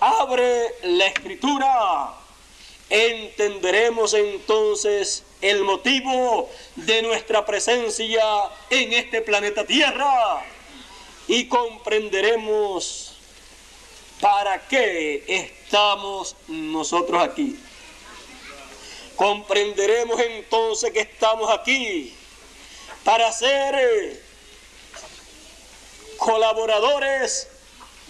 abre la escritura, entenderemos entonces el motivo de nuestra presencia en este planeta Tierra y comprenderemos para qué estamos nosotros aquí. Comprenderemos entonces que estamos aquí para ser colaboradores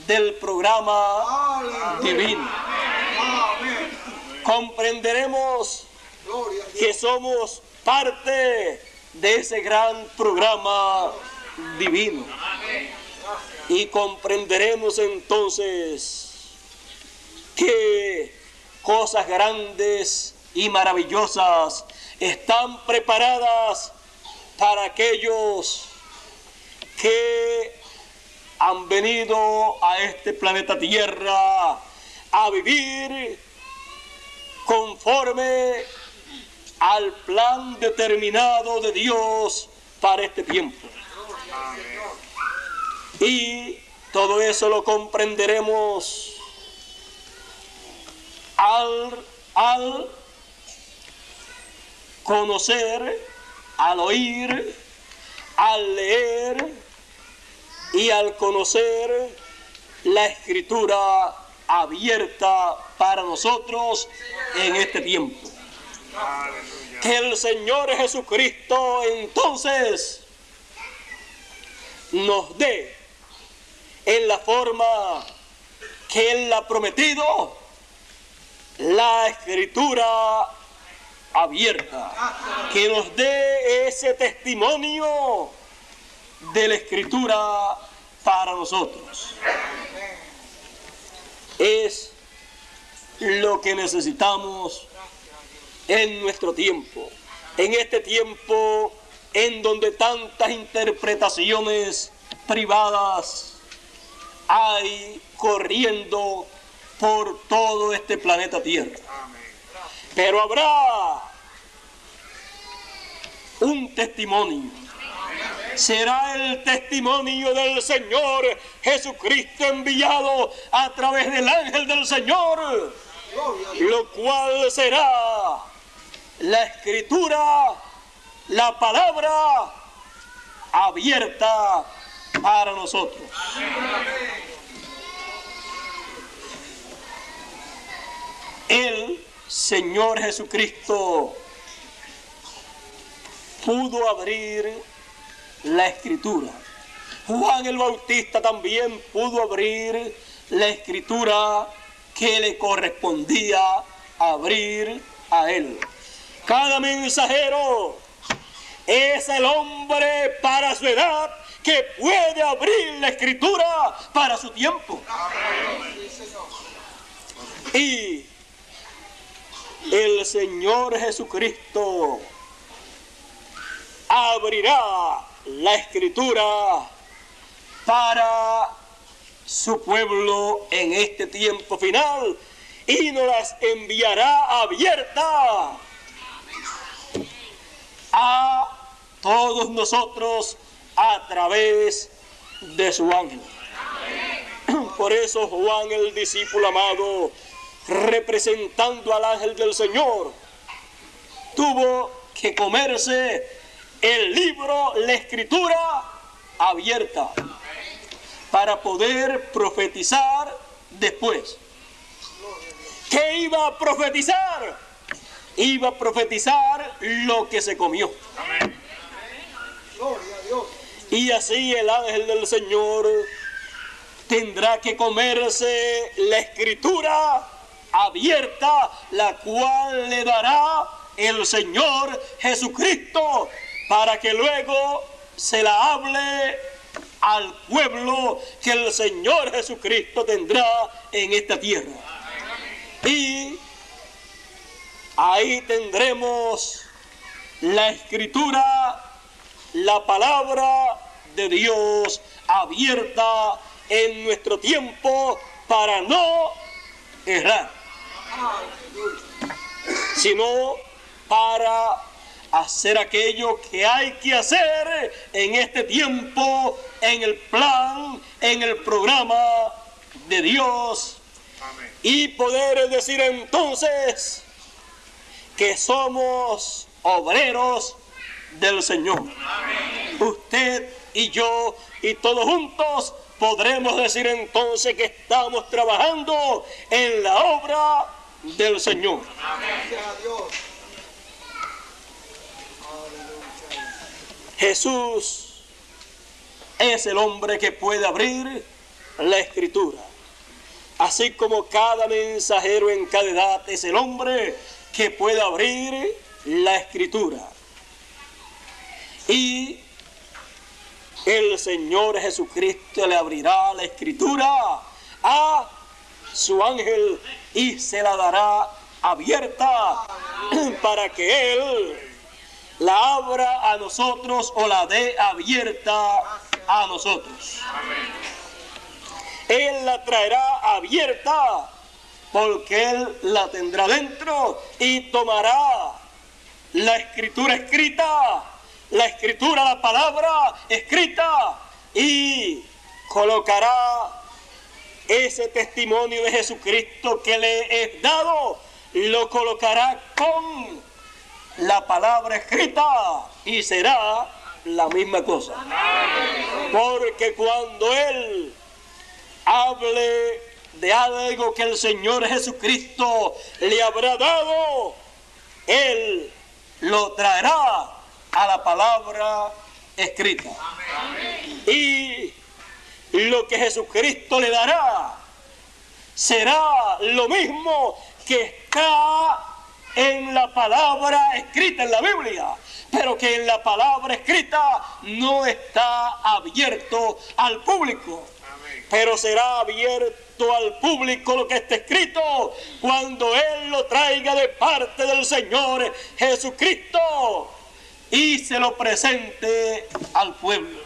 del programa divino. Comprenderemos que somos parte de ese gran programa divino. Y comprenderemos entonces que cosas grandes y maravillosas están preparadas para aquellos que han venido a este planeta Tierra a vivir conforme al plan determinado de Dios para este tiempo. Y todo eso lo comprenderemos al, al conocer, al oír, al leer y al conocer la escritura abierta para nosotros en este tiempo. Que el Señor Jesucristo entonces nos dé en la forma que Él ha prometido la escritura abierta, que nos dé ese testimonio de la escritura para nosotros. Es lo que necesitamos en nuestro tiempo, en este tiempo en donde tantas interpretaciones privadas hay corriendo por todo este planeta Tierra. Pero habrá un testimonio será el testimonio del Señor Jesucristo enviado a través del ángel del Señor, lo cual será la escritura, la palabra abierta para nosotros. El Señor Jesucristo pudo abrir la escritura. Juan el Bautista también pudo abrir la escritura que le correspondía abrir a él. Cada mensajero es el hombre para su edad que puede abrir la escritura para su tiempo. Y el Señor Jesucristo abrirá la escritura para su pueblo en este tiempo final y nos las enviará abierta a todos nosotros a través de su ángel. Por eso Juan el discípulo amado, representando al ángel del Señor, tuvo que comerse el libro, la escritura abierta para poder profetizar después. ¿Qué iba a profetizar? Iba a profetizar lo que se comió. Y así el ángel del Señor tendrá que comerse la escritura abierta, la cual le dará el Señor Jesucristo para que luego se la hable al pueblo que el Señor Jesucristo tendrá en esta tierra. Y ahí tendremos la escritura, la palabra de Dios abierta en nuestro tiempo para no errar, sino para hacer aquello que hay que hacer en este tiempo, en el plan, en el programa de Dios. Y poder decir entonces que somos obreros del Señor. Usted y yo y todos juntos podremos decir entonces que estamos trabajando en la obra del Señor. Jesús es el hombre que puede abrir la escritura. Así como cada mensajero en cada edad es el hombre que puede abrir la escritura. Y el Señor Jesucristo le abrirá la escritura a su ángel y se la dará abierta para que Él la abra a nosotros o la dé abierta a nosotros. Él la traerá abierta porque Él la tendrá dentro y tomará la escritura escrita, la escritura, la palabra escrita y colocará ese testimonio de Jesucristo que le he dado, lo colocará con la palabra escrita y será la misma cosa. Porque cuando Él hable de algo que el Señor Jesucristo le habrá dado, Él lo traerá a la palabra escrita. Y lo que Jesucristo le dará será lo mismo que está en la palabra escrita en la Biblia, pero que en la palabra escrita no está abierto al público. Pero será abierto al público lo que está escrito cuando Él lo traiga de parte del Señor Jesucristo y se lo presente al pueblo.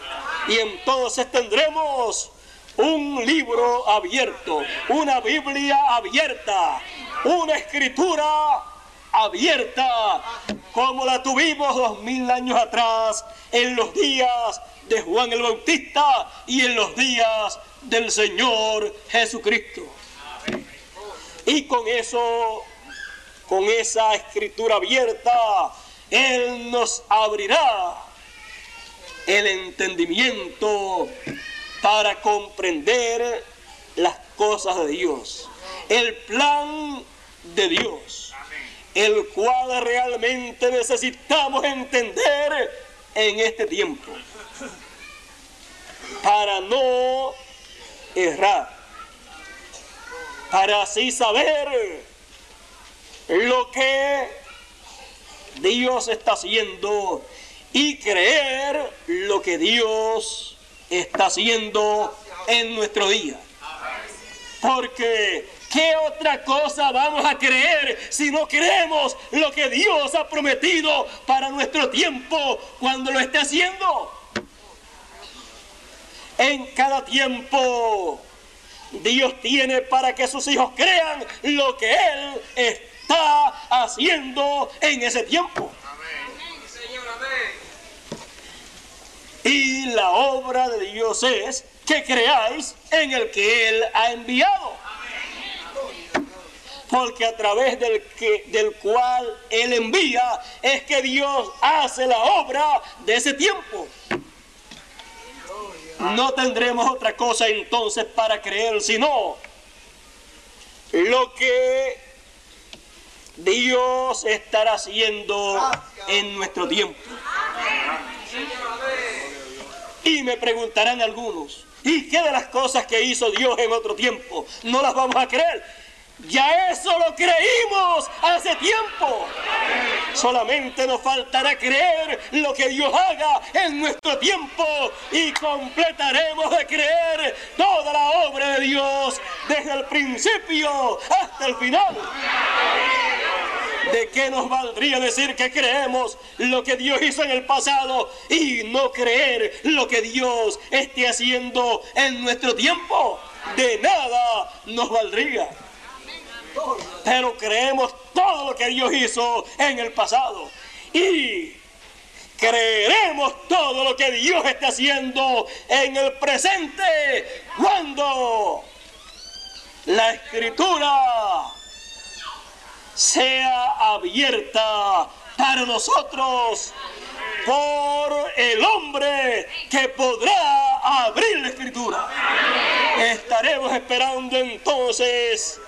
Y entonces tendremos un libro abierto, una Biblia abierta, una escritura abierta como la tuvimos dos mil años atrás en los días de Juan el Bautista y en los días del Señor Jesucristo. Y con eso, con esa escritura abierta, Él nos abrirá el entendimiento para comprender las cosas de Dios, el plan de Dios, el cual realmente necesitamos entender en este tiempo, para no errar, para así saber lo que Dios está haciendo y creer lo que Dios está haciendo en nuestro día. Porque, ¿qué otra cosa vamos a creer si no creemos lo que Dios ha prometido para nuestro tiempo cuando lo esté haciendo? En cada tiempo, Dios tiene para que sus hijos crean lo que Él está haciendo en ese tiempo. Y la obra de Dios es que creáis en el que Él ha enviado. Porque a través del, que, del cual Él envía es que Dios hace la obra de ese tiempo. No tendremos otra cosa entonces para creer, sino lo que Dios estará haciendo en nuestro tiempo. Y me preguntarán algunos, ¿y qué de las cosas que hizo Dios en otro tiempo? No las vamos a creer. Ya eso lo creímos hace tiempo. Solamente nos faltará creer lo que Dios haga en nuestro tiempo y completaremos de creer toda la obra de Dios desde el principio hasta el final. ¿De qué nos valdría decir que creemos lo que Dios hizo en el pasado y no creer lo que Dios esté haciendo en nuestro tiempo? De nada nos valdría. Pero creemos todo lo que Dios hizo en el pasado. Y creeremos todo lo que Dios está haciendo en el presente cuando la escritura sea abierta para nosotros por el hombre que podrá abrir la escritura. Estaremos esperando entonces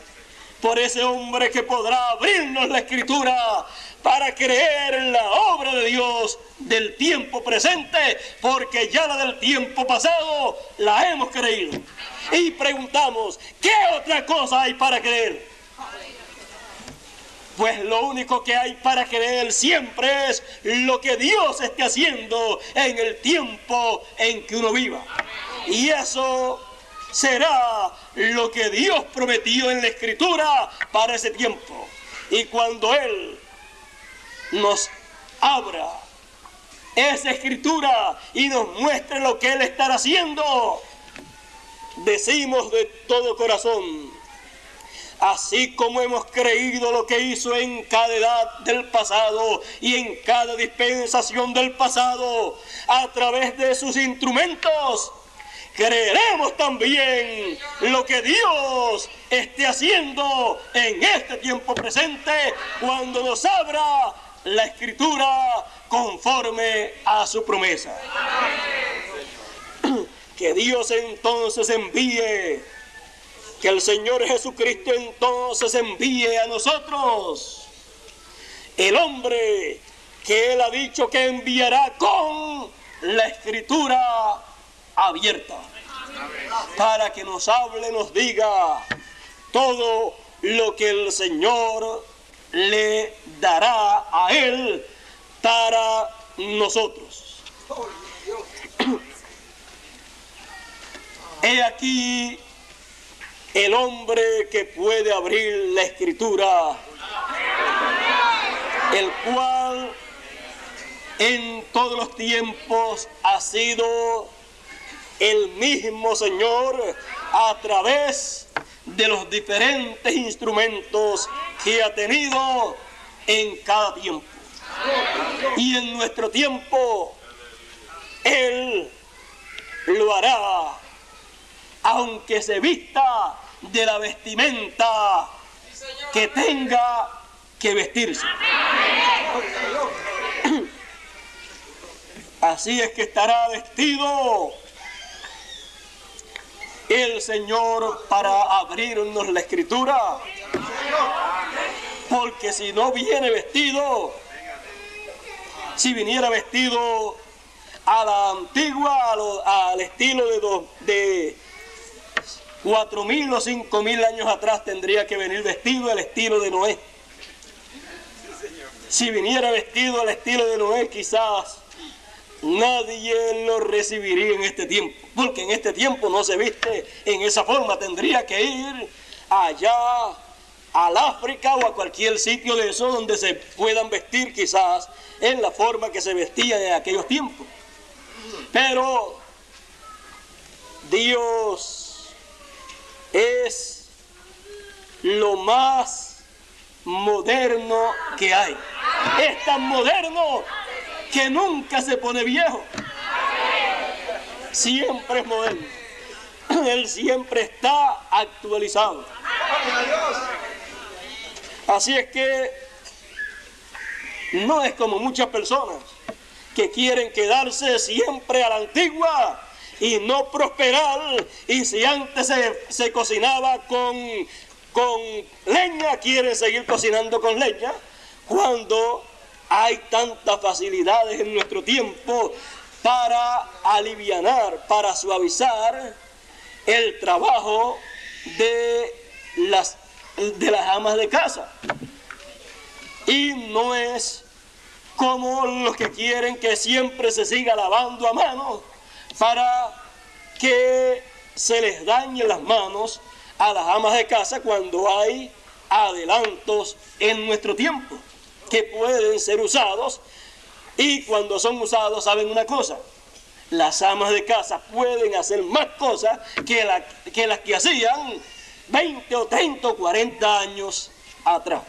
por ese hombre que podrá abrirnos la escritura para creer en la obra de Dios del tiempo presente, porque ya la del tiempo pasado la hemos creído. Y preguntamos, ¿qué otra cosa hay para creer? Pues lo único que hay para creer siempre es lo que Dios esté haciendo en el tiempo en que uno viva. Y eso será lo que Dios prometió en la escritura para ese tiempo. Y cuando Él nos abra esa escritura y nos muestre lo que Él estará haciendo, decimos de todo corazón, así como hemos creído lo que hizo en cada edad del pasado y en cada dispensación del pasado, a través de sus instrumentos, creeremos también lo que Dios esté haciendo en este tiempo presente cuando nos abra la escritura conforme a su promesa. Que Dios entonces envíe, que el Señor Jesucristo entonces envíe a nosotros el hombre que Él ha dicho que enviará con la escritura abierta para que nos hable, nos diga todo lo que el Señor le dará a él para nosotros. He aquí el hombre que puede abrir la escritura, el cual en todos los tiempos ha sido el mismo Señor a través de los diferentes instrumentos que ha tenido en cada tiempo. Y en nuestro tiempo, Él lo hará, aunque se vista de la vestimenta que tenga que vestirse. Así es que estará vestido el Señor para abrirnos la escritura. Porque si no viene vestido, si viniera vestido a la antigua, al estilo de, de cuatro mil o cinco mil años atrás, tendría que venir vestido al estilo de Noé. Si viniera vestido al estilo de Noé, quizás nadie lo recibiría en este tiempo, porque en este tiempo no se viste en esa forma, tendría que ir allá al África o a cualquier sitio de eso donde se puedan vestir quizás en la forma que se vestía en aquellos tiempos. Pero Dios es lo más moderno que hay. Es tan moderno que nunca se pone viejo. Siempre es moderno. Él siempre está actualizado. Así es que no es como muchas personas que quieren quedarse siempre a la antigua y no prosperar. Y si antes se, cocinaba con, con leña, quieren seguir cocinando con leña. Cuando hay tantas facilidades en nuestro tiempo para aliviar, para suavizar el trabajo de las, de las amas de casa. Y no es como los que quieren que siempre se siga lavando a mano para que se les dañen las manos a las amas de casa cuando hay adelantos en nuestro tiempo que pueden ser usados y cuando son usados saben una cosa, las amas de casa pueden hacer más cosas que, que las que hacían 20 o 30 o 40 años atrás.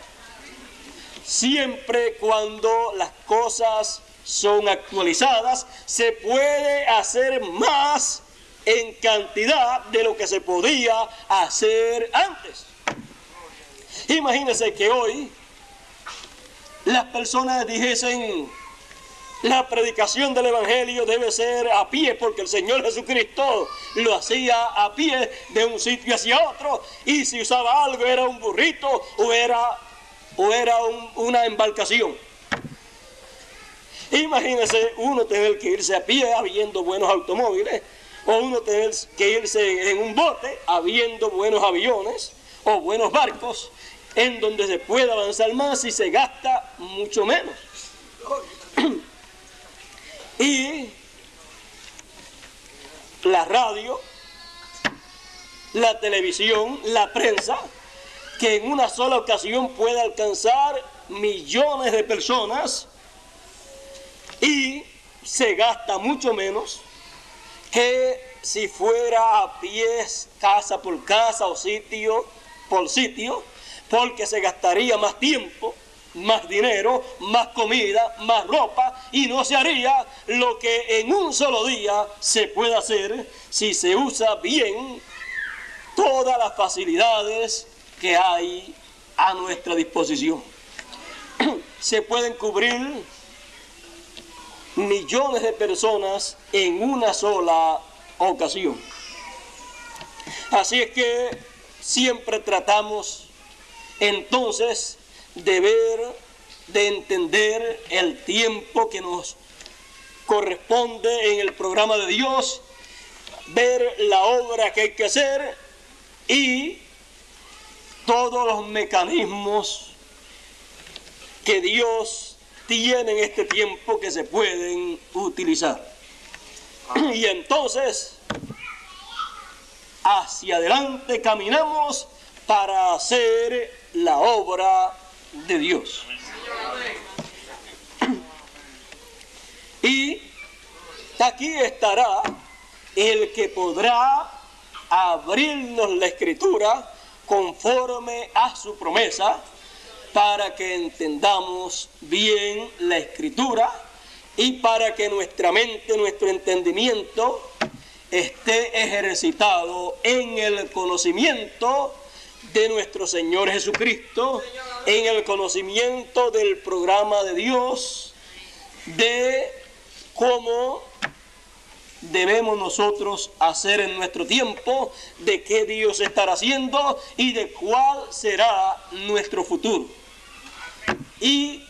Siempre cuando las cosas son actualizadas, se puede hacer más en cantidad de lo que se podía hacer antes. Imagínense que hoy las personas dijesen, la predicación del Evangelio debe ser a pie porque el Señor Jesucristo lo hacía a pie de un sitio hacia otro y si usaba algo era un burrito o era, o era una embarcación. Imagínense uno tener que irse a pie habiendo buenos automóviles o uno tener que irse en un bote habiendo buenos aviones o buenos barcos en donde se puede avanzar más y se gasta mucho menos. y la radio, la televisión, la prensa, que en una sola ocasión puede alcanzar millones de personas y se gasta mucho menos que si fuera a pies, casa por casa o sitio por sitio, porque se gastaría más tiempo más dinero, más comida, más ropa y no se haría lo que en un solo día se puede hacer si se usa bien todas las facilidades que hay a nuestra disposición. se pueden cubrir millones de personas en una sola ocasión. Así es que siempre tratamos entonces de ver, de entender el tiempo que nos corresponde en el programa de Dios, ver la obra que hay que hacer y todos los mecanismos que Dios tiene en este tiempo que se pueden utilizar. Y entonces, hacia adelante caminamos para hacer la obra de Dios. Y aquí estará el que podrá abrirnos la escritura conforme a su promesa para que entendamos bien la escritura y para que nuestra mente, nuestro entendimiento esté ejercitado en el conocimiento de nuestro Señor Jesucristo, en el conocimiento del programa de Dios, de cómo debemos nosotros hacer en nuestro tiempo, de qué Dios estará haciendo y de cuál será nuestro futuro. Y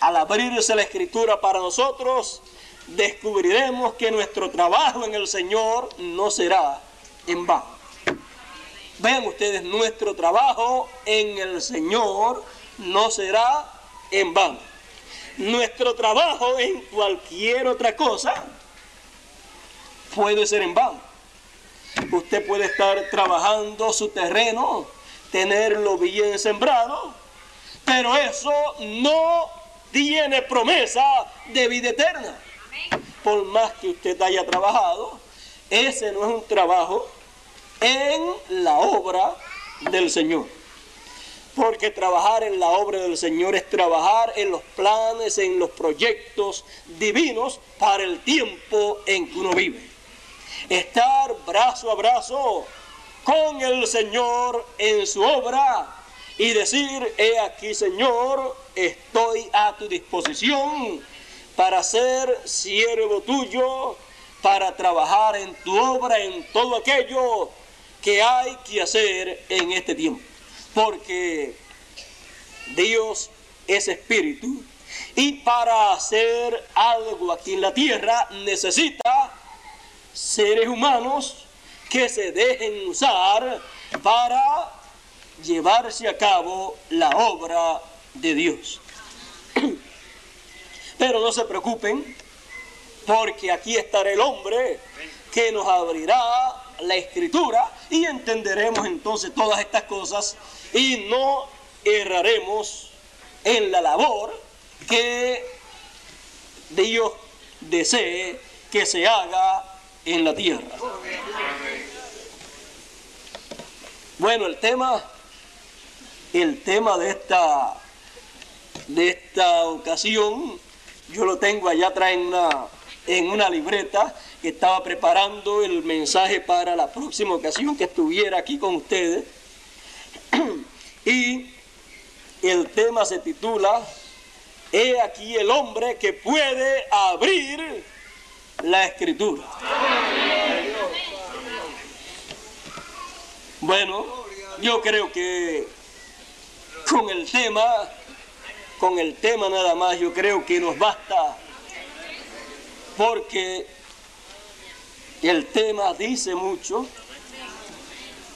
al abrirse la escritura para nosotros, descubriremos que nuestro trabajo en el Señor no será en vano. Vean ustedes, nuestro trabajo en el Señor no será en vano. Nuestro trabajo en cualquier otra cosa puede ser en vano. Usted puede estar trabajando su terreno, tenerlo bien sembrado, pero eso no tiene promesa de vida eterna. Por más que usted haya trabajado, ese no es un trabajo en la obra del Señor. Porque trabajar en la obra del Señor es trabajar en los planes, en los proyectos divinos para el tiempo en que uno vive. Estar brazo a brazo con el Señor en su obra y decir, he aquí Señor, estoy a tu disposición para ser siervo tuyo, para trabajar en tu obra, en todo aquello que hay que hacer en este tiempo. Porque Dios es espíritu y para hacer algo aquí en la tierra necesita seres humanos que se dejen usar para llevarse a cabo la obra de Dios. Pero no se preocupen, porque aquí estará el hombre que nos abrirá la escritura y entenderemos entonces todas estas cosas y no erraremos en la labor que Dios desee que se haga en la tierra. Bueno, el tema, el tema de esta, de esta ocasión, yo lo tengo allá atrás en una en una libreta que estaba preparando el mensaje para la próxima ocasión que estuviera aquí con ustedes. y el tema se titula He aquí el hombre que puede abrir la escritura. Bueno, yo creo que con el tema, con el tema nada más, yo creo que nos basta, porque el tema dice mucho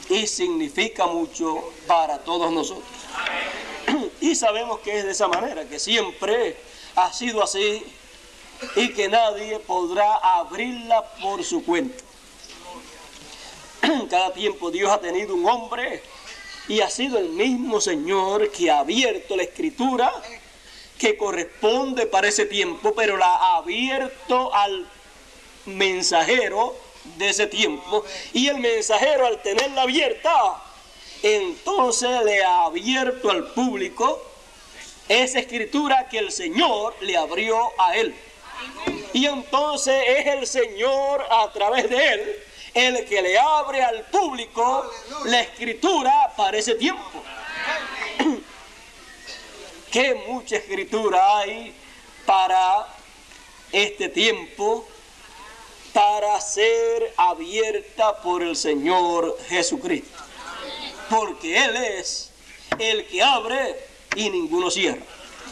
y significa mucho para todos nosotros. Y sabemos que es de esa manera, que siempre ha sido así y que nadie podrá abrirla por su cuenta. Cada tiempo Dios ha tenido un hombre y ha sido el mismo Señor que ha abierto la escritura que corresponde para ese tiempo, pero la ha abierto al mensajero de ese tiempo. Y el mensajero al tenerla abierta, entonces le ha abierto al público esa escritura que el Señor le abrió a él. Y entonces es el Señor a través de él el que le abre al público la escritura para ese tiempo. Qué mucha escritura hay para este tiempo, para ser abierta por el Señor Jesucristo. Porque Él es el que abre y ninguno cierra.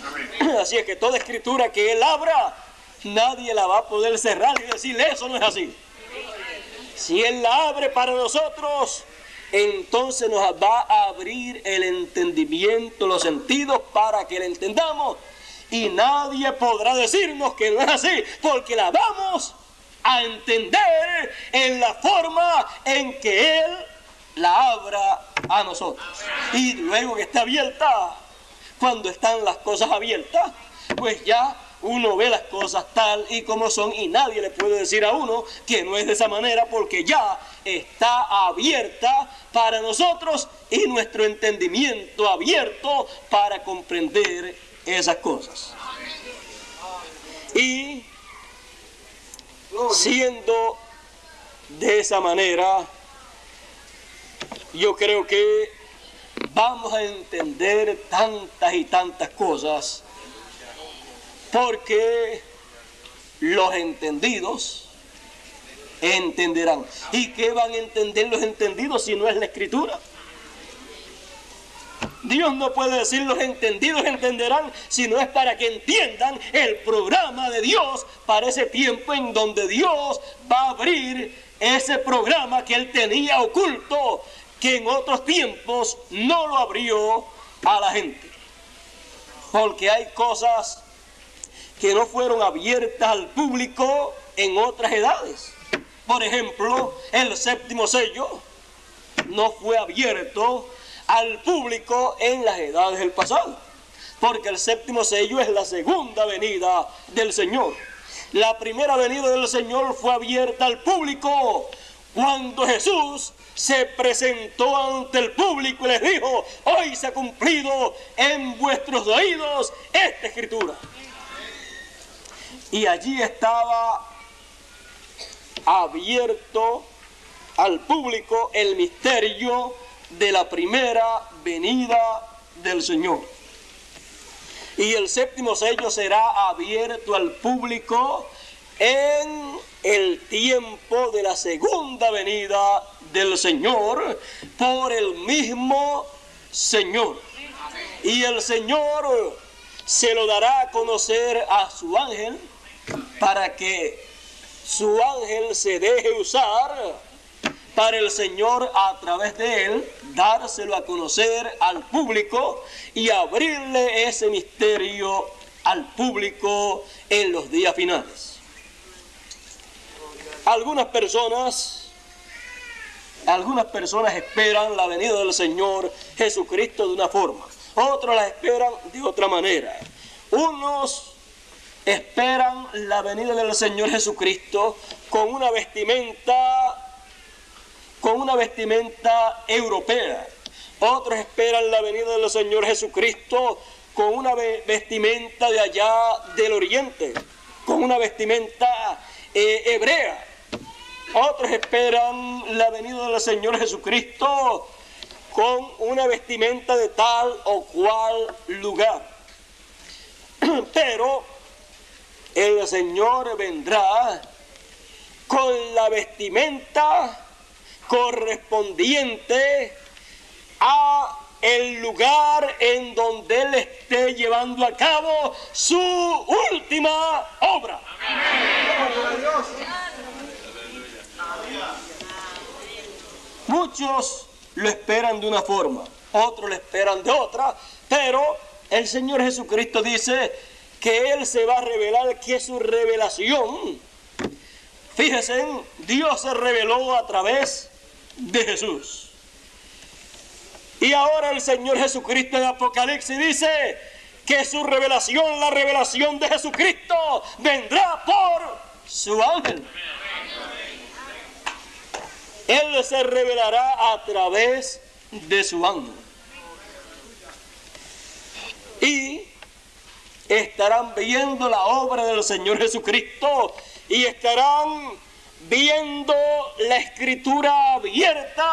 Así es que toda escritura que Él abra, nadie la va a poder cerrar y decirle eso no es así. Si Él la abre para nosotros, entonces nos va a abrir el entendimiento, los sentidos para que la entendamos. Y nadie podrá decirnos que no es así, porque la vamos a entender en la forma en que Él la abra a nosotros. Y luego que está abierta, cuando están las cosas abiertas, pues ya uno ve las cosas tal y como son y nadie le puede decir a uno que no es de esa manera porque ya está abierta para nosotros y nuestro entendimiento abierto para comprender esas cosas. Y siendo de esa manera, yo creo que vamos a entender tantas y tantas cosas porque los entendidos entenderán. ¿Y qué van a entender los entendidos si no es la escritura? Dios no puede decir los entendidos entenderán, si no es para que entiendan el programa de Dios para ese tiempo en donde Dios va a abrir ese programa que él tenía oculto, que en otros tiempos no lo abrió a la gente. Porque hay cosas que no fueron abiertas al público en otras edades. Por ejemplo, el séptimo sello no fue abierto al público en las edades del pasado, porque el séptimo sello es la segunda venida del Señor. La primera venida del Señor fue abierta al público cuando Jesús se presentó ante el público y les dijo, hoy se ha cumplido en vuestros oídos esta escritura. Y allí estaba abierto al público el misterio de la primera venida del Señor. Y el séptimo sello será abierto al público en el tiempo de la segunda venida del Señor por el mismo Señor. Y el Señor se lo dará a conocer a su ángel para que su ángel se deje usar para el Señor a través de él, dárselo a conocer al público y abrirle ese misterio al público en los días finales. Algunas personas, algunas personas esperan la venida del Señor Jesucristo de una forma, otros la esperan de otra manera. Unos esperan la venida del Señor Jesucristo con una vestimenta con una vestimenta europea. Otros esperan la venida del Señor Jesucristo con una vestimenta de allá del oriente, con una vestimenta eh, hebrea. Otros esperan la venida del Señor Jesucristo con una vestimenta de tal o cual lugar. Pero el Señor vendrá con la vestimenta correspondiente a el lugar en donde Él esté llevando a cabo su última obra. Muchos lo esperan de una forma, otros lo esperan de otra, pero el Señor Jesucristo dice que Él se va a revelar, que su revelación, fíjense, Dios se reveló a través de Jesús. Y ahora el Señor Jesucristo en Apocalipsis dice que su revelación, la revelación de Jesucristo, vendrá por su ángel. Él se revelará a través de su ángel. Y estarán viendo la obra del Señor Jesucristo y estarán viendo la escritura abierta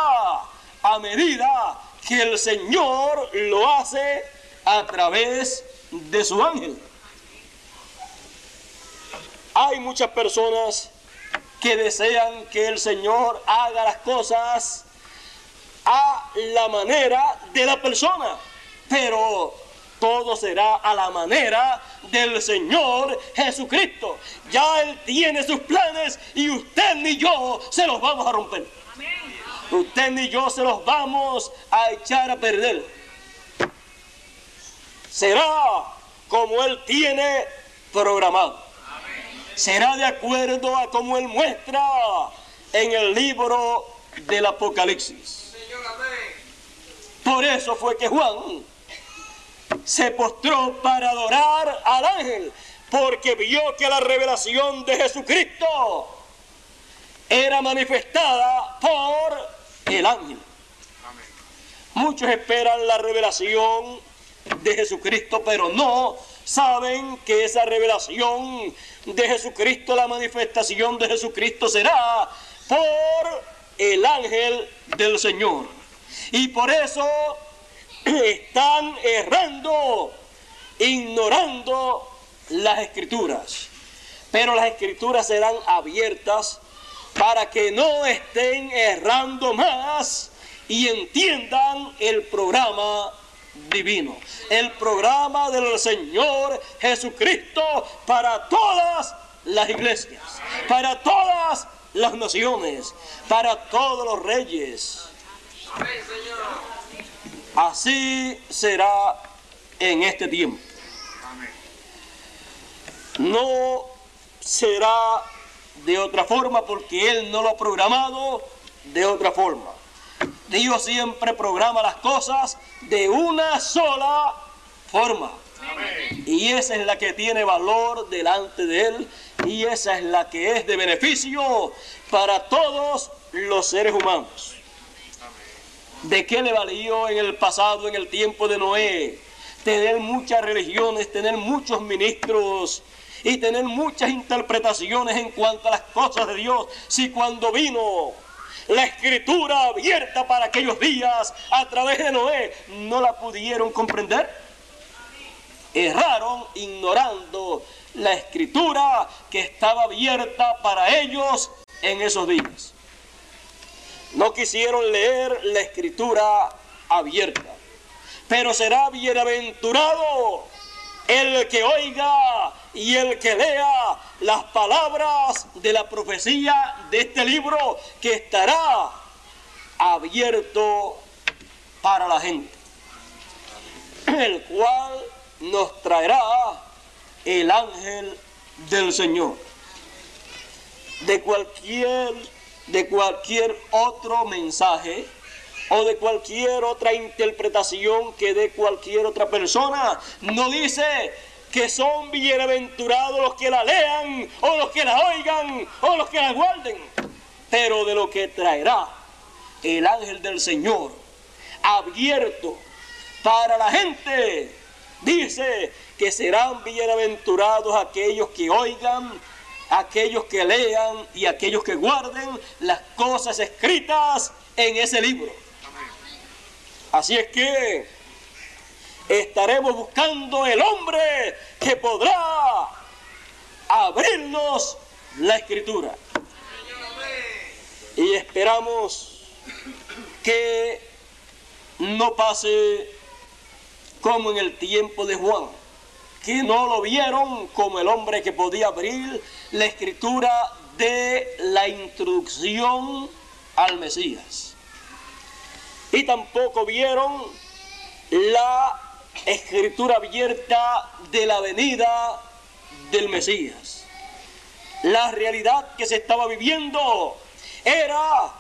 a medida que el Señor lo hace a través de su ángel. Hay muchas personas que desean que el Señor haga las cosas a la manera de la persona, pero todo será a la manera del Señor Jesucristo. Ya Él tiene sus planes y usted ni yo se los vamos a romper. Usted ni yo se los vamos a echar a perder. Será como Él tiene programado. Será de acuerdo a como Él muestra en el libro del Apocalipsis. Por eso fue que Juan se postró para adorar al ángel, porque vio que la revelación de Jesucristo era manifestada por el ángel. Muchos esperan la revelación de Jesucristo, pero no saben que esa revelación de Jesucristo, la manifestación de Jesucristo será por el ángel del Señor. Y por eso están errando, ignorando las escrituras. Pero las escrituras serán abiertas para que no estén errando más y entiendan el programa divino, el programa del Señor Jesucristo para todas las iglesias, para todas las naciones, para todos los reyes. Así será en este tiempo. No será de otra forma porque Él no lo ha programado de otra forma. Dios siempre programa las cosas de una sola forma. Y esa es la que tiene valor delante de Él y esa es la que es de beneficio para todos los seres humanos. ¿De qué le valió en el pasado, en el tiempo de Noé, tener muchas religiones, tener muchos ministros, y tener muchas interpretaciones en cuanto a las cosas de Dios. Si cuando vino la escritura abierta para aquellos días a través de Noé no la pudieron comprender, erraron ignorando la escritura que estaba abierta para ellos en esos días. No quisieron leer la escritura abierta, pero será bienaventurado el que oiga y el que lea las palabras de la profecía de este libro que estará abierto para la gente, el cual nos traerá el ángel del Señor. De cualquier, de cualquier otro mensaje o de cualquier otra interpretación que dé cualquier otra persona. No dice que son bienaventurados los que la lean o los que la oigan o los que la guarden, pero de lo que traerá el ángel del Señor abierto para la gente. Dice que serán bienaventurados aquellos que oigan aquellos que lean y aquellos que guarden las cosas escritas en ese libro. Así es que estaremos buscando el hombre que podrá abrirnos la escritura. Y esperamos que no pase como en el tiempo de Juan, que no lo vieron como el hombre que podía abrir la escritura de la introducción al Mesías. Y tampoco vieron la escritura abierta de la venida del Mesías. La realidad que se estaba viviendo era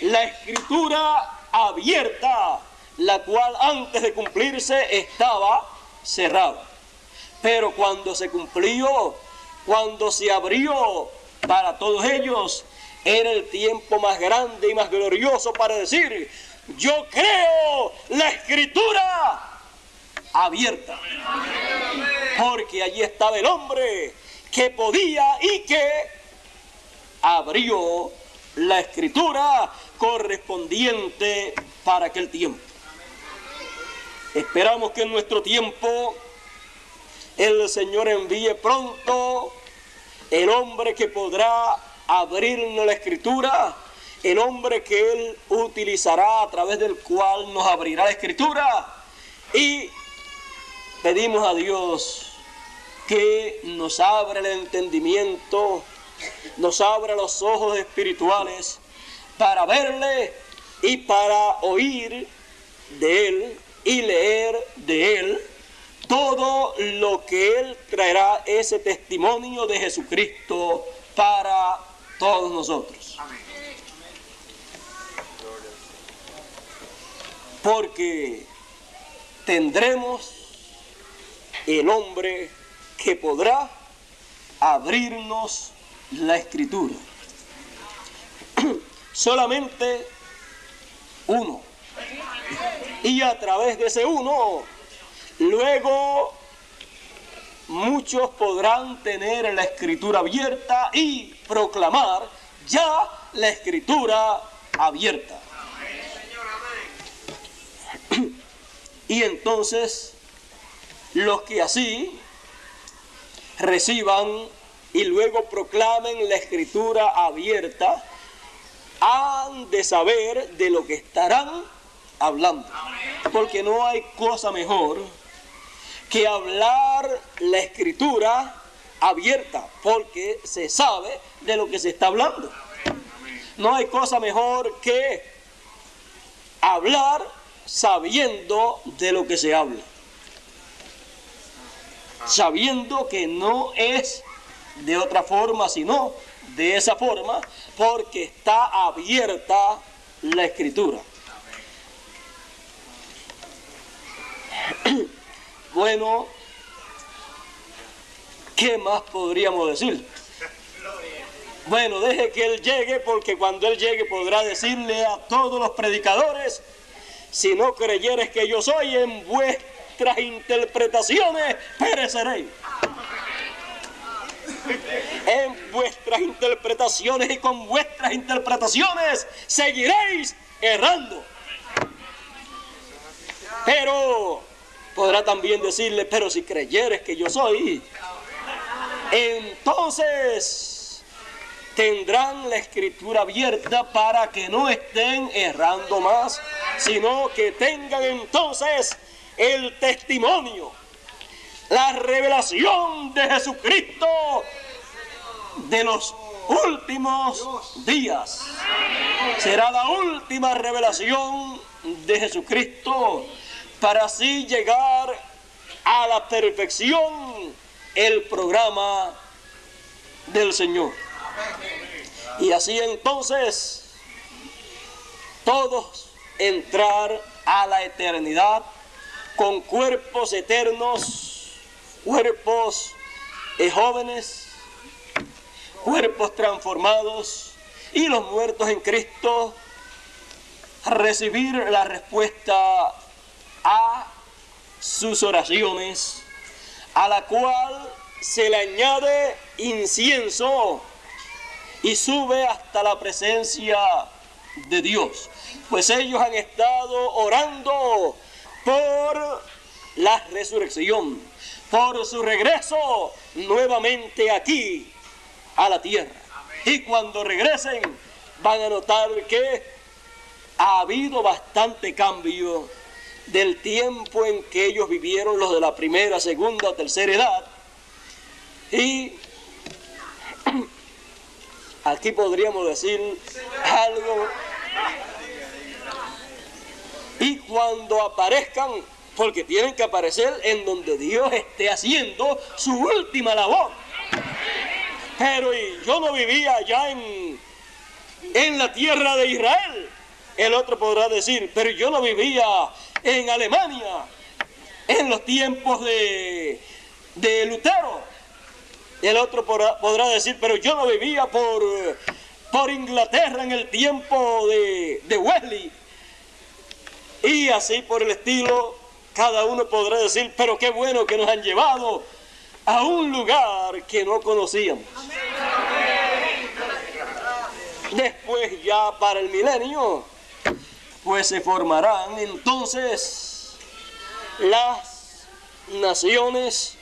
la escritura abierta, la cual antes de cumplirse estaba cerrada. Pero cuando se cumplió, cuando se abrió para todos ellos, era el tiempo más grande y más glorioso para decir, yo creo la escritura abierta. Porque allí estaba el hombre que podía y que abrió la escritura correspondiente para aquel tiempo. Esperamos que en nuestro tiempo el Señor envíe pronto el hombre que podrá abrirnos la escritura, el hombre que Él utilizará a través del cual nos abrirá la escritura. Y pedimos a Dios que nos abra el entendimiento, nos abra los ojos espirituales para verle y para oír de Él y leer de Él todo lo que Él traerá ese testimonio de Jesucristo para todos nosotros. Porque tendremos el hombre que podrá abrirnos la escritura. Solamente uno. Y a través de ese uno, luego muchos podrán tener la escritura abierta y proclamar ya la escritura abierta. Y entonces los que así reciban y luego proclamen la escritura abierta, han de saber de lo que estarán hablando. Porque no hay cosa mejor que hablar la escritura abierta, porque se sabe de lo que se está hablando. No hay cosa mejor que hablar sabiendo de lo que se habla sabiendo que no es de otra forma, sino de esa forma, porque está abierta la escritura. Bueno, ¿qué más podríamos decir? Bueno, deje que Él llegue, porque cuando Él llegue podrá decirle a todos los predicadores, si no creyeres que yo soy en vuestra vuestras interpretaciones pereceréis. En vuestras interpretaciones y con vuestras interpretaciones seguiréis errando. Pero podrá también decirle, pero si creyeres que yo soy, entonces tendrán la escritura abierta para que no estén errando más, sino que tengan entonces el testimonio, la revelación de Jesucristo de los últimos días. Será la última revelación de Jesucristo para así llegar a la perfección el programa del Señor. Y así entonces todos entrar a la eternidad con cuerpos eternos, cuerpos jóvenes, cuerpos transformados y los muertos en Cristo recibir la respuesta a sus oraciones, a la cual se le añade incienso y sube hasta la presencia de Dios. Pues ellos han estado orando por la resurrección, por su regreso nuevamente aquí a la tierra. Y cuando regresen van a notar que ha habido bastante cambio del tiempo en que ellos vivieron los de la primera, segunda tercera edad. Y aquí podríamos decir algo. Y cuando aparezcan, porque tienen que aparecer en donde Dios esté haciendo su última labor. Pero yo no vivía allá en, en la tierra de Israel. El otro podrá decir, pero yo no vivía en Alemania en los tiempos de, de Lutero. El otro podrá, decir, pero yo no vivía por, por Inglaterra en el tiempo de, de Wesley. Y así por el estilo, cada uno podrá decir, pero qué bueno que nos han llevado a un lugar que no conocíamos. Después ya para el milenio, se formarán entonces las naciones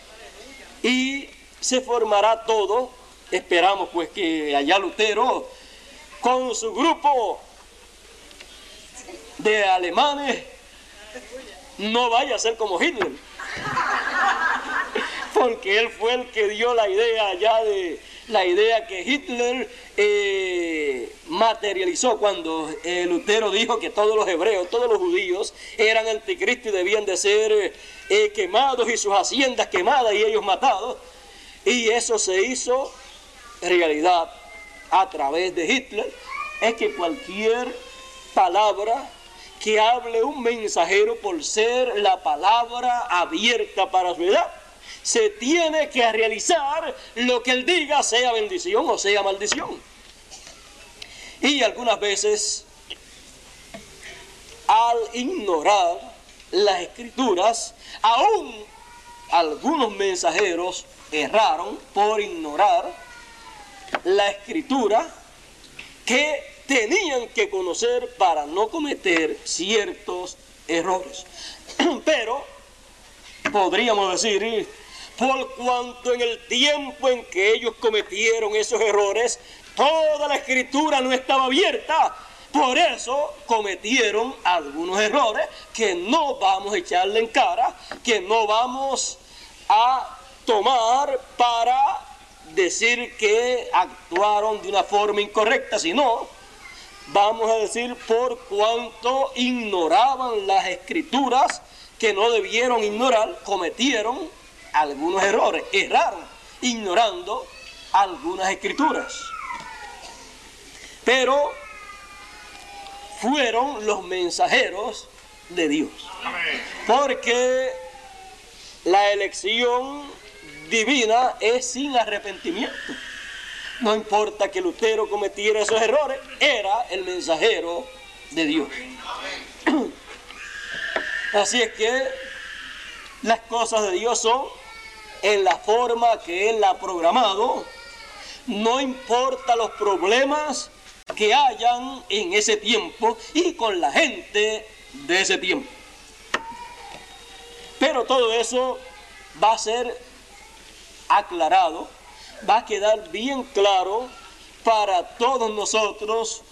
y se formará todo. Esperamos pues que allá Lutero con su grupo de alemanes no vaya a ser como Hitler. Porque él fue el que dio la idea allá de la idea que Hitler eh, materializó cuando eh, Lutero dijo que todos los hebreos, todos los judíos eran anticristo y debían de ser eh, quemados y sus haciendas quemadas y ellos matados. Y eso se hizo realidad a través de Hitler. Es que cualquier palabra que hable un mensajero por ser la palabra abierta para su edad, se tiene que realizar lo que él diga, sea bendición o sea maldición. Y algunas veces, al ignorar las escrituras, aún algunos mensajeros erraron por ignorar la escritura que tenían que conocer para no cometer ciertos errores. Pero podríamos decir, por cuanto en el tiempo en que ellos cometieron esos errores, toda la escritura no estaba abierta. Por eso cometieron algunos errores que no vamos a echarle en cara, que no vamos a tomar para decir que actuaron de una forma incorrecta, sino vamos a decir por cuanto ignoraban las escrituras que no debieron ignorar, cometieron algunos errores, erraron ignorando algunas escrituras. Pero fueron los mensajeros de Dios. Porque la elección divina es sin arrepentimiento. No importa que Lutero cometiera esos errores, era el mensajero de Dios. Así es que las cosas de Dios son en la forma que Él ha programado, no importa los problemas que hayan en ese tiempo y con la gente de ese tiempo. Pero todo eso va a ser aclarado, va a quedar bien claro para todos nosotros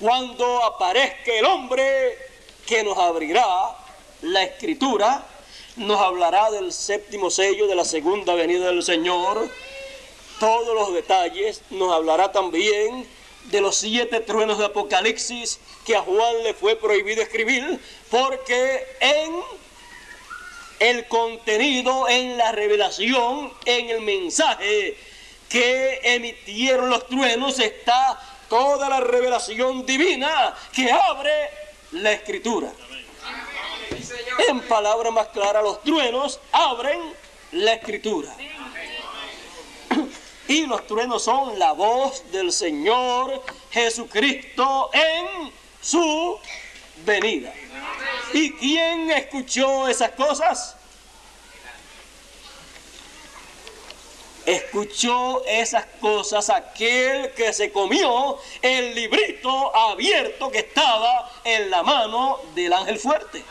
cuando aparezca el hombre que nos abrirá la escritura nos hablará del séptimo sello de la segunda venida del Señor, todos los detalles, nos hablará también de los siete truenos de Apocalipsis que a Juan le fue prohibido escribir, porque en el contenido, en la revelación, en el mensaje que emitieron los truenos está toda la revelación divina que abre la escritura. En palabras más claras, los truenos abren la escritura. Y los truenos son la voz del Señor Jesucristo en su venida. ¿Y quién escuchó esas cosas? escuchó esas cosas aquel que se comió el librito abierto que estaba en la mano del ángel fuerte.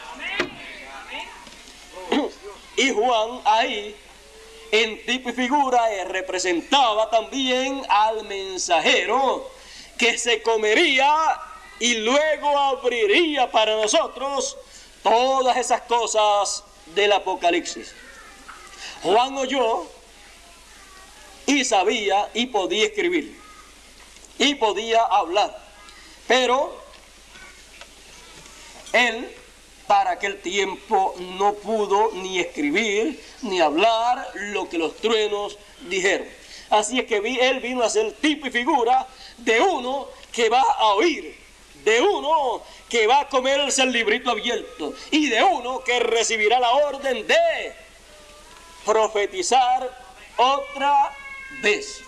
Y Juan ahí, en tipo y figura, eh, representaba también al mensajero que se comería y luego abriría para nosotros todas esas cosas del Apocalipsis. Juan oyó y sabía y podía escribir y podía hablar, pero él para aquel tiempo no pudo ni escribir ni hablar lo que los truenos dijeron. Así es que él vino a ser tipo y figura de uno que va a oír, de uno que va a comerse el librito abierto y de uno que recibirá la orden de profetizar otra vez.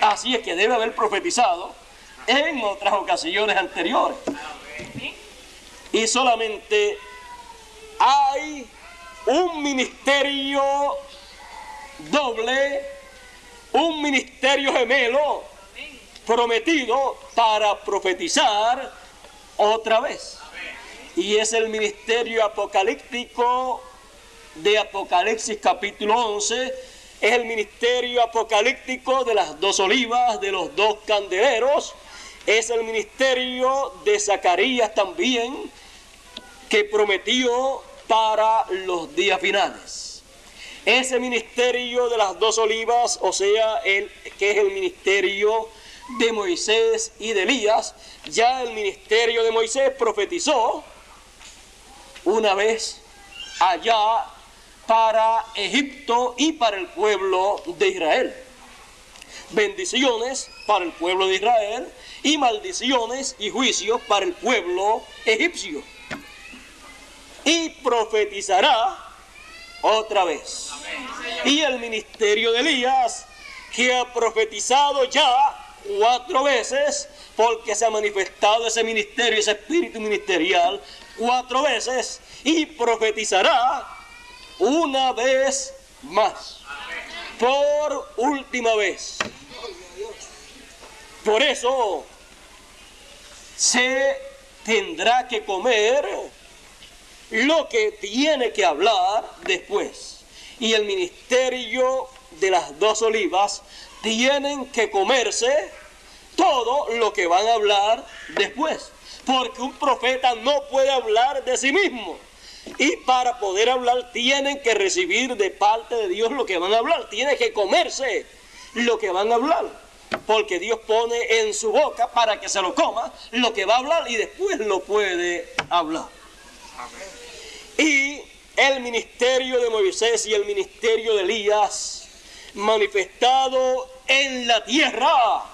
Así es que debe haber profetizado en otras ocasiones anteriores. Y solamente hay un ministerio doble, un ministerio gemelo prometido para profetizar otra vez. Y es el ministerio apocalíptico de Apocalipsis capítulo 11. Es el ministerio apocalíptico de las dos olivas, de los dos candeleros. Es el ministerio de Zacarías también, que prometió para los días finales. Ese ministerio de las dos olivas, o sea, el, que es el ministerio de Moisés y de Elías, ya el ministerio de Moisés profetizó una vez allá para Egipto y para el pueblo de Israel. Bendiciones para el pueblo de Israel y maldiciones y juicios para el pueblo egipcio. Y profetizará otra vez. Y el ministerio de Elías, que ha profetizado ya cuatro veces, porque se ha manifestado ese ministerio, ese espíritu ministerial, cuatro veces, y profetizará una vez más, por última vez. Por eso se tendrá que comer lo que tiene que hablar después. Y el ministerio de las dos olivas tienen que comerse todo lo que van a hablar después. Porque un profeta no puede hablar de sí mismo. Y para poder hablar tienen que recibir de parte de Dios lo que van a hablar. Tiene que comerse lo que van a hablar. Porque Dios pone en su boca para que se lo coma lo que va a hablar y después lo puede hablar. Y el ministerio de Moisés y el ministerio de Elías manifestado en la tierra.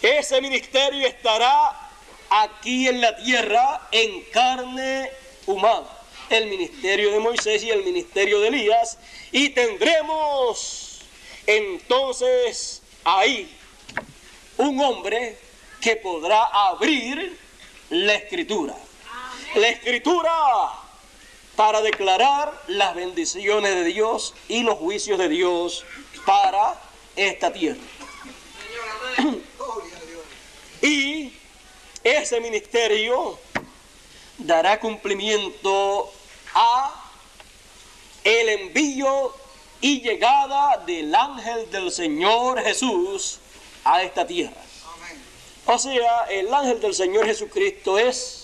Ese ministerio estará aquí en la tierra en carne humana. El ministerio de Moisés y el ministerio de Elías. Y tendremos entonces ahí un hombre que podrá abrir la escritura. La escritura para declarar las bendiciones de Dios y los juicios de Dios para esta tierra. Y ese ministerio dará cumplimiento a el envío y llegada del ángel del Señor Jesús a esta tierra. O sea, el ángel del Señor Jesucristo es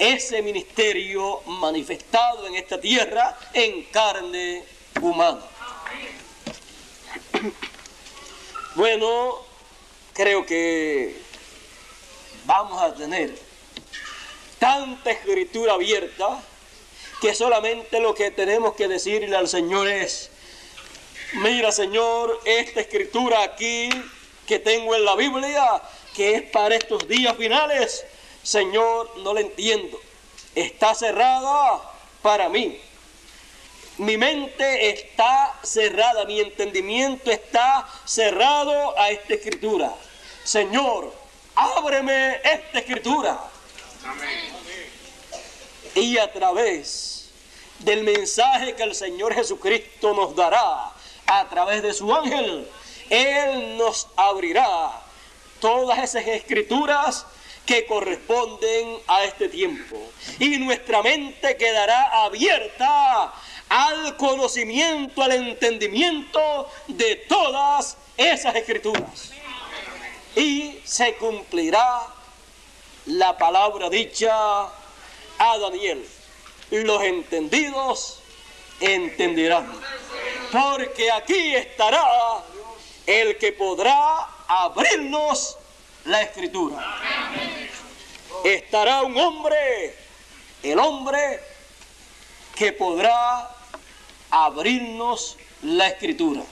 ese ministerio manifestado en esta tierra en carne humana. Bueno, creo que vamos a tener tanta escritura abierta que solamente lo que tenemos que decirle al Señor es, mira Señor, esta escritura aquí que tengo en la Biblia, que es para estos días finales, Señor, no la entiendo. Está cerrada para mí. Mi mente está cerrada, mi entendimiento está cerrado a esta escritura. Señor, ábreme esta escritura. Y a través del mensaje que el Señor Jesucristo nos dará a través de su ángel, Él nos abrirá todas esas escrituras que corresponden a este tiempo. Y nuestra mente quedará abierta al conocimiento, al entendimiento de todas esas escrituras. Y se cumplirá la palabra dicha a Daniel. Los entendidos entenderán. Porque aquí estará el que podrá abrirnos la escritura. Estará un hombre, el hombre que podrá abrirnos la escritura.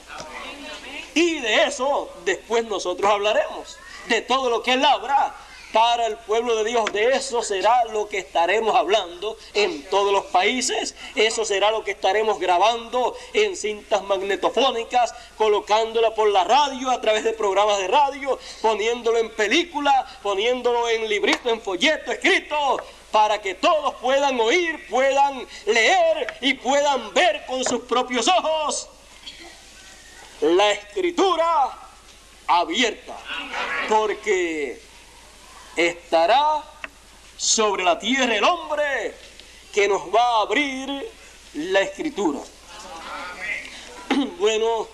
Y de eso después nosotros hablaremos, de todo lo que él abra para el pueblo de Dios. De eso será lo que estaremos hablando en todos los países. Eso será lo que estaremos grabando en cintas magnetofónicas, colocándola por la radio, a través de programas de radio, poniéndolo en película, poniéndolo en librito, en folleto, escrito, para que todos puedan oír, puedan leer y puedan ver con sus propios ojos la escritura abierta. Porque estará sobre la tierra el hombre que nos va a abrir la escritura. Bueno,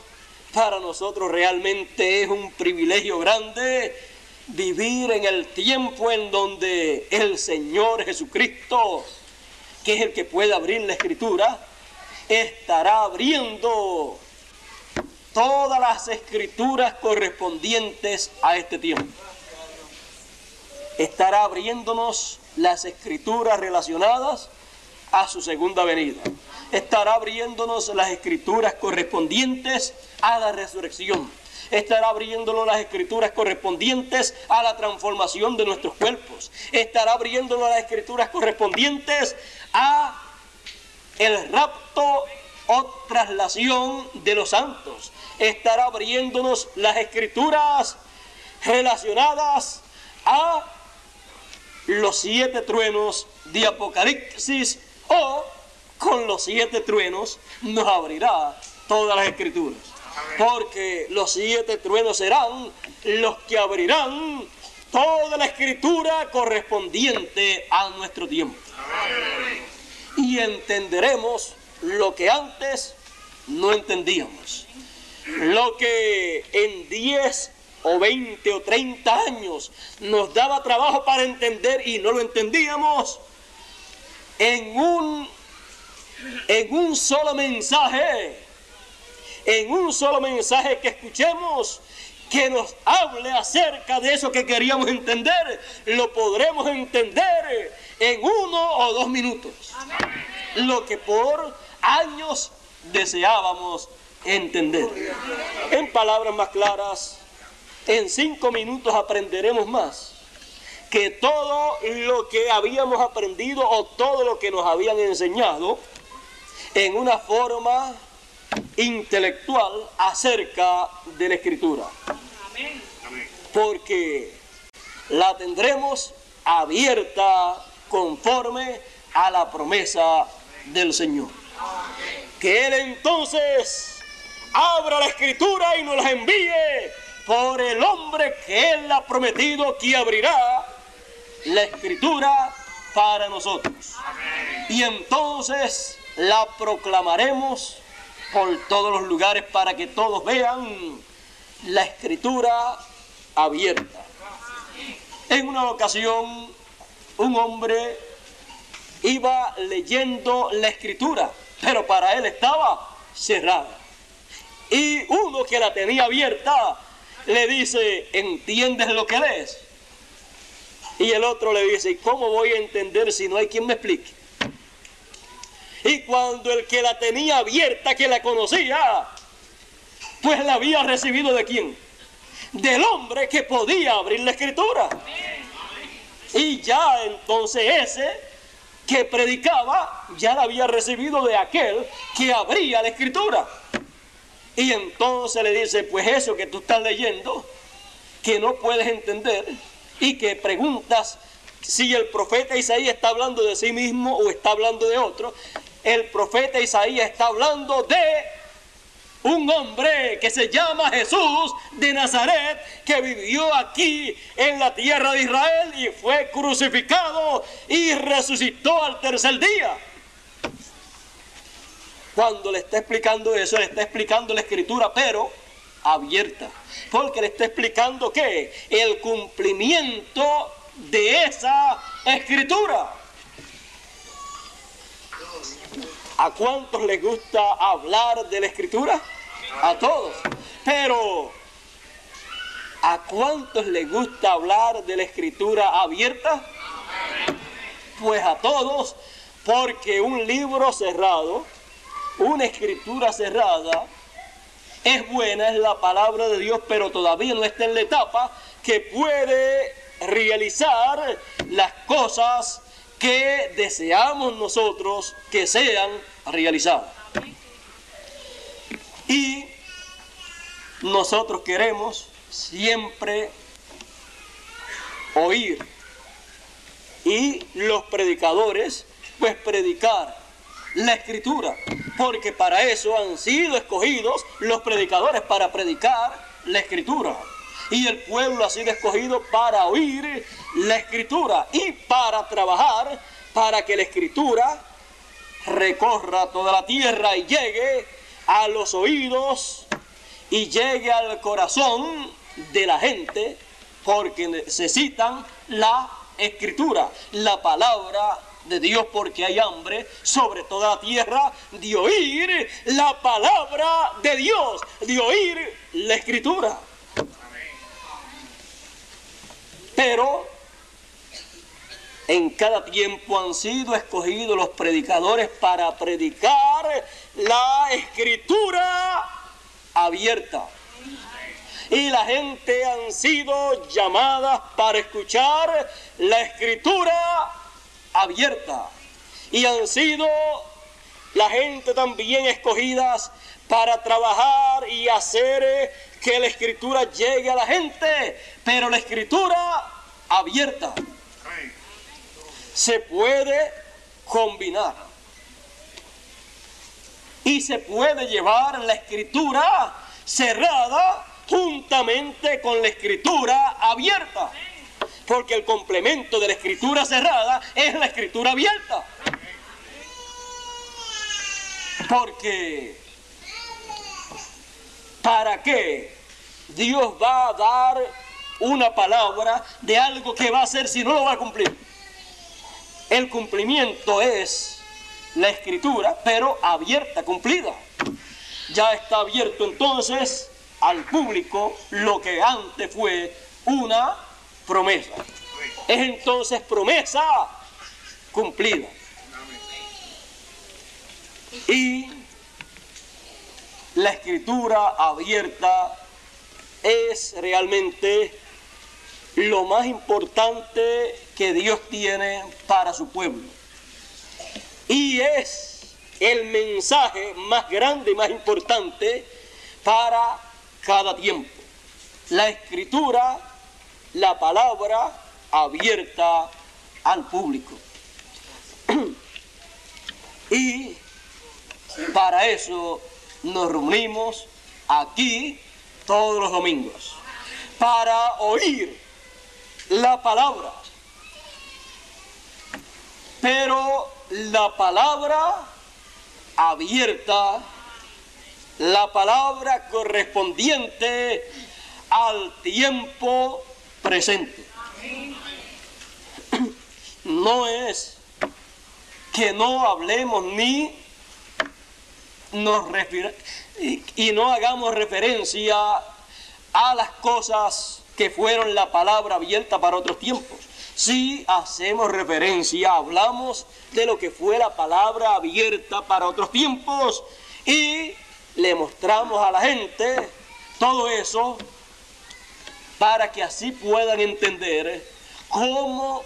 para nosotros realmente es un privilegio grande vivir en el tiempo en donde el Señor Jesucristo, que es el que puede abrir la escritura, estará abriendo todas las escrituras correspondientes a este tiempo estará abriéndonos las escrituras relacionadas a su segunda venida. Estará abriéndonos las escrituras correspondientes a la resurrección. Estará abriéndonos las escrituras correspondientes a la transformación de nuestros cuerpos. Estará abriéndonos las escrituras correspondientes a el rapto o traslación de los santos. Estará abriéndonos las escrituras relacionadas a los siete truenos de Apocalipsis o con los siete truenos nos abrirá todas las escrituras. Porque los siete truenos serán los que abrirán toda la escritura correspondiente a nuestro tiempo. Y entenderemos lo que antes no entendíamos. Lo que en diez o 20 o 30 años nos daba trabajo para entender y no lo entendíamos, en un, en un solo mensaje, en un solo mensaje que escuchemos, que nos hable acerca de eso que queríamos entender, lo podremos entender en uno o dos minutos. Lo que por años deseábamos entender. En palabras más claras, en cinco minutos aprenderemos más que todo lo que habíamos aprendido o todo lo que nos habían enseñado en una forma intelectual acerca de la escritura. Porque la tendremos abierta conforme a la promesa del Señor. Que Él entonces abra la escritura y nos la envíe por el hombre que Él ha prometido que abrirá la escritura para nosotros. Y entonces la proclamaremos por todos los lugares para que todos vean la escritura abierta. En una ocasión, un hombre iba leyendo la escritura, pero para él estaba cerrada. Y uno que la tenía abierta le dice, ¿entiendes lo que lees? Y el otro le dice, ¿y cómo voy a entender si no hay quien me explique? Y cuando el que la tenía abierta, que la conocía, pues la había recibido de quién? Del hombre que podía abrir la escritura. Y ya entonces ese que predicaba, ya la había recibido de aquel que abría la escritura. Y entonces le dice, pues eso que tú estás leyendo, que no puedes entender y que preguntas si el profeta Isaías está hablando de sí mismo o está hablando de otro. El profeta Isaías está hablando de un hombre que se llama Jesús de Nazaret, que vivió aquí en la tierra de Israel y fue crucificado y resucitó al tercer día. Cuando le está explicando eso, le está explicando la escritura, pero abierta. Porque le está explicando que el cumplimiento de esa escritura. ¿A cuántos les gusta hablar de la escritura? A todos. Pero, ¿a cuántos les gusta hablar de la escritura abierta? Pues a todos, porque un libro cerrado, una escritura cerrada, es buena, es la palabra de Dios, pero todavía no está en la etapa que puede realizar las cosas que deseamos nosotros que sean realizadas. Y nosotros queremos siempre oír. Y los predicadores pues predicar la escritura, porque para eso han sido escogidos los predicadores para predicar la escritura. Y el pueblo ha sido escogido para oír la escritura y para trabajar para que la escritura recorra toda la tierra y llegue a los oídos y llegue al corazón de la gente porque necesitan la escritura, la palabra de Dios porque hay hambre sobre toda la tierra de oír la palabra de Dios, de oír la escritura. Pero en cada tiempo han sido escogidos los predicadores para predicar la escritura abierta. Y la gente han sido llamadas para escuchar la escritura abierta. Y han sido la gente también escogidas para trabajar y hacer que la escritura llegue a la gente, pero la escritura abierta. Se puede combinar. Y se puede llevar la escritura cerrada juntamente con la escritura abierta. Porque el complemento de la escritura cerrada es la escritura abierta. Porque ¿para qué Dios va a dar una palabra de algo que va a hacer si no lo va a cumplir? El cumplimiento es la escritura, pero abierta, cumplida. Ya está abierto entonces al público lo que antes fue una promesa. Es entonces promesa cumplida. Y la escritura abierta es realmente lo más importante que Dios tiene para su pueblo. Y es el mensaje más grande y más importante para cada tiempo. La escritura, la palabra abierta al público. y para eso nos reunimos aquí todos los domingos, para oír la palabra. Pero la palabra abierta, la palabra correspondiente al tiempo presente. No es que no hablemos ni nos y, y no hagamos referencia a las cosas que fueron la palabra abierta para otros tiempos. Si hacemos referencia, hablamos de lo que fue la palabra abierta para otros tiempos y le mostramos a la gente todo eso para que así puedan entender cómo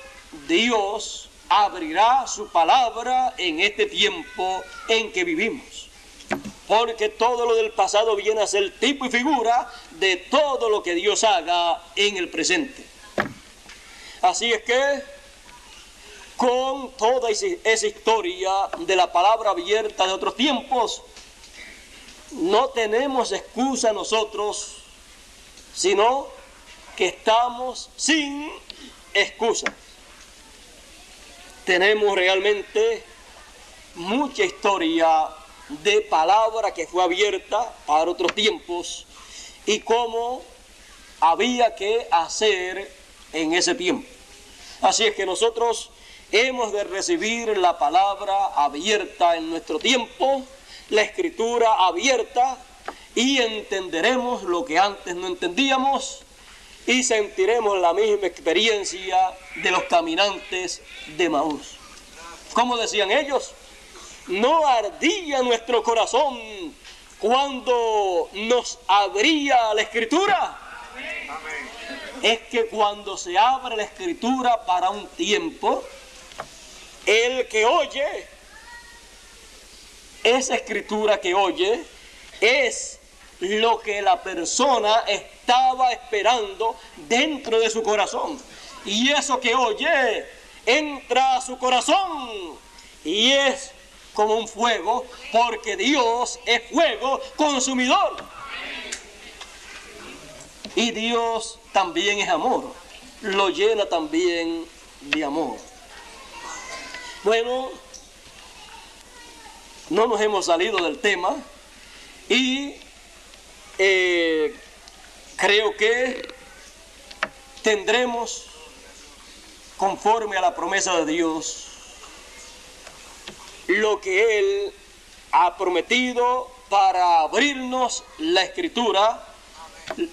Dios abrirá su palabra en este tiempo en que vivimos porque todo lo del pasado viene a ser tipo y figura de todo lo que Dios haga en el presente. Así es que, con toda esa historia de la palabra abierta de otros tiempos, no tenemos excusa nosotros, sino que estamos sin excusa. Tenemos realmente mucha historia de palabra que fue abierta para otros tiempos y cómo había que hacer en ese tiempo. Así es que nosotros hemos de recibir la palabra abierta en nuestro tiempo, la escritura abierta y entenderemos lo que antes no entendíamos y sentiremos la misma experiencia de los caminantes de Maús. Como decían ellos, no ardía nuestro corazón cuando nos abría la escritura. Es que cuando se abre la escritura para un tiempo, el que oye, esa escritura que oye, es lo que la persona estaba esperando dentro de su corazón. Y eso que oye entra a su corazón y es como un fuego, porque Dios es fuego consumidor. Y Dios también es amor, lo llena también de amor. Bueno, no nos hemos salido del tema y eh, creo que tendremos, conforme a la promesa de Dios, lo que Él ha prometido para abrirnos la escritura,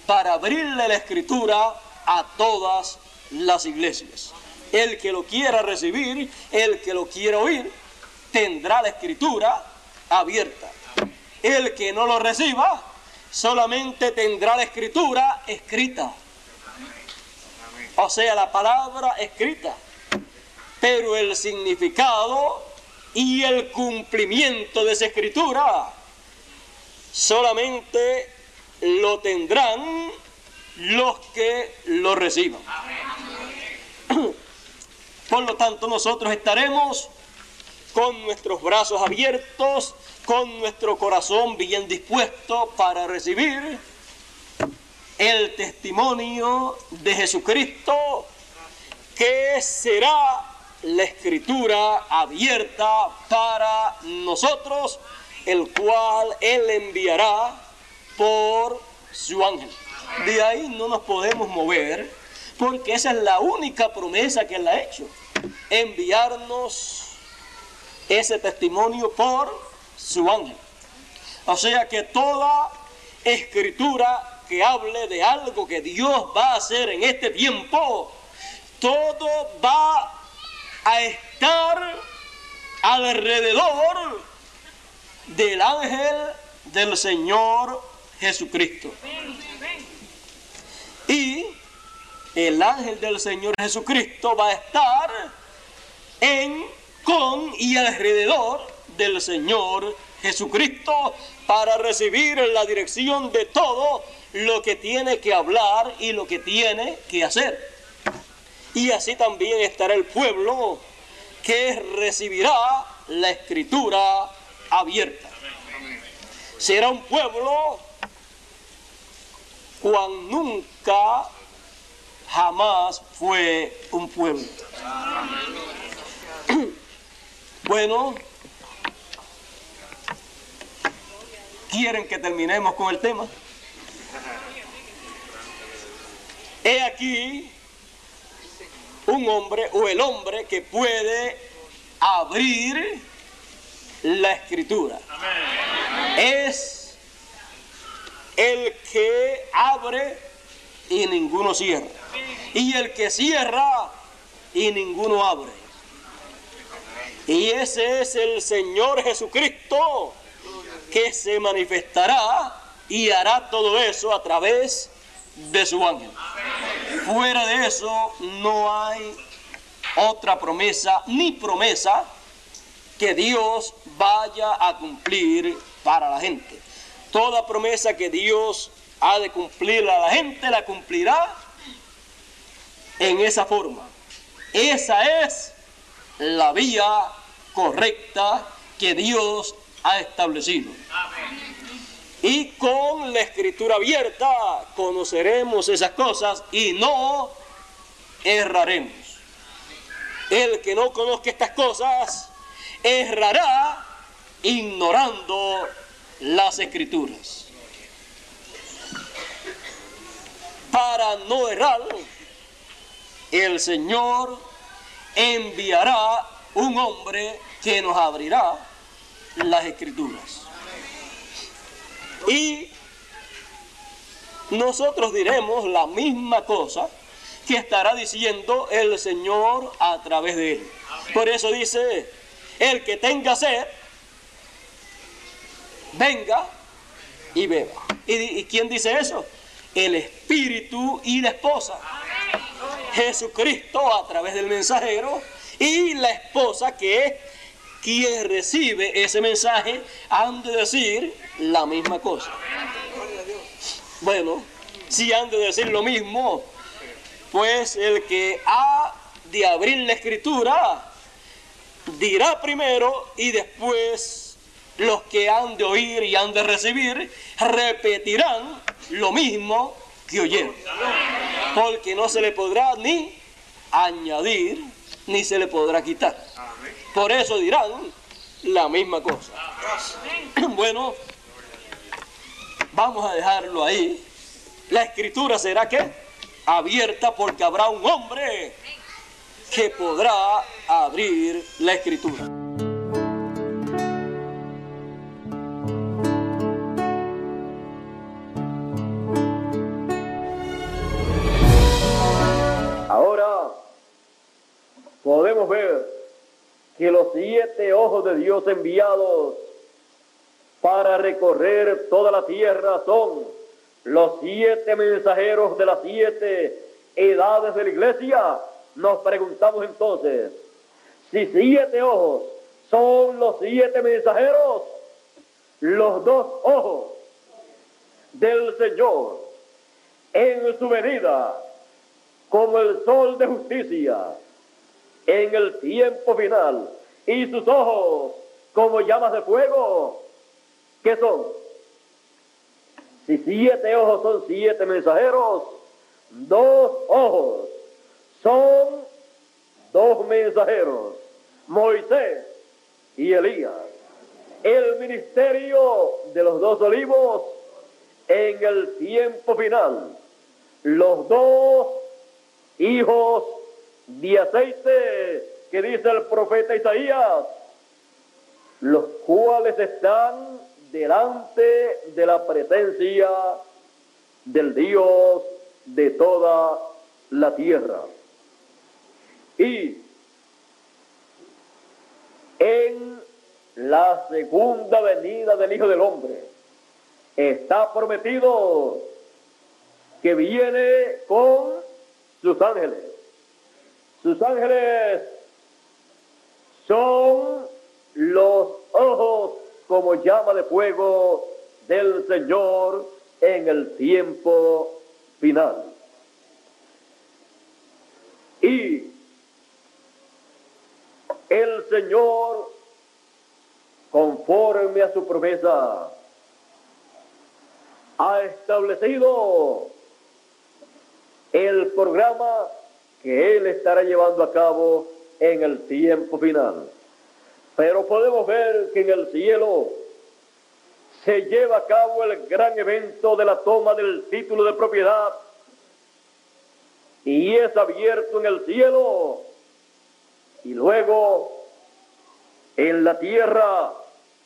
para abrirle la escritura a todas las iglesias. El que lo quiera recibir, el que lo quiera oír, tendrá la escritura abierta. El que no lo reciba, solamente tendrá la escritura escrita. O sea, la palabra escrita. Pero el significado y el cumplimiento de esa escritura solamente lo tendrán los que lo reciban. Por lo tanto, nosotros estaremos con nuestros brazos abiertos, con nuestro corazón bien dispuesto para recibir el testimonio de Jesucristo, que será la escritura abierta para nosotros, el cual Él enviará por su ángel. De ahí no nos podemos mover, porque esa es la única promesa que Él ha hecho, enviarnos ese testimonio por su ángel. O sea que toda escritura que hable de algo que Dios va a hacer en este tiempo, todo va a estar alrededor del ángel del Señor Jesucristo. Y el ángel del Señor Jesucristo va a estar en, con y alrededor del Señor Jesucristo para recibir la dirección de todo lo que tiene que hablar y lo que tiene que hacer. Y así también estará el pueblo que recibirá la escritura abierta. Será un pueblo cuando nunca jamás fue un pueblo. Bueno, ¿quieren que terminemos con el tema? He aquí un hombre o el hombre que puede abrir la escritura. Es el que abre y ninguno cierra. Y el que cierra y ninguno abre. Y ese es el Señor Jesucristo que se manifestará y hará todo eso a través de su ángel. Fuera de eso no hay otra promesa ni promesa que Dios vaya a cumplir para la gente. Toda promesa que Dios ha de cumplir a la gente la cumplirá en esa forma. Esa es la vía correcta que Dios ha establecido. Y con la escritura abierta conoceremos esas cosas y no erraremos. El que no conozca estas cosas errará ignorando las escrituras. Para no errar, el Señor enviará un hombre que nos abrirá las escrituras. Y nosotros diremos la misma cosa que estará diciendo el Señor a través de él. Por eso dice, el que tenga sed, venga y beba. ¿Y, quién dice eso? El Espíritu y la esposa. Jesucristo a través del mensajero y la esposa que es quien recibe ese mensaje han de decir la misma cosa. Bueno, si han de decir lo mismo, pues el que ha de abrir la escritura dirá primero y después los que han de oír y han de recibir repetirán lo mismo que oyeron. Porque no se le podrá ni añadir ni se le podrá quitar. Por eso dirán la misma cosa. Bueno, vamos a dejarlo ahí. La escritura será que abierta porque habrá un hombre que podrá abrir la escritura. Ahora podemos ver que los siete ojos de Dios enviados para recorrer toda la tierra son los siete mensajeros de las siete edades de la iglesia. Nos preguntamos entonces, si siete ojos son los siete mensajeros, los dos ojos del Señor en su venida, como el sol de justicia en el tiempo final, y sus ojos como llamas de fuego, ¿qué son? Si siete ojos son siete mensajeros, dos ojos son dos mensajeros, Moisés y Elías. El ministerio de los dos olivos en el tiempo final. Los dos hijos de aceite que dice el profeta Isaías, los cuales están delante de la presencia del Dios de toda la tierra. Y en la segunda venida del Hijo del Hombre está prometido que viene con sus ángeles. Sus ángeles son los ojos como llama de fuego del Señor en el tiempo final. Y el Señor, conforme a su promesa, ha establecido el programa que Él estará llevando a cabo en el tiempo final. Pero podemos ver que en el cielo se lleva a cabo el gran evento de la toma del título de propiedad y es abierto en el cielo y luego en la tierra,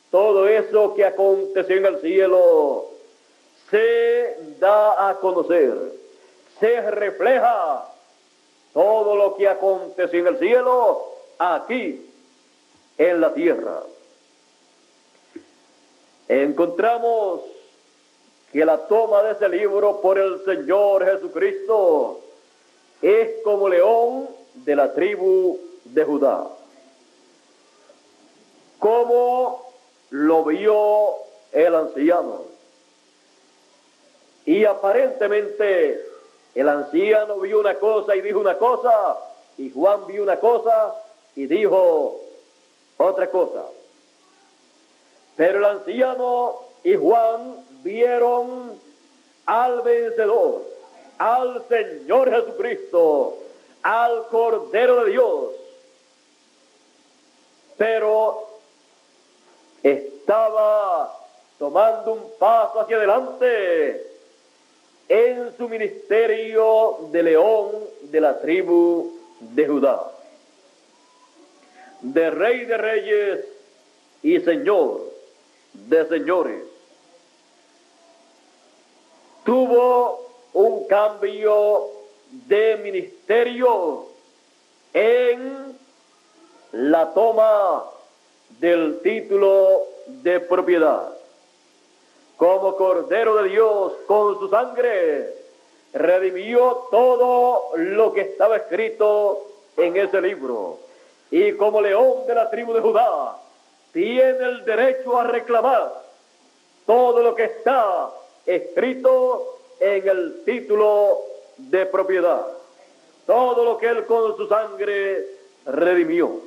todo eso que aconteció en el cielo se da a conocer, se refleja todo lo que aconteció en el cielo aquí en la tierra. Encontramos que la toma de ese libro por el Señor Jesucristo es como león de la tribu de Judá. Como lo vio el anciano. Y aparentemente el anciano vio una cosa y dijo una cosa, y Juan vio una cosa y dijo otra cosa. Pero el anciano y Juan vieron al vencedor, al Señor Jesucristo, al Cordero de Dios. Pero estaba tomando un paso hacia adelante en su ministerio de león de la tribu de Judá, de rey de reyes y señor de señores. Tuvo un cambio de ministerio en la toma del título de propiedad. Como Cordero de Dios, con su sangre, redimió todo lo que estaba escrito en ese libro. Y como león de la tribu de Judá, tiene el derecho a reclamar todo lo que está escrito en el título de propiedad. Todo lo que él con su sangre redimió.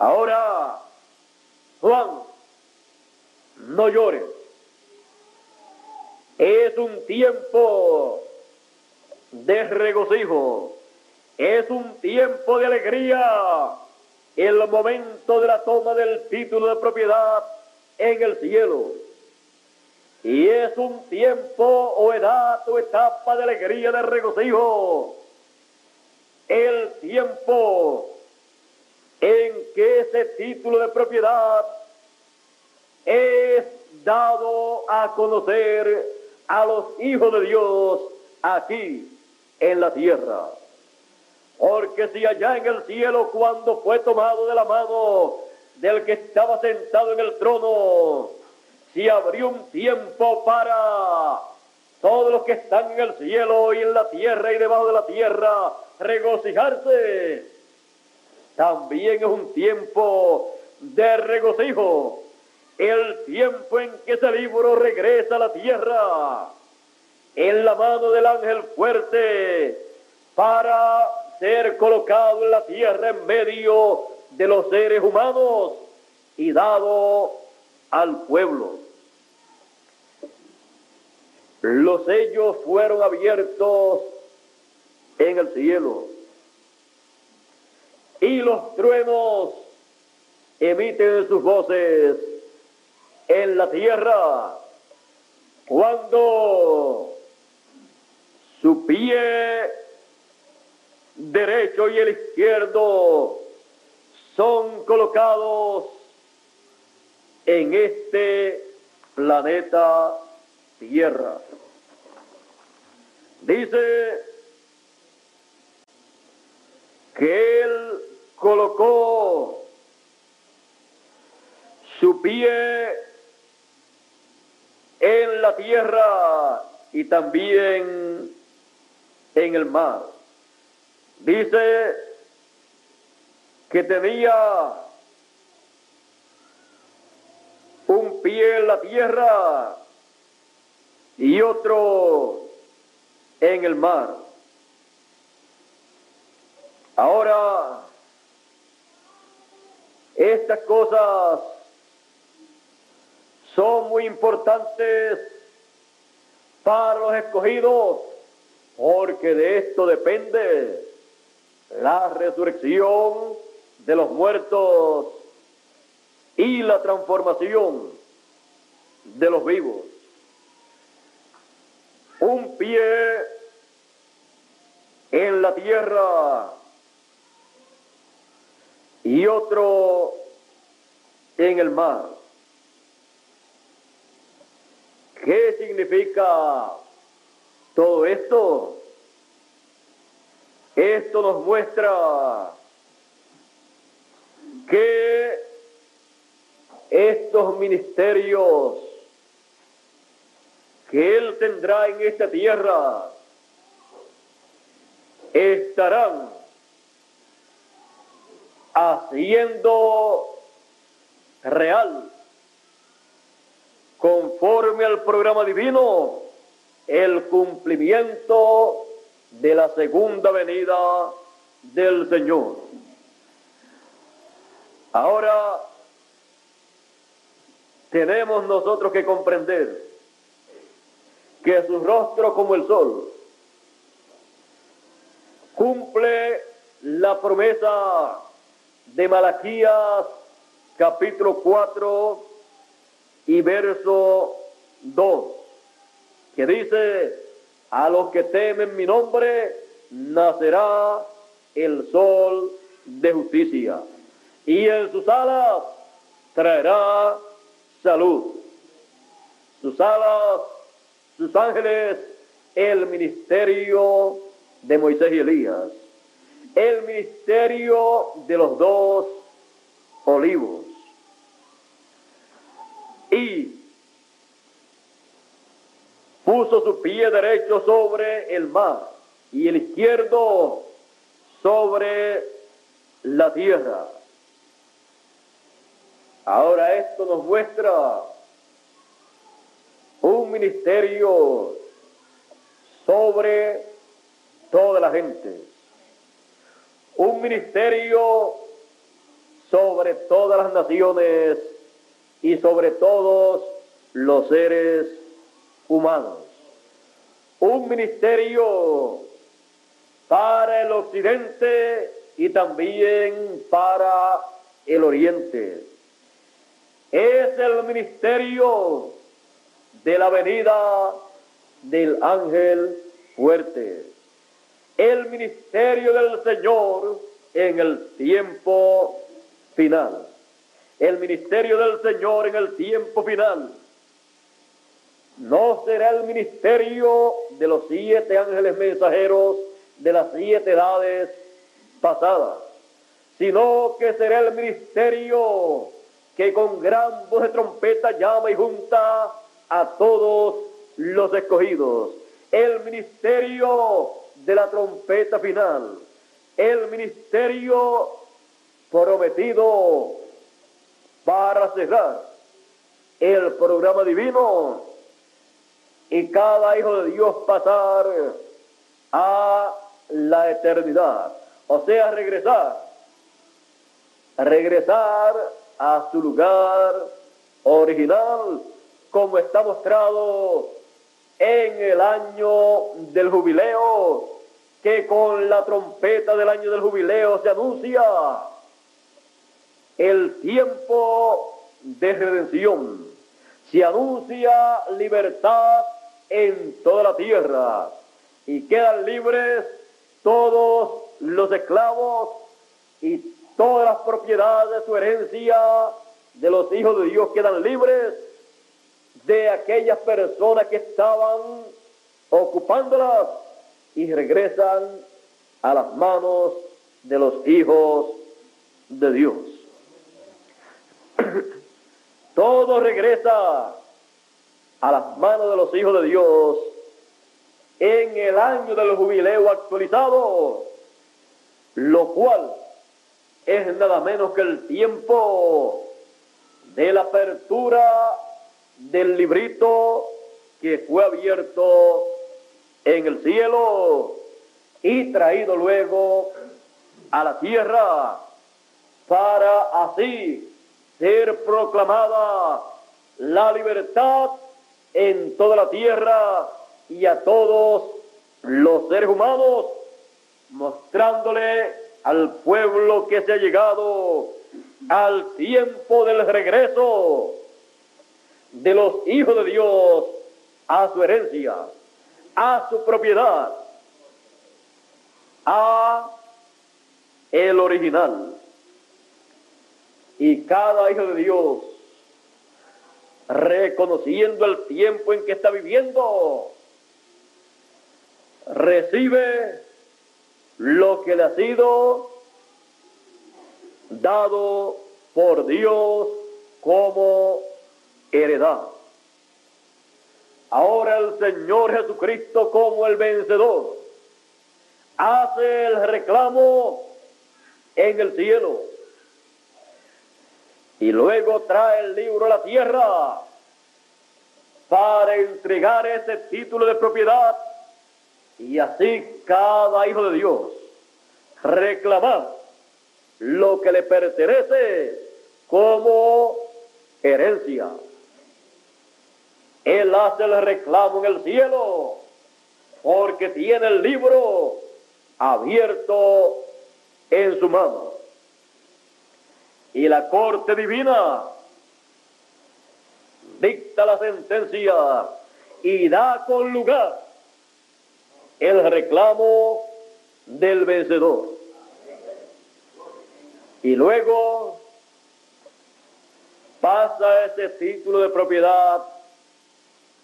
Ahora, Juan, no llores. Es un tiempo de regocijo. Es un tiempo de alegría. El momento de la toma del título de propiedad en el cielo. Y es un tiempo o edad o etapa de alegría, de regocijo. El tiempo en que ese título de propiedad es dado a conocer a los hijos de Dios aquí en la tierra. Porque si allá en el cielo cuando fue tomado de la mano del que estaba sentado en el trono, si abrió un tiempo para todos los que están en el cielo y en la tierra y debajo de la tierra regocijarse, también es un tiempo de regocijo, el tiempo en que ese libro regresa a la tierra, en la mano del ángel fuerte, para ser colocado en la tierra en medio de los seres humanos y dado al pueblo. Los sellos fueron abiertos en el cielo y los truenos emiten sus voces en la tierra cuando su pie derecho y el izquierdo son colocados en este planeta Tierra. Dice que él colocó su pie en la tierra y también en el mar. Dice que tenía un pie en la tierra y otro en el mar. Ahora, estas cosas son muy importantes para los escogidos, porque de esto depende la resurrección de los muertos y la transformación de los vivos. Un pie en la tierra y otro en el mar. ¿Qué significa todo esto? Esto nos muestra que estos ministerios que Él tendrá en esta tierra estarán haciendo real, conforme al programa divino, el cumplimiento de la segunda venida del Señor. Ahora tenemos nosotros que comprender que su rostro como el sol cumple la promesa de Malaquías capítulo 4 y verso 2, que dice, a los que temen mi nombre nacerá el sol de justicia, y en sus alas traerá salud. Sus alas, sus ángeles, el ministerio de Moisés y Elías, el ministerio de los dos olivos. Y puso su pie derecho sobre el mar y el izquierdo sobre la tierra. Ahora esto nos muestra un ministerio sobre toda la gente. Un ministerio sobre todas las naciones y sobre todos los seres humanos. Un ministerio para el occidente y también para el oriente. Es el ministerio de la venida del ángel fuerte. El ministerio del Señor en el tiempo final. El ministerio del Señor en el tiempo final no será el ministerio de los siete ángeles mensajeros de las siete edades pasadas, sino que será el ministerio que con gran voz de trompeta llama y junta a todos los escogidos. El ministerio de la trompeta final, el ministerio prometido para cerrar el programa divino y cada hijo de Dios pasar a la eternidad. O sea, regresar. Regresar a su lugar original, como está mostrado en el año del jubileo, que con la trompeta del año del jubileo se anuncia el tiempo de redención. Se anuncia libertad en toda la tierra. Y quedan libres todos los esclavos y todas las propiedades de su herencia. De los hijos de Dios quedan libres de aquellas personas que estaban ocupándolas y regresan a las manos de los hijos de Dios. Todo regresa a las manos de los hijos de Dios en el año del jubileo actualizado, lo cual es nada menos que el tiempo de la apertura del librito que fue abierto en el cielo y traído luego a la tierra para así ser proclamada la libertad en toda la tierra y a todos los seres humanos, mostrándole al pueblo que se ha llegado al tiempo del regreso de los hijos de Dios a su herencia, a su propiedad, a el original. Y cada hijo de Dios, reconociendo el tiempo en que está viviendo, recibe lo que le ha sido dado por Dios como heredad. Ahora el Señor Jesucristo como el vencedor hace el reclamo en el cielo y luego trae el libro a la tierra para entregar ese título de propiedad y así cada hijo de Dios reclamar lo que le pertenece como herencia. Él hace el reclamo en el cielo porque tiene el libro abierto en su mano. Y la corte divina dicta la sentencia y da con lugar el reclamo del vencedor. Y luego pasa ese título de propiedad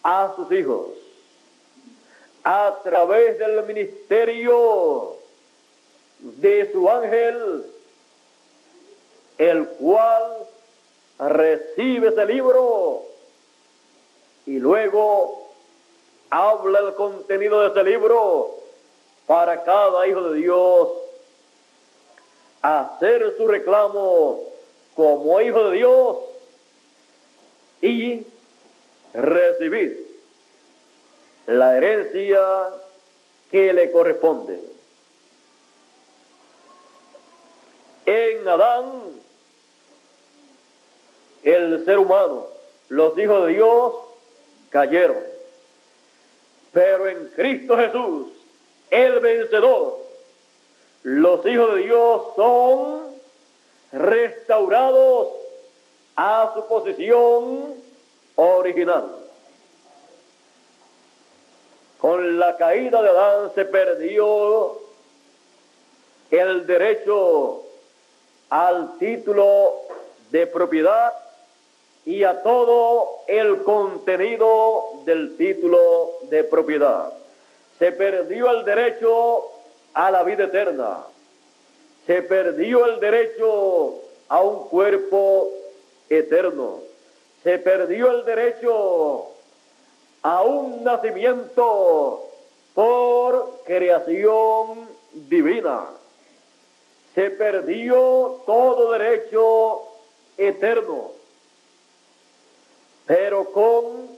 a sus hijos a través del ministerio de su ángel, el cual recibe ese libro y luego habla el contenido de ese libro para cada hijo de Dios hacer su reclamo como hijo de Dios y recibir la herencia que le corresponde. En Adán, el ser humano, los hijos de Dios cayeron. Pero en Cristo Jesús, el vencedor, los hijos de Dios son restaurados a su posición original. Con la caída de Adán se perdió el derecho al título de propiedad y a todo el contenido del título de propiedad. Se perdió el derecho a la vida eterna. Se perdió el derecho a un cuerpo eterno. Se perdió el derecho a un nacimiento por creación divina. Se perdió todo derecho eterno, pero con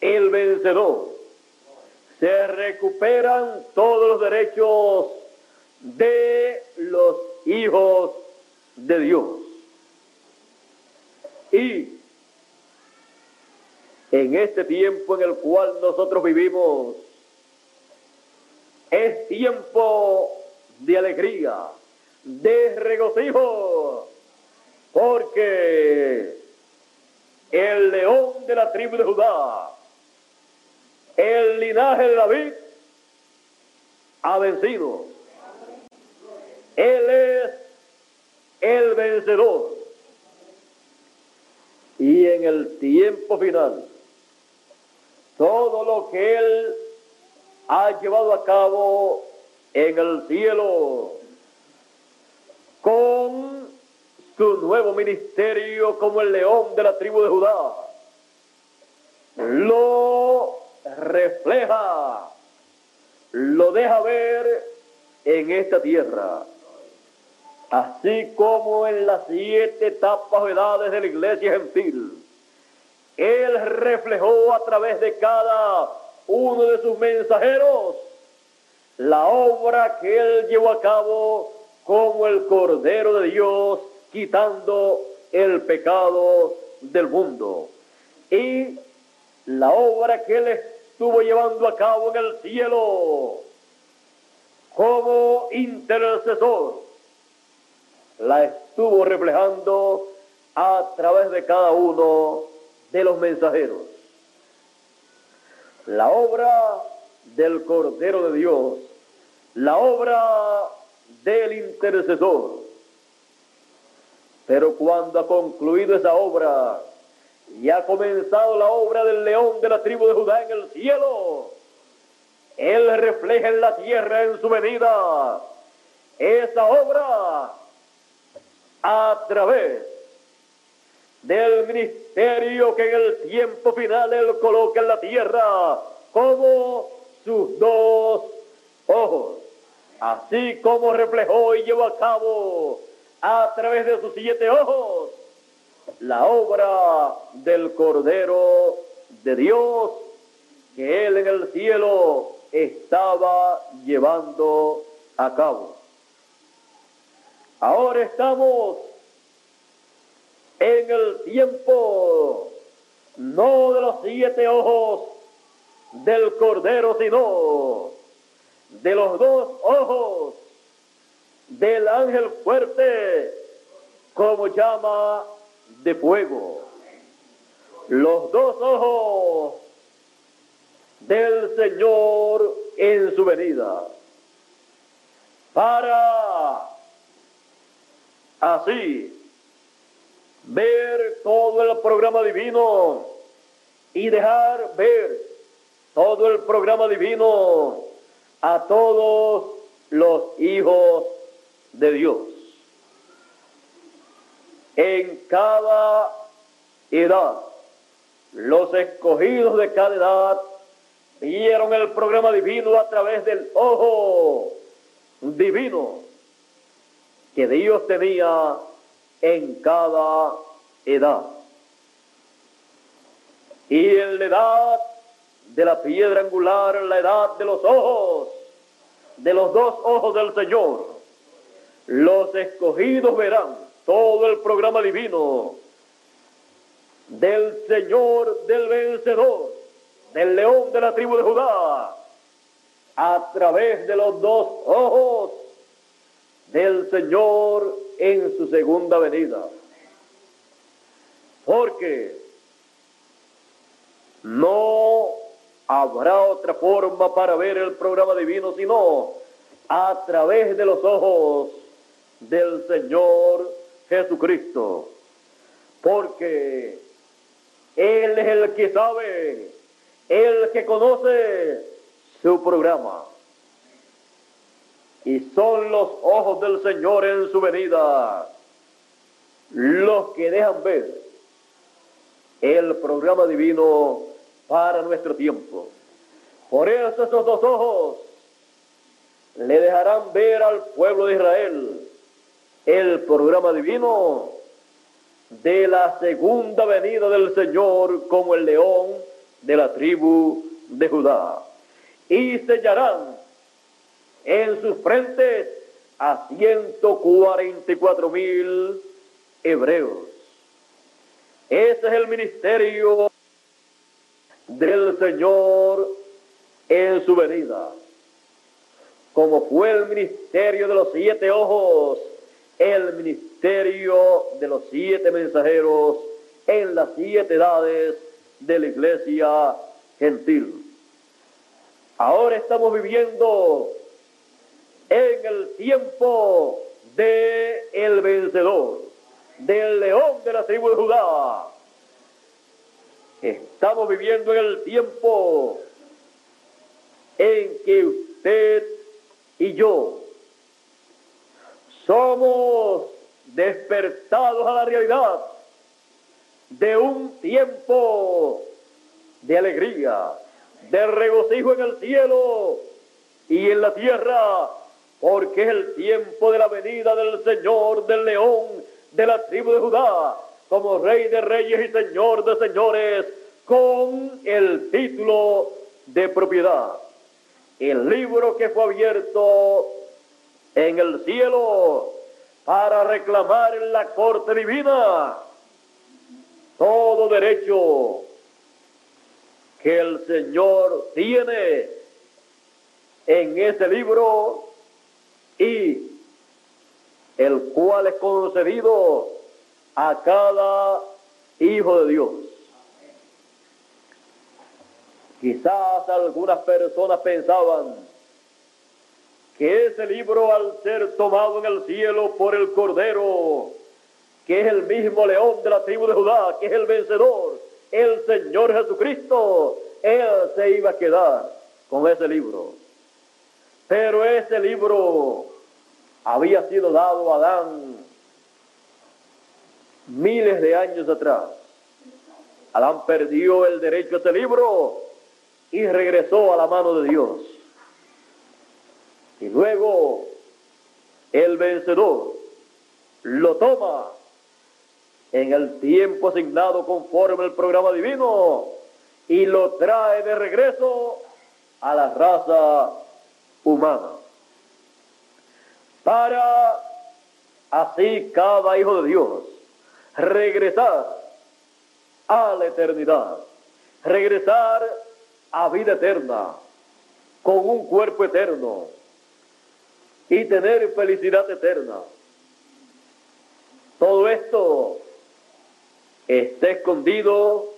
el vencedor se recuperan todos los derechos de los hijos de Dios. Y en este tiempo en el cual nosotros vivimos, es tiempo de alegría, de regocijo, porque el león de la tribu de Judá, el linaje de David, ha vencido. Él es el vencedor. Y en el tiempo final, todo lo que Él ha llevado a cabo en el cielo con su nuevo ministerio como el león de la tribu de Judá. Lo refleja, lo deja ver en esta tierra. Así como en las siete etapas o edades de la iglesia gentil él reflejó a través de cada uno de sus mensajeros la obra que Él llevó a cabo como el Cordero de Dios, quitando el pecado del mundo. Y la obra que Él estuvo llevando a cabo en el cielo como intercesor, la estuvo reflejando a través de cada uno de los mensajeros. La obra del Cordero de Dios, la obra del intercesor. Pero cuando ha concluido esa obra y ha comenzado la obra del león de la tribu de Judá en el cielo, Él refleja en la tierra en su venida esa obra a través del ministerio que en el tiempo final Él coloca en la tierra como sus dos ojos, así como reflejó y llevó a cabo a través de sus siete ojos la obra del Cordero de Dios que Él en el cielo estaba llevando a cabo. Ahora estamos en el tiempo no de los siete ojos del Cordero, sino de los dos ojos del ángel fuerte, como llama de fuego. Los dos ojos del Señor en su venida. Para así ver todo el programa divino y dejar ver todo el programa divino a todos los hijos de Dios. En cada edad, los escogidos de cada edad vieron el programa divino a través del ojo divino que Dios tenía en cada edad. Y en la edad de la piedra angular, la edad de los ojos, de los dos ojos del Señor, los escogidos verán todo el programa divino del Señor, del vencedor, del león de la tribu de Judá, a través de los dos ojos del Señor en su segunda venida. Porque no habrá otra forma para ver el programa divino sino a través de los ojos del Señor Jesucristo. Porque Él es el que sabe, el que conoce su programa y son los ojos del Señor en su venida los que dejan ver el programa divino para nuestro tiempo. Por eso esos dos ojos le dejarán ver al pueblo de Israel el programa divino de la segunda venida del Señor como el león de la tribu de Judá. Y sellarán en sus frentes a 144 mil hebreos. Ese es el ministerio del Señor en su venida. Como fue el ministerio de los siete ojos, el ministerio de los siete mensajeros en las siete edades de la iglesia gentil. Ahora estamos viviendo en el tiempo de el vencedor, del león de la tribu de Judá. Estamos viviendo en el tiempo en que usted y yo somos despertados a la realidad de un tiempo de alegría, de regocijo en el cielo y en la tierra porque es el tiempo de la venida del Señor, del león, de la tribu de Judá, como rey de reyes y señor de señores, con el título de propiedad. El libro que fue abierto en el cielo para reclamar en la corte divina todo derecho que el Señor tiene en ese libro y el cual es concedido a cada hijo de Dios. Quizás algunas personas pensaban que ese libro al ser tomado en el cielo por el Cordero, que es el mismo león de la tribu de Judá, que es el vencedor, el Señor Jesucristo, Él se iba a quedar con ese libro. Pero ese libro había sido dado a Adán miles de años atrás. Adán perdió el derecho a ese libro y regresó a la mano de Dios. Y luego el vencedor lo toma en el tiempo asignado conforme al programa divino y lo trae de regreso a la raza humana. Para así cada hijo de Dios regresar a la eternidad, regresar a vida eterna, con un cuerpo eterno y tener felicidad eterna. Todo esto está escondido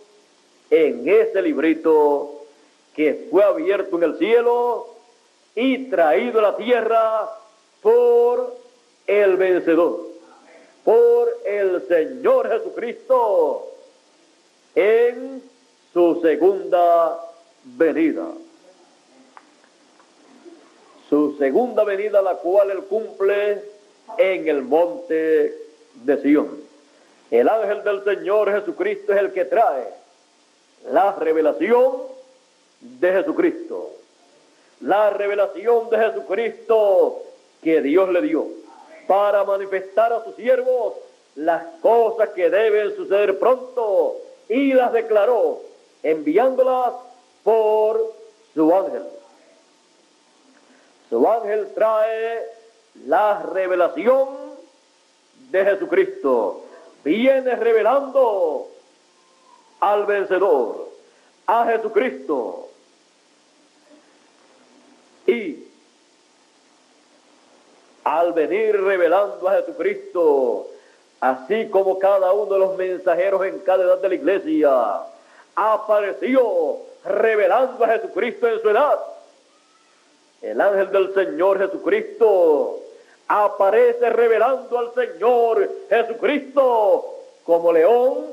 en ese librito que fue abierto en el cielo y traído a la tierra por el vencedor, por el Señor Jesucristo en su segunda venida. Su segunda venida, la cual él cumple en el monte de Sion. El ángel del Señor Jesucristo es el que trae la revelación de Jesucristo. La revelación de Jesucristo que Dios le dio para manifestar a sus siervos las cosas que deben suceder pronto y las declaró enviándolas por su ángel. Su ángel trae la revelación de Jesucristo. Viene revelando al vencedor, a Jesucristo. Y al venir revelando a Jesucristo, así como cada uno de los mensajeros en cada edad de la iglesia, apareció revelando a Jesucristo en su edad. El ángel del Señor Jesucristo aparece revelando al Señor Jesucristo como león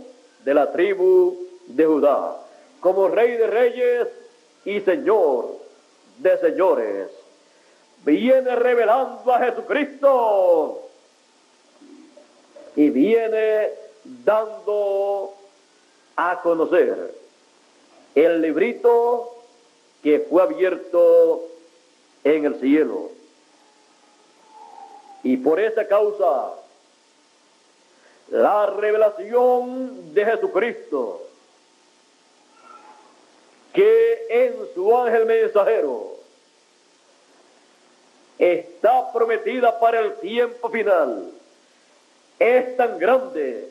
de la tribu de Judá, como rey de reyes y señor de señores. Viene revelando a Jesucristo y viene dando a conocer el librito que fue abierto en el cielo. Y por esa causa, la revelación de Jesucristo, que en su ángel mensajero está prometida para el tiempo final, es tan grande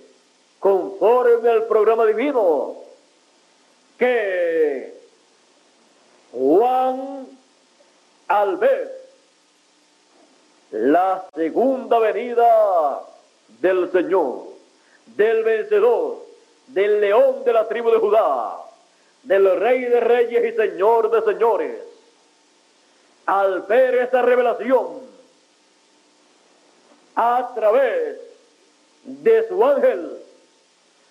conforme al programa divino que Juan al ver la segunda venida del Señor, del vencedor, del león de la tribu de Judá, del rey de reyes y señor de señores, al ver esa revelación a través de su ángel,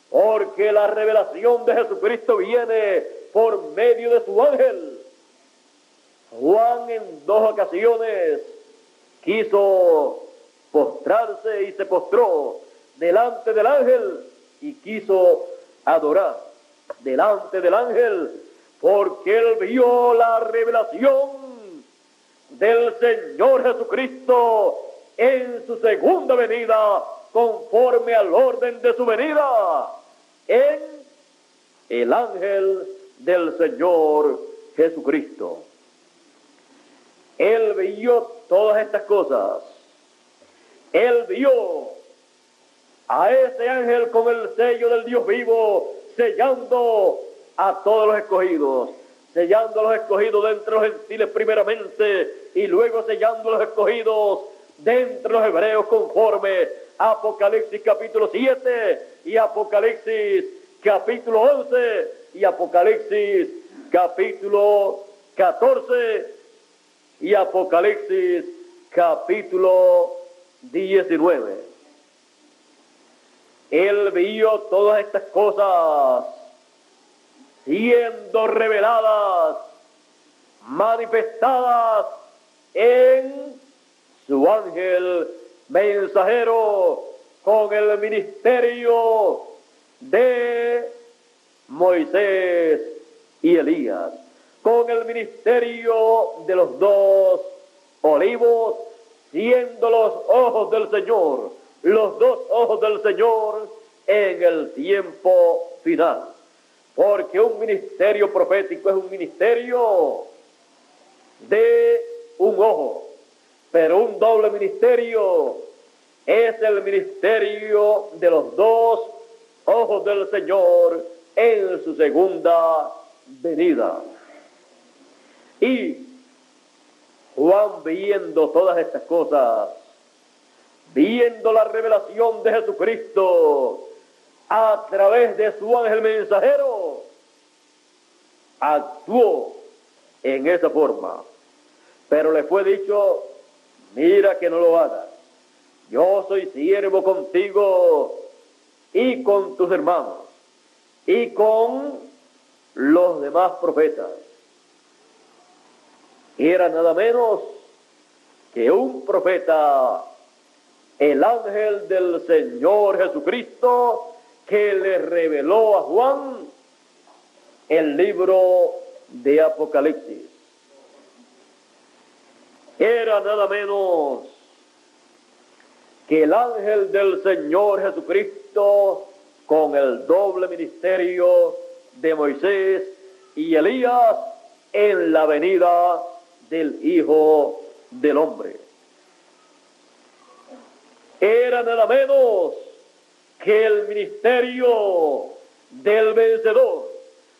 porque la revelación de Jesucristo viene por medio de su ángel. Juan en dos ocasiones quiso postrarse y se postró delante del ángel y quiso adorar delante del ángel porque él vio la revelación del Señor Jesucristo en su segunda venida conforme al orden de su venida en el ángel del Señor Jesucristo. Él vio todas estas cosas. Él vio a ese ángel con el sello del Dios vivo, sellando a todos los escogidos, sellando a los escogidos de entre los gentiles primeramente y luego sellando a los escogidos de entre los hebreos conforme Apocalipsis capítulo 7 y Apocalipsis capítulo 11 y Apocalipsis capítulo 14 y Apocalipsis capítulo 19. Él vio todas estas cosas siendo reveladas, manifestadas en su ángel mensajero con el ministerio de Moisés y Elías, con el ministerio de los dos olivos, siendo los ojos del Señor, los dos ojos del Señor en el tiempo final. Porque un ministerio profético es un ministerio de un ojo, pero un doble ministerio es el ministerio de los dos ojos del Señor en su segunda venida. Y Juan viendo todas estas cosas, viendo la revelación de Jesucristo a través de su ángel mensajero, actuó en esa forma. Pero le fue dicho, mira que no lo hagas. Yo soy siervo contigo y con tus hermanos y con los demás profetas. Era nada menos que un profeta, el ángel del Señor Jesucristo, que le reveló a Juan el libro de Apocalipsis. Era nada menos que el ángel del Señor Jesucristo con el doble ministerio de Moisés y Elías en la venida del Hijo del Hombre. Era nada menos que el ministerio del vencedor,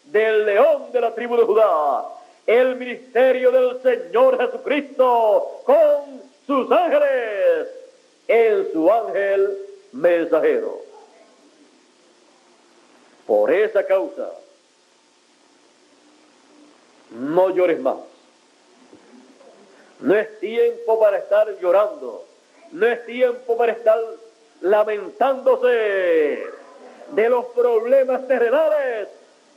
del león de la tribu de Judá, el ministerio del Señor Jesucristo con sus ángeles, en su ángel mensajero. Por esa causa, no llores más. No es tiempo para estar llorando. No es tiempo para estar lamentándose de los problemas terrenales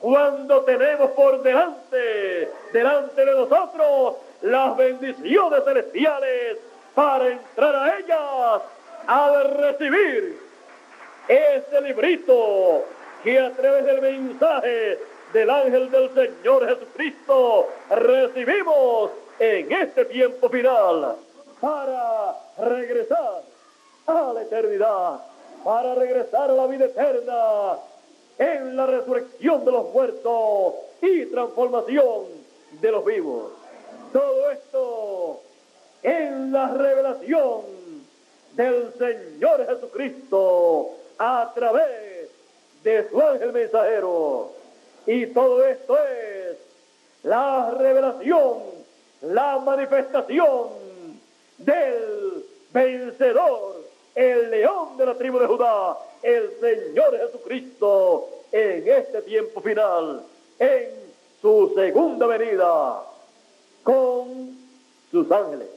cuando tenemos por delante, delante de nosotros, las bendiciones celestiales para entrar a ellas al recibir ese librito que a través del mensaje del ángel del Señor Jesucristo recibimos en este tiempo final para regresar a la eternidad, para regresar a la vida eterna en la resurrección de los muertos y transformación de los vivos. Todo esto en la revelación del Señor Jesucristo a través de su ángel mensajero. Y todo esto es la revelación la manifestación del vencedor, el león de la tribu de Judá, el Señor Jesucristo, en este tiempo final, en su segunda venida, con sus ángeles.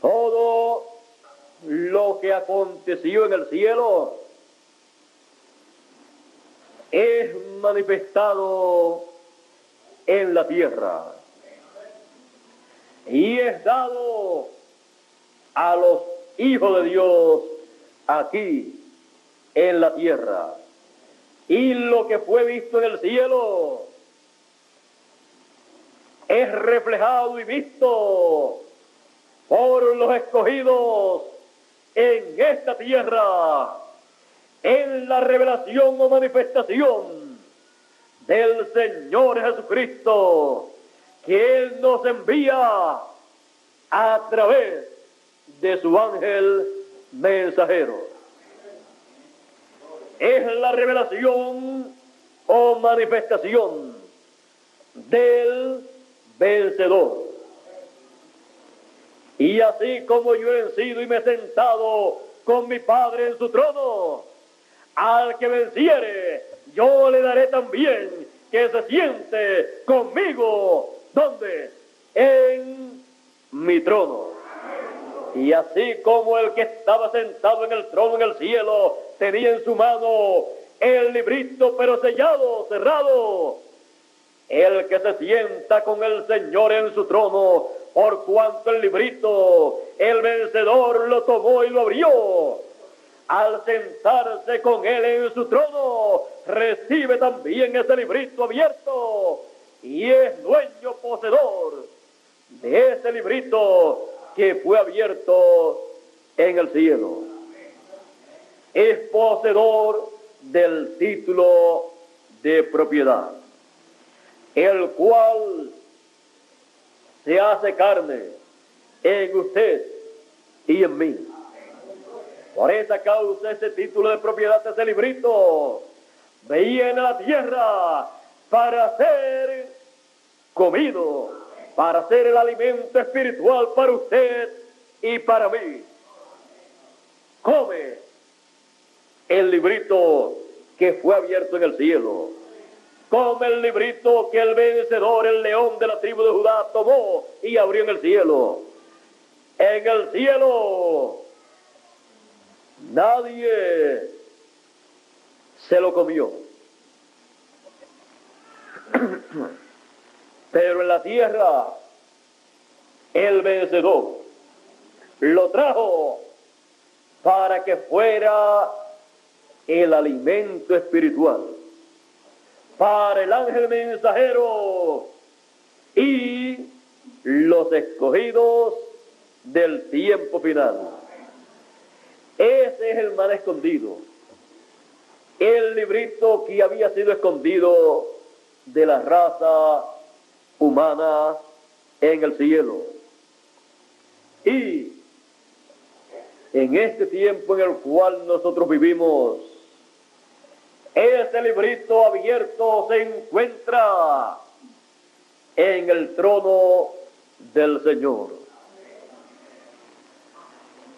Todo lo que aconteció en el cielo es manifestado en la tierra y es dado a los hijos de Dios aquí en la tierra. Y lo que fue visto en el cielo es reflejado y visto por los escogidos en esta tierra en la revelación o manifestación del Señor Jesucristo, que Él nos envía a través de su ángel mensajero. Es la revelación o manifestación del vencedor. Y así como yo he sido y me he sentado con mi Padre en su trono, al que venciere, yo le daré también que se siente conmigo. ¿Dónde? En mi trono. Y así como el que estaba sentado en el trono en el cielo tenía en su mano el librito pero sellado, cerrado, el que se sienta con el Señor en su trono, por cuanto el librito, el vencedor lo tomó y lo abrió al sentarse con él en su trono, recibe también ese librito abierto y es dueño poseedor de ese librito que fue abierto en el cielo. Es poseedor del título de propiedad, el cual se hace carne en usted y en mí Por esa causa, ese título de propiedad de ese librito veía en la tierra para ser comido, para ser el alimento espiritual para usted y para mí. Come el librito que fue abierto en el cielo. Come el librito que el vencedor, el león de la tribu de Judá, tomó y abrió en el cielo. En el cielo nadie se lo comió. Pero en la tierra, el vencedor lo trajo para que fuera el alimento espiritual para el ángel mensajero y los escogidos del tiempo final. Ese es el mal escondido. El librito que había sido escondido de la raza humana en el cielo. Y en este tiempo en el cual nosotros vivimos, ese librito abierto se encuentra en el trono del Señor.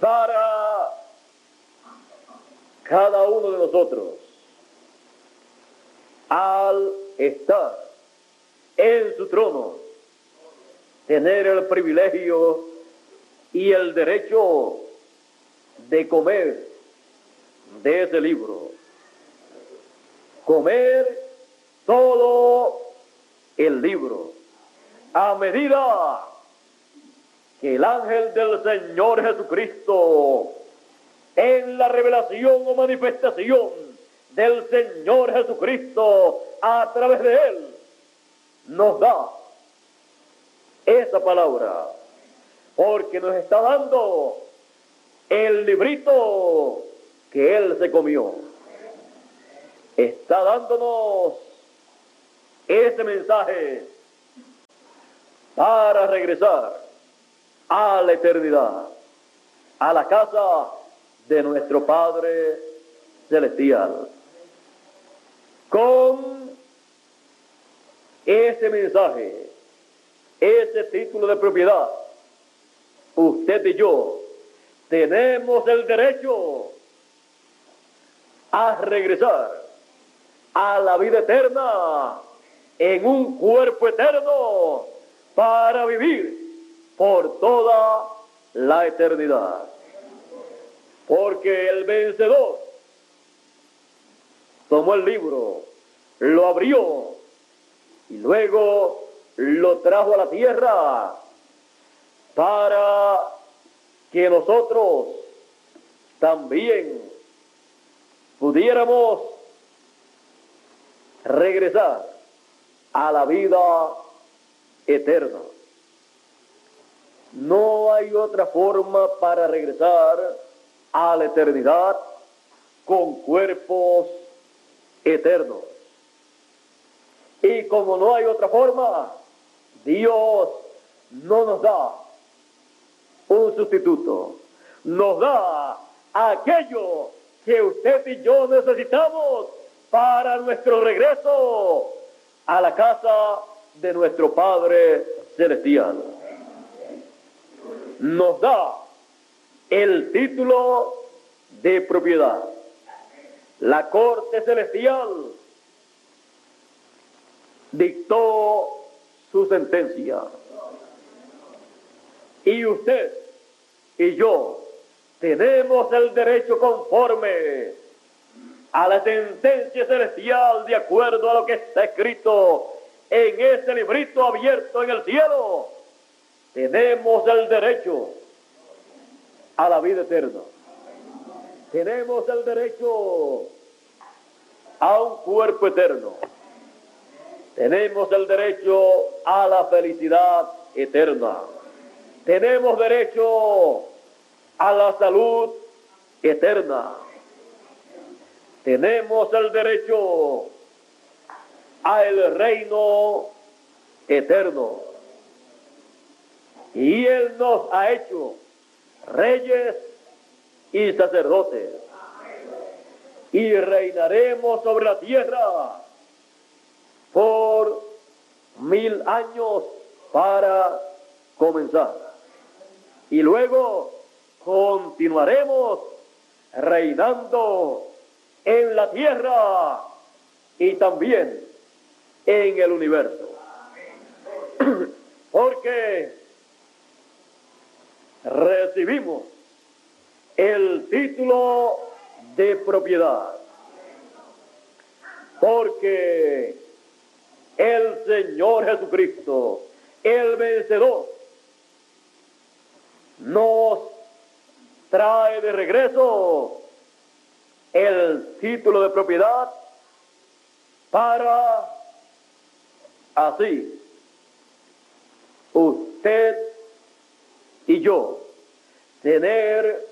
Para cada uno de nosotros, al estar en su trono, tener el privilegio y el derecho de comer de ese libro. Comer todo el libro. A medida que el ángel del Señor Jesucristo, en la revelación o manifestación del Señor Jesucristo a través de él, nos da esa palabra, porque nos está dando el librito que él se comió. Está dándonos ese mensaje para regresar a la eternidad, a la casa de nuestro Padre Celestial. Con ese mensaje, ese título de propiedad, usted y yo tenemos el derecho a regresar a la vida eterna en un cuerpo eterno para vivir por toda la eternidad. Porque el vencedor tomó el libro, lo abrió y luego lo trajo a la tierra para que nosotros también pudiéramos regresar a la vida eterna. No hay otra forma para regresar a la eternidad con cuerpos eternos. Y como no hay otra forma, Dios no nos da un sustituto. Nos da aquello que usted y yo necesitamos para nuestro regreso a la casa de nuestro Padre Celestial. Nos da el título de propiedad. La Corte Celestial dictó su sentencia. Y usted y yo tenemos el derecho conforme a la sentencia celestial de acuerdo a lo que está escrito en ese librito abierto en el cielo. Tenemos el derecho a la vida eterna. Tenemos el derecho a un cuerpo eterno. Tenemos el derecho a la felicidad eterna. Tenemos derecho a la salud eterna. Tenemos el derecho al reino eterno. Y Él nos ha hecho reyes y sacerdotes. Y reinaremos sobre la tierra por mil años para comenzar. Y luego continuaremos reinando en la tierra y también en el universo. Porque recibimos el título de propiedad. Porque el Señor Jesucristo, el vencedor, nos trae de regreso el título de propiedad para así usted y yo tener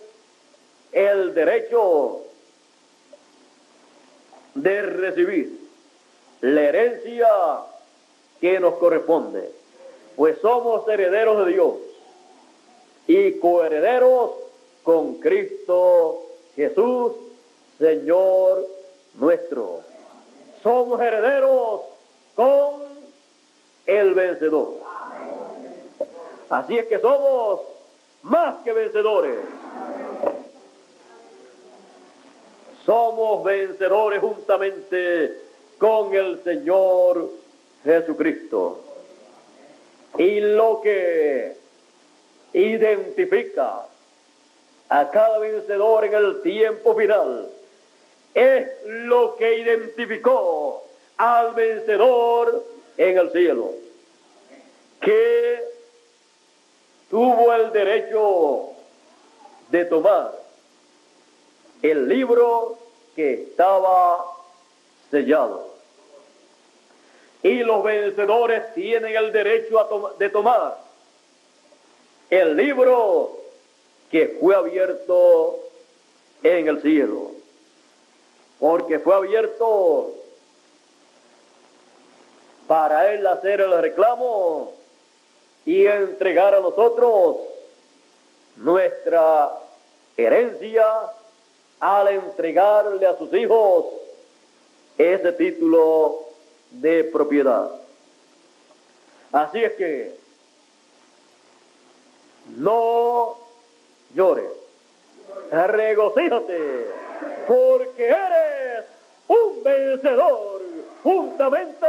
el derecho de recibir la herencia que nos corresponde, pues somos herederos de Dios y coherederos con Cristo Jesús, Señor nuestro. Somos herederos con el vencedor. Así es que somos más que vencedores. Somos vencedores juntamente con el Señor Jesucristo. Y lo que identifica a cada vencedor en el tiempo final es lo que identificó al vencedor en el cielo, que tuvo el derecho de tomar el libro que estaba sellado. Y los vencedores tienen el derecho de tomar el libro que fue abierto en el cielo. Porque fue abierto para él hacer el reclamo y entregar a nosotros nuestra herencia al entregarle a sus hijos ese título de propiedad. Así es que no llores, regocíjate, porque eres un vencedor juntamente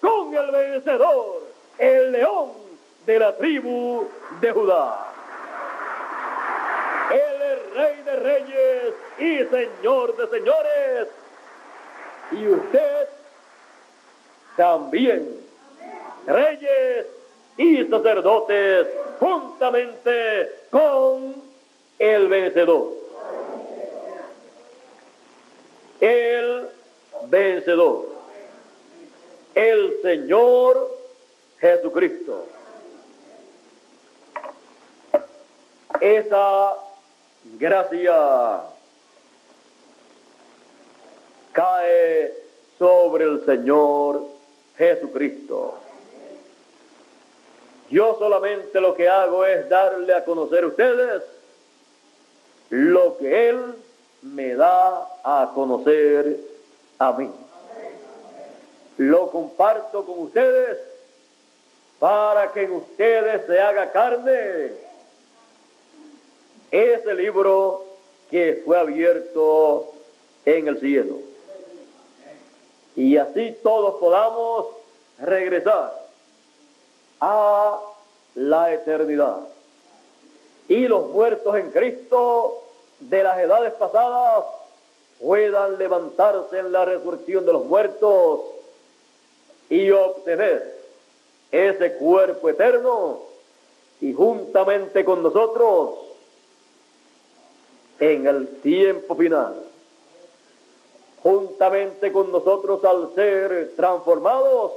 con el vencedor, el león de la tribu de Judá. Él es rey de reyes y señor de señores. Y usted también, reyes y sacerdotes, juntamente con el vencedor. El vencedor. El Señor Jesucristo. Esa gracia cae sobre el Señor Jesucristo. Yo solamente lo que hago es darle a conocer a ustedes lo que Él me da a conocer a mí. Lo comparto con ustedes para que en ustedes se haga carne ese libro que fue abierto en el cielo. Y así todos podamos regresar a la eternidad. Y los muertos en Cristo de las edades pasadas puedan levantarse en la resurrección de los muertos y obtener ese cuerpo eterno y juntamente con nosotros en el tiempo final, juntamente con nosotros al ser transformados,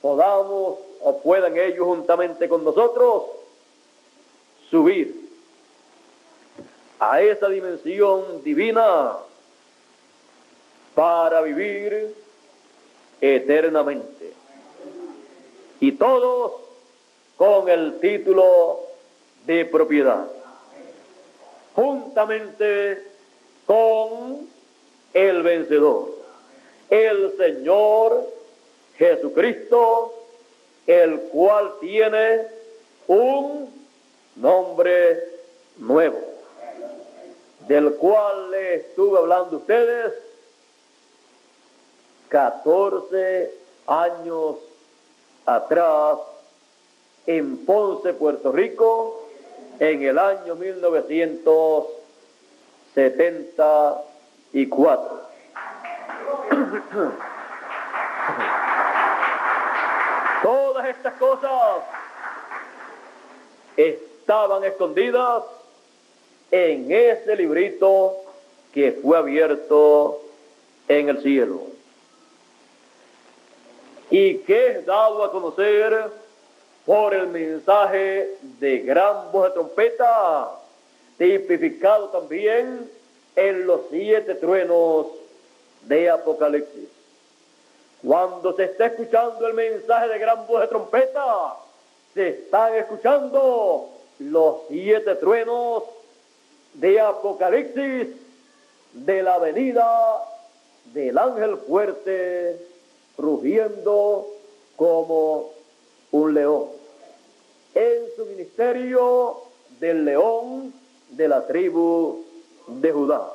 podamos o puedan ellos juntamente con nosotros subir a esa dimensión divina para vivir eternamente. Y todos con el título de propiedad. Juntamente con el vencedor, el Señor Jesucristo, el cual tiene un nombre nuevo, del cual le estuve hablando a ustedes 14 años atrás en Ponce, Puerto Rico, en el año 1974. Todas estas cosas estaban escondidas en ese librito que fue abierto en el cielo y que es dado a conocer por el mensaje de gran voz de trompeta, tipificado también en los siete truenos de Apocalipsis. Cuando se está escuchando el mensaje de gran voz de trompeta, se están escuchando los siete truenos de Apocalipsis de la venida del ángel fuerte rugiendo como un león. En su ministerio del león de la tribu de Judá.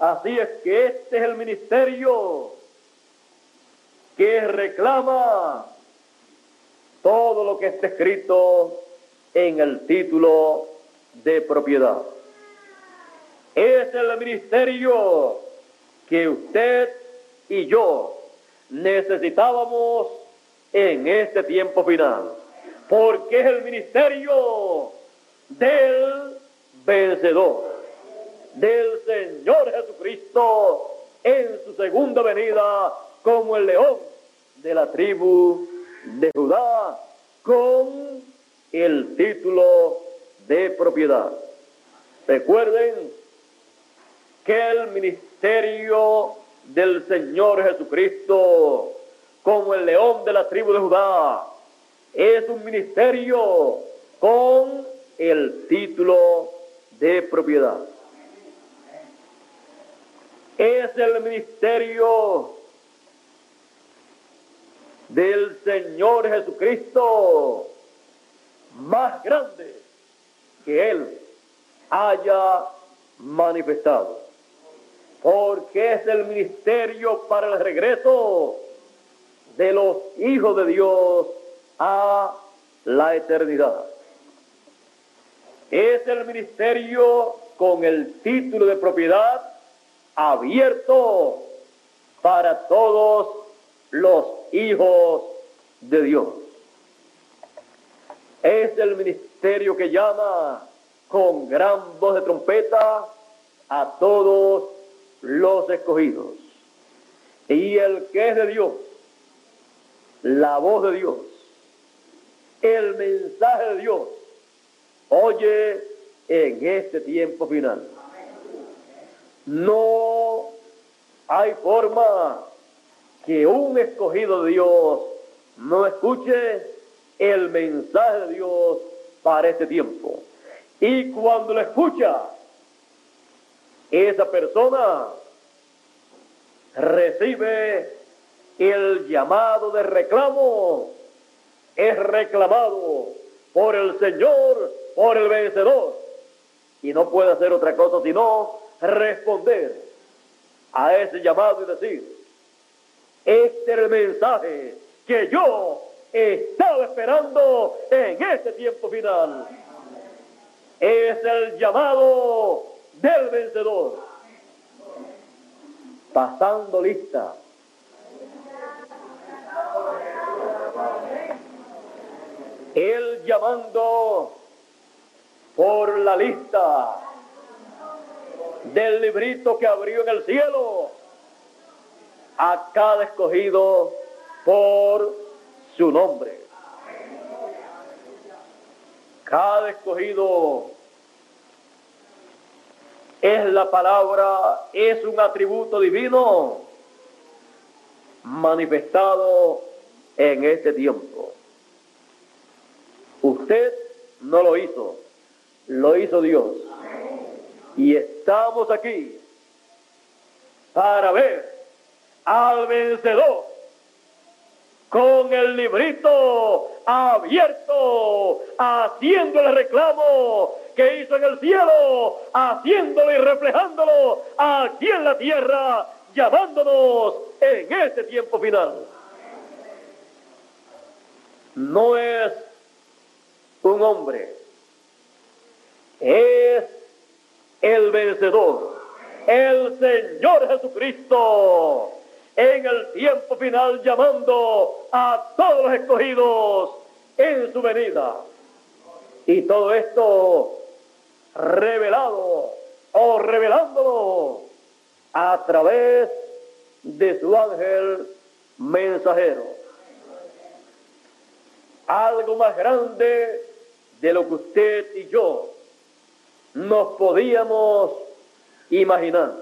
Así es que este es el ministerio que reclama todo lo que está escrito en el título de propiedad. Es el ministerio que usted y yo necesitábamos en este tiempo final, porque es el ministerio del vencedor, del Señor Jesucristo en su segunda venida como el león de la tribu de Judá, con el título de propiedad. Recuerden que el ministerio del Señor Jesucristo como el león de la tribu de Judá. Es un ministerio con el título de propiedad. Es el ministerio del Señor Jesucristo más grande que Él haya manifestado porque es el ministerio para el regreso de los hijos de Dios a la eternidad. Es el ministerio con el título de propiedad abierto para todos los hijos de Dios. Es el ministerio que llama con gran voz de trompeta a todos los escogidos. Y el que es de Dios, la voz de Dios, el mensaje de Dios, oye en este tiempo final. No hay forma que un escogido de Dios no escuche el mensaje de Dios para este tiempo. Y cuando lo escucha, esa persona recibe el llamado de reclamo, es reclamado por el Señor, por el vencedor, y no puede hacer otra cosa sino responder a ese llamado y decir, este es el mensaje que yo estaba esperando en este tiempo final. Es el llamado del vencedor. Pasando lista. Él llamando por la lista del librito que abrió en el cielo a cada escogido por su nombre. Cada escogido es la palabra, es un atributo divino manifestado en este tiempo. Usted no lo hizo, lo hizo Dios. Y estamos aquí para ver al vencedor con el librito abierto, haciendo el reclamo que hizo en el cielo, haciéndolo y reflejándolo aquí en la tierra, llamándonos en este tiempo final. No es un hombre, es el vencedor, el Señor Jesucristo, en el tiempo final llamando a todos los escogidos en su venida. Y todo esto revelado o revelándolo a través de su ángel mensajero. Algo más grande de lo que usted y yo nos podíamos imaginar.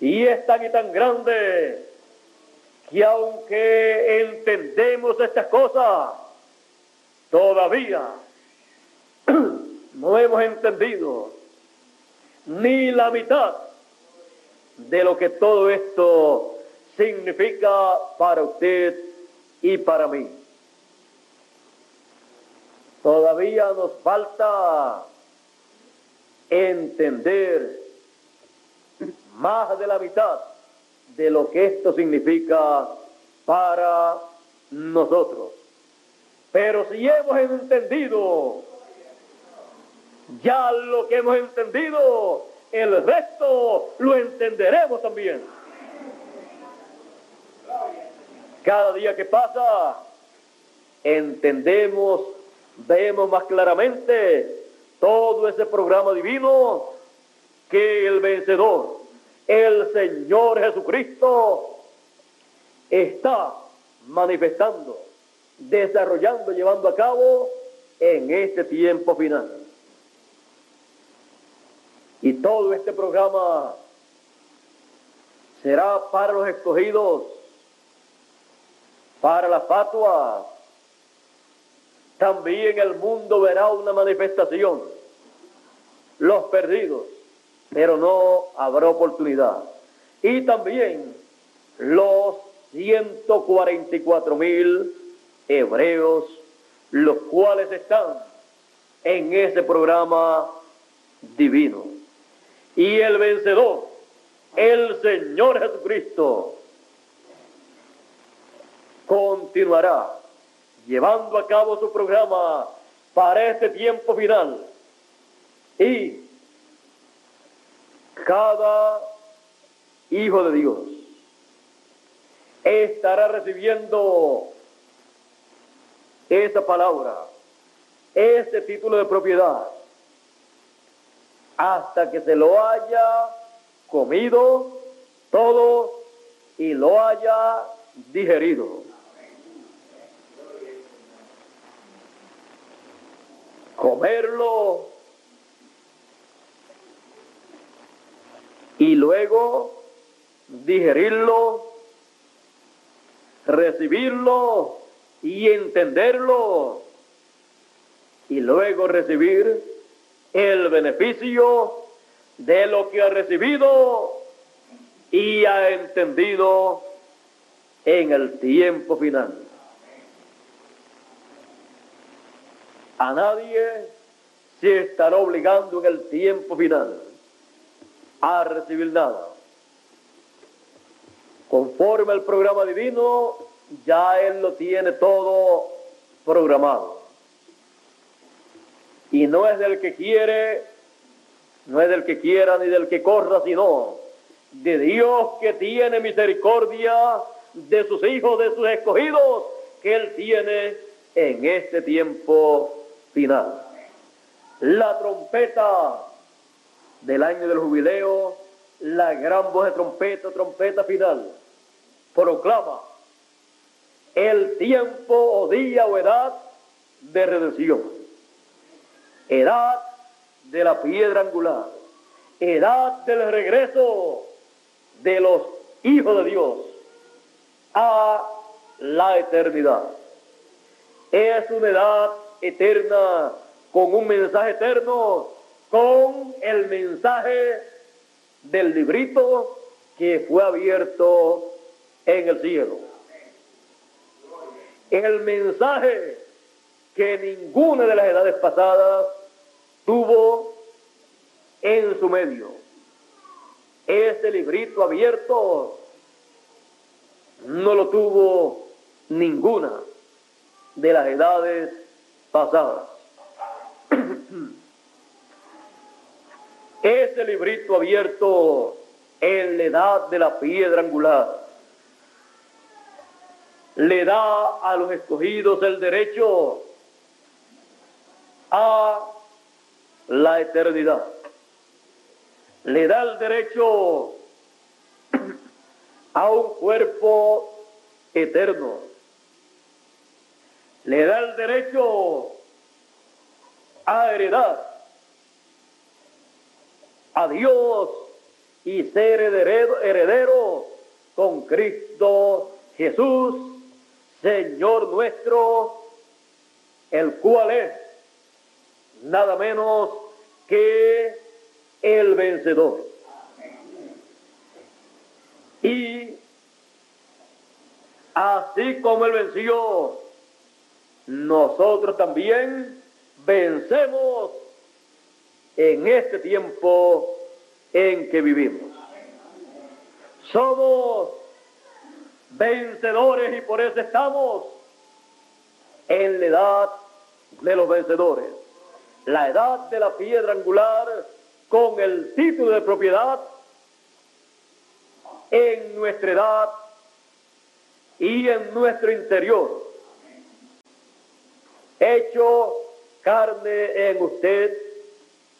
Y es tan y tan grande que aunque entendemos estas cosas, todavía no hemos entendido ni la mitad de lo que todo esto significa para usted y para mí. Todavía nos falta entender más de la mitad de lo que esto significa para nosotros. Pero si hemos entendido ya lo que hemos entendido, el resto lo entenderemos también. Cada día que pasa, entendemos, vemos más claramente todo ese programa divino que el vencedor, el Señor Jesucristo, está manifestando, desarrollando, llevando a cabo en este tiempo final. Y todo este programa será para los escogidos, para la fatua. También el mundo verá una manifestación. Los perdidos, pero no habrá oportunidad. Y también los 144 mil hebreos, los cuales están en ese programa divino y el vencedor, el Señor Jesucristo, continuará llevando a cabo su programa para este tiempo final. Y cada hijo de Dios estará recibiendo esa palabra, ese título de propiedad hasta que se lo haya comido todo y lo haya digerido. Comerlo y luego digerirlo, recibirlo y entenderlo y luego recibir el beneficio de lo que ha recibido y ha entendido en el tiempo final. A nadie se estará obligando en el tiempo final a recibir nada. Conforme al programa divino, ya Él lo tiene todo programado. Y no es del que quiere, no es del que quiera ni del que corra, sino de Dios que tiene misericordia de sus hijos, de sus escogidos, que Él tiene en este tiempo final. La trompeta del año del jubileo, la gran voz de trompeta, trompeta final, proclama el tiempo o día o edad de redención edad de la piedra angular, edad del regreso de los hijos de Dios a la eternidad. Es una edad eterna con un mensaje eterno, con el mensaje del librito que fue abierto en el cielo. El mensaje que ninguna de las edades pasadas tuvo en su medio. Este librito abierto no lo tuvo ninguna de las edades pasadas. Este librito abierto en la edad de la piedra angular le da a los escogidos el derecho a la eternidad. Le da el derecho a un cuerpo eterno. Le da el derecho a heredar a Dios y ser heredero, heredero con Cristo Jesús, Señor nuestro, el cual es nada menos que el vencedor. Y así como él venció, nosotros también vencemos en este tiempo en que vivimos. Somos vencedores y por eso estamos en la edad de los vencedores. La edad de la piedra angular con el título de propiedad en nuestra edad y en nuestro interior. Hecho carne en usted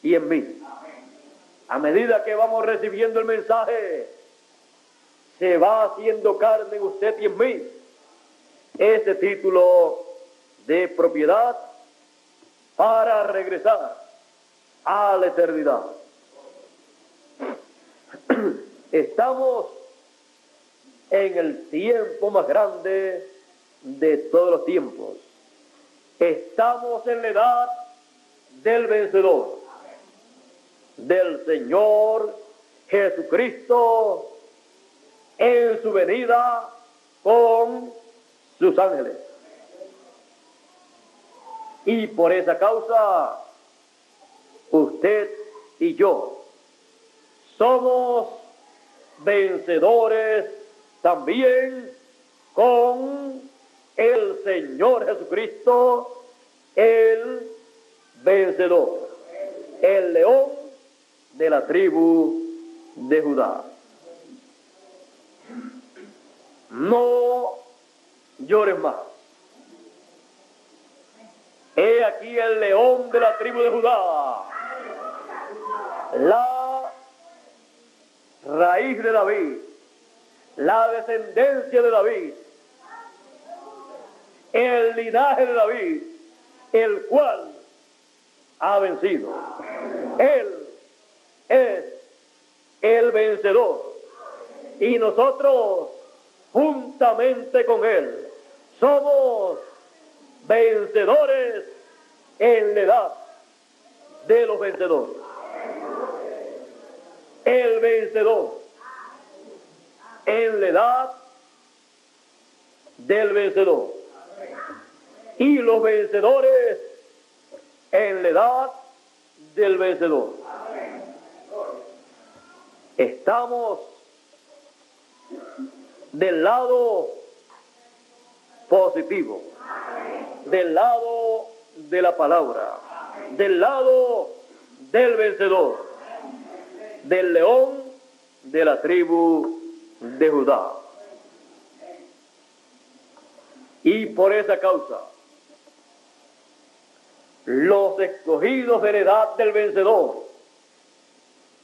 y en mí. A medida que vamos recibiendo el mensaje, se va haciendo carne en usted y en mí. Ese título de propiedad para regresar a la eternidad. Estamos en el tiempo más grande de todos los tiempos. Estamos en la edad del vencedor del Señor Jesucristo en su venida con sus ángeles. Y por esa causa, usted y yo somos vencedores también con el Señor Jesucristo, el vencedor, el león de la tribu de Judá. No llores más. He aquí el león de la tribu de Judá, la raíz de David, la descendencia de David, el linaje de David, el cual ha vencido. Él es el vencedor. Y nosotros, juntamente con Él, somos vencedores en la edad de los vencedores. El vencedor en la edad del vencedor. Y los vencedores en la edad del vencedor. Estamos del lado positivo, del lado de la palabra, del lado del vencedor, del león de la tribu de Judá. Y por esa causa, los escogidos de heredad del vencedor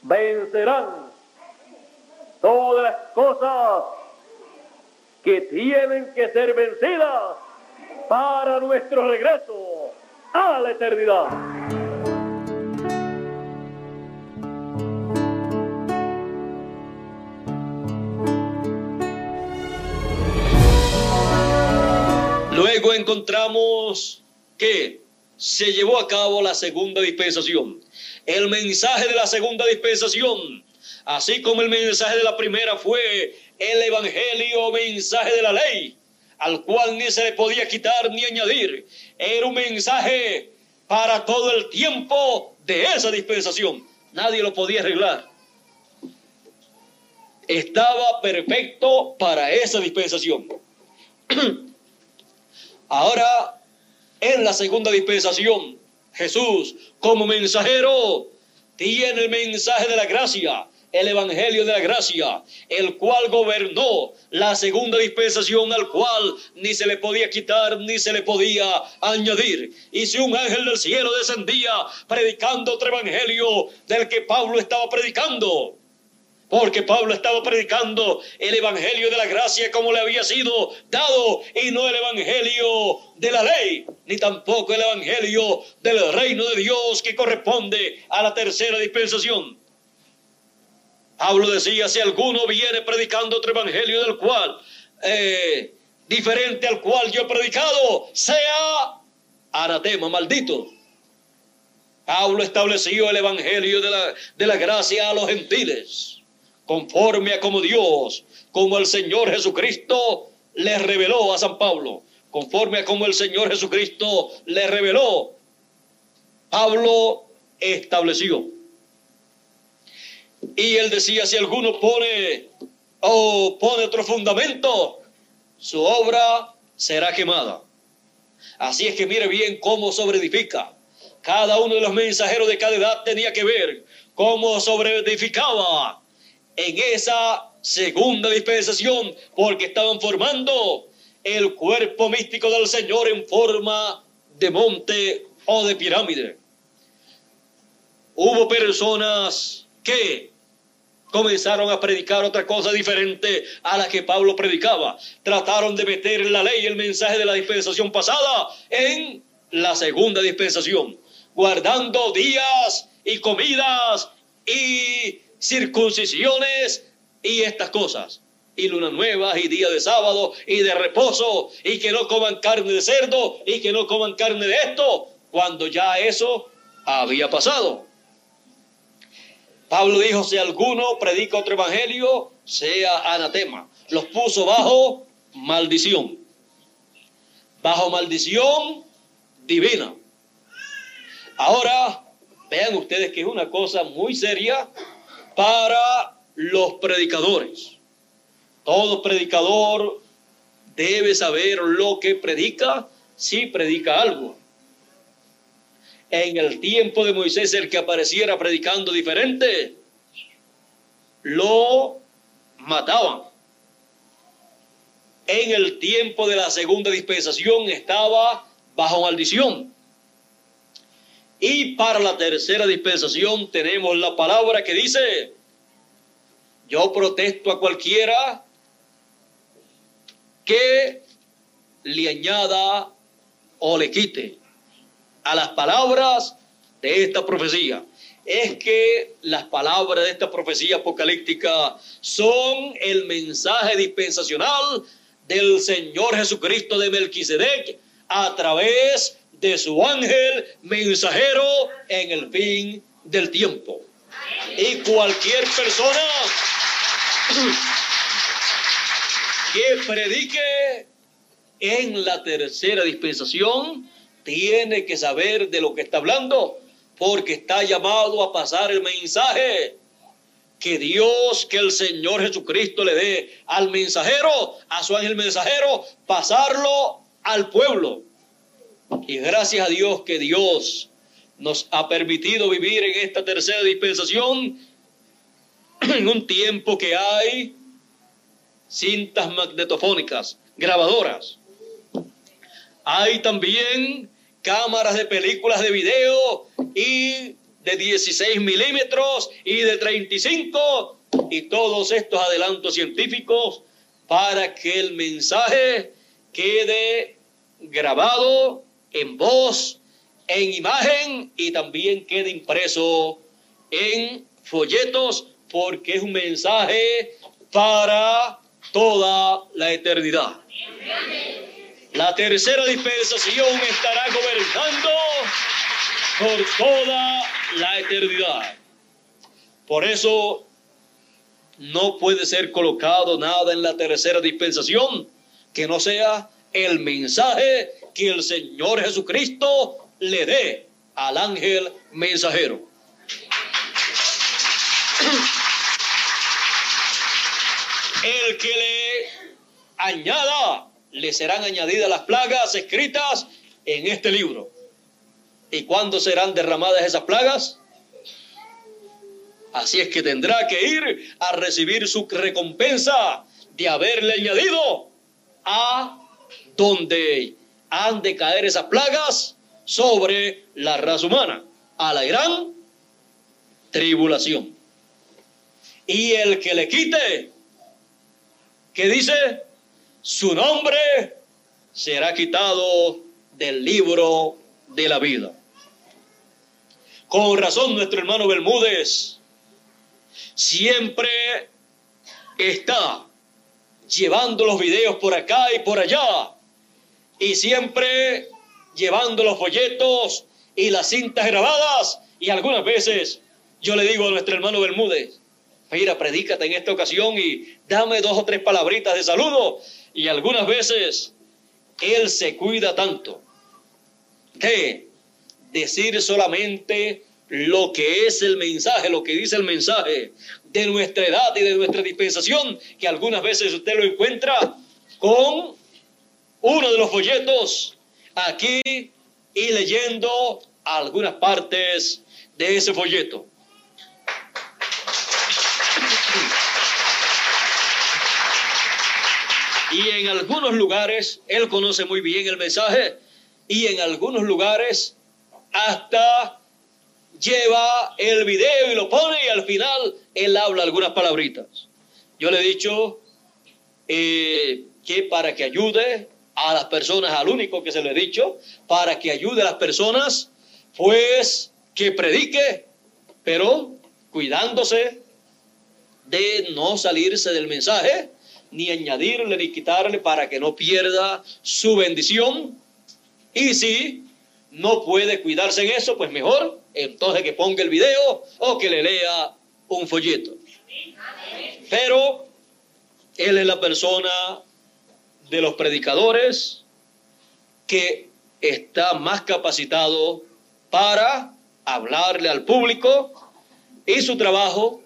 vencerán todas las cosas que tienen que ser vencidas para nuestro regreso a la eternidad. Encontramos que se llevó a cabo la segunda dispensación. El mensaje de la segunda dispensación, así como el mensaje de la primera fue el evangelio, mensaje de la ley, al cual ni se le podía quitar ni añadir. Era un mensaje para todo el tiempo de esa dispensación. Nadie lo podía arreglar. Estaba perfecto para esa dispensación. Ahora en la segunda dispensación, Jesús como mensajero tiene el mensaje de la gracia, el evangelio de la gracia, el cual gobernó la segunda dispensación al cual ni se le podía quitar ni se le podía añadir. Y si un ángel del cielo descendía predicando otro evangelio del que Pablo estaba predicando, porque Pablo estaba predicando el Evangelio de la gracia como le había sido dado y no el Evangelio de la ley, ni tampoco el Evangelio del reino de Dios que corresponde a la tercera dispensación. Pablo decía, si alguno viene predicando otro Evangelio del cual, eh, diferente al cual yo he predicado, sea anatema, maldito. Pablo estableció el Evangelio de la, de la gracia a los gentiles conforme a como Dios, como el Señor Jesucristo le reveló a San Pablo, conforme a como el Señor Jesucristo le reveló, Pablo estableció. Y él decía, si alguno pone o pone otro fundamento, su obra será quemada. Así es que mire bien cómo sobreedifica. Cada uno de los mensajeros de cada edad tenía que ver cómo sobreedificaba en esa segunda dispensación porque estaban formando el cuerpo místico del Señor en forma de monte o de pirámide. Hubo personas que comenzaron a predicar otra cosa diferente a la que Pablo predicaba. Trataron de meter la ley el mensaje de la dispensación pasada en la segunda dispensación, guardando días y comidas y circuncisiones y estas cosas. Y luna nueva y día de sábado y de reposo y que no coman carne de cerdo y que no coman carne de esto, cuando ya eso había pasado. Pablo dijo, si alguno predica otro evangelio, sea anatema. Los puso bajo maldición. Bajo maldición divina. Ahora, vean ustedes que es una cosa muy seria para los predicadores. Todo predicador debe saber lo que predica si predica algo. En el tiempo de Moisés, el que apareciera predicando diferente, lo mataban. En el tiempo de la segunda dispensación estaba bajo maldición. Y para la tercera dispensación tenemos la palabra que dice, yo protesto a cualquiera que le añada o le quite a las palabras de esta profecía. Es que las palabras de esta profecía apocalíptica son el mensaje dispensacional del Señor Jesucristo de Melquisedec a través de su ángel mensajero en el fin del tiempo. Y cualquier persona que predique en la tercera dispensación tiene que saber de lo que está hablando, porque está llamado a pasar el mensaje que Dios, que el Señor Jesucristo le dé al mensajero, a su ángel mensajero, pasarlo al pueblo. Y gracias a Dios que Dios nos ha permitido vivir en esta tercera dispensación en un tiempo que hay cintas magnetofónicas, grabadoras. Hay también cámaras de películas de video y de 16 milímetros y de 35 y todos estos adelantos científicos para que el mensaje quede grabado en voz, en imagen y también quede impreso en folletos porque es un mensaje para toda la eternidad. la tercera dispensación estará gobernando por toda la eternidad. Por eso no puede ser colocado nada en la tercera dispensación que no sea el mensaje que el Señor Jesucristo le dé al ángel mensajero. El que le añada, le serán añadidas las plagas escritas en este libro. ¿Y cuándo serán derramadas esas plagas? Así es que tendrá que ir a recibir su recompensa de haberle añadido a donde han de caer esas plagas sobre la raza humana, a la gran tribulación. Y el que le quite, que dice, su nombre será quitado del libro de la vida. Con razón nuestro hermano Bermúdez siempre está llevando los videos por acá y por allá. Y siempre llevando los folletos y las cintas grabadas. Y algunas veces yo le digo a nuestro hermano Bermúdez, mira, predícate en esta ocasión y dame dos o tres palabritas de saludo y algunas veces él se cuida tanto de decir solamente lo que es el mensaje, lo que dice el mensaje de nuestra edad y de nuestra dispensación, que algunas veces usted lo encuentra con uno de los folletos aquí y leyendo algunas partes de ese folleto. Y en algunos lugares él conoce muy bien el mensaje y en algunos lugares hasta lleva el video y lo pone y al final él habla algunas palabritas. Yo le he dicho eh, que para que ayude a las personas, al único que se le he dicho, para que ayude a las personas, pues que predique, pero cuidándose de no salirse del mensaje, ni añadirle ni quitarle para que no pierda su bendición. Y si no puede cuidarse en eso, pues mejor entonces que ponga el video o que le lea un folleto. Pero él es la persona de los predicadores que está más capacitado para hablarle al público y su trabajo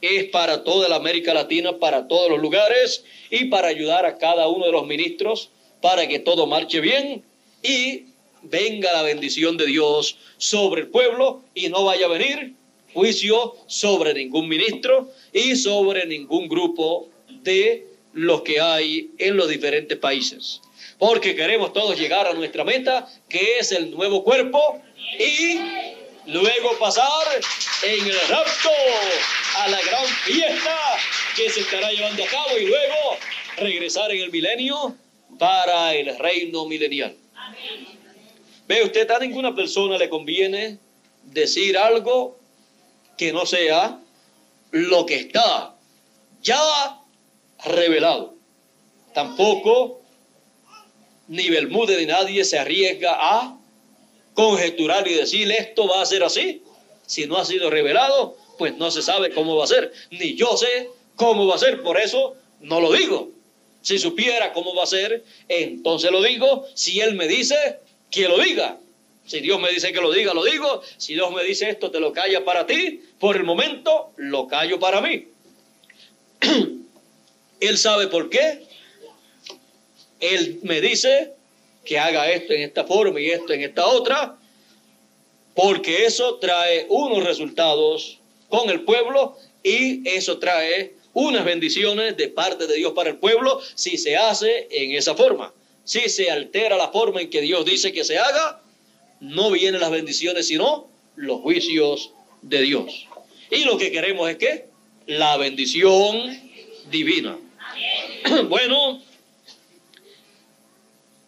es para toda la América Latina, para todos los lugares y para ayudar a cada uno de los ministros para que todo marche bien y venga la bendición de Dios sobre el pueblo y no vaya a venir juicio sobre ningún ministro y sobre ningún grupo de los que hay en los diferentes países. Porque queremos todos llegar a nuestra meta, que es el nuevo cuerpo, y luego pasar en el rapto a la gran fiesta que se estará llevando a cabo y luego regresar en el milenio para el reino milenial. Ve usted, a ninguna persona le conviene decir algo que no sea lo que está ya revelado. Tampoco ni Bermúdez ni nadie se arriesga a conjeturar y decir esto va a ser así. Si no ha sido revelado, pues no se sabe cómo va a ser. Ni yo sé cómo va a ser, por eso no lo digo. Si supiera cómo va a ser, entonces lo digo. Si él me dice, que lo diga. Si Dios me dice que lo diga, lo digo. Si Dios me dice esto, te lo calla para ti. Por el momento, lo callo para mí. Él sabe por qué. Él me dice que haga esto en esta forma y esto en esta otra. Porque eso trae unos resultados con el pueblo y eso trae unas bendiciones de parte de Dios para el pueblo si se hace en esa forma. Si se altera la forma en que Dios dice que se haga, no vienen las bendiciones, sino los juicios de Dios. Y lo que queremos es que la bendición divina. Bueno,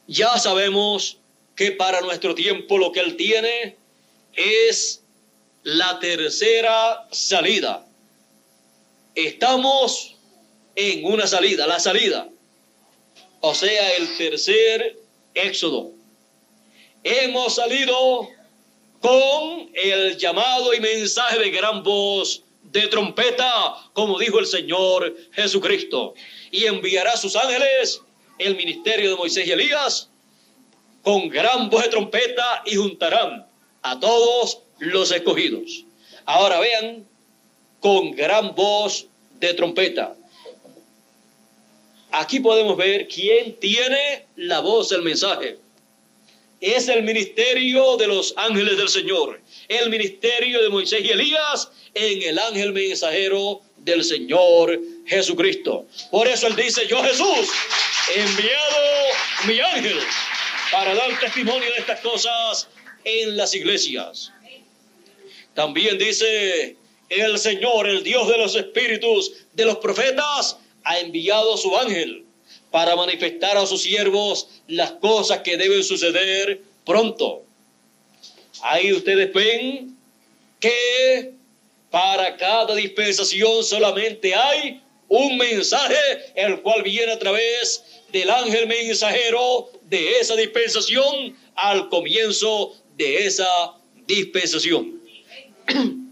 ya sabemos que para nuestro tiempo lo que Él tiene es la tercera salida. Estamos en una salida, la salida o sea, el tercer éxodo. Hemos salido con el llamado y mensaje de gran voz de trompeta, como dijo el Señor Jesucristo, y enviará a sus ángeles el ministerio de Moisés y Elías con gran voz de trompeta y juntarán a todos los escogidos. Ahora vean, con gran voz de trompeta. Aquí podemos ver quién tiene la voz del mensaje. Es el ministerio de los ángeles del Señor, el ministerio de Moisés y Elías en el ángel mensajero del Señor Jesucristo. Por eso él dice, yo Jesús, enviado mi ángel para dar testimonio de estas cosas en las iglesias. También dice, el Señor, el Dios de los espíritus de los profetas, ha enviado a su ángel para manifestar a sus siervos las cosas que deben suceder pronto. Ahí ustedes ven que para cada dispensación solamente hay un mensaje, el cual viene a través del ángel mensajero de esa dispensación al comienzo de esa dispensación.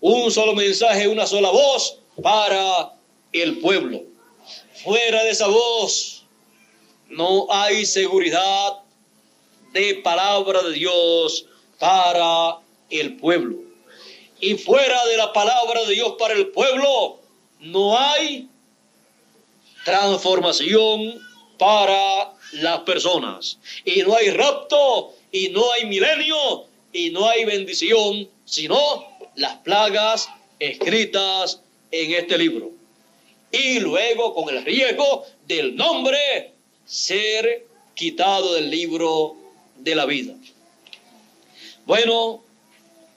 un solo mensaje, una sola voz para el pueblo. Fuera de esa voz no hay seguridad de palabra de Dios para el pueblo. Y fuera de la palabra de Dios para el pueblo no hay transformación para las personas. Y no hay rapto, y no hay milenio, y no hay bendición, sino las plagas escritas en este libro. Y luego con el riesgo del nombre ser quitado del libro de la vida. Bueno,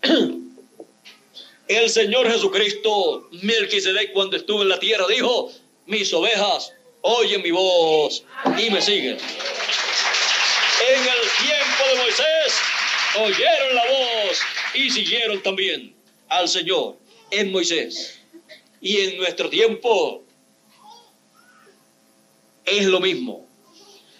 el Señor Jesucristo, Melquisedec, cuando estuvo en la tierra, dijo, mis ovejas oyen mi voz y me siguen. En el tiempo de Moisés oyeron la voz y siguieron también al Señor en Moisés. Y en nuestro tiempo es lo mismo.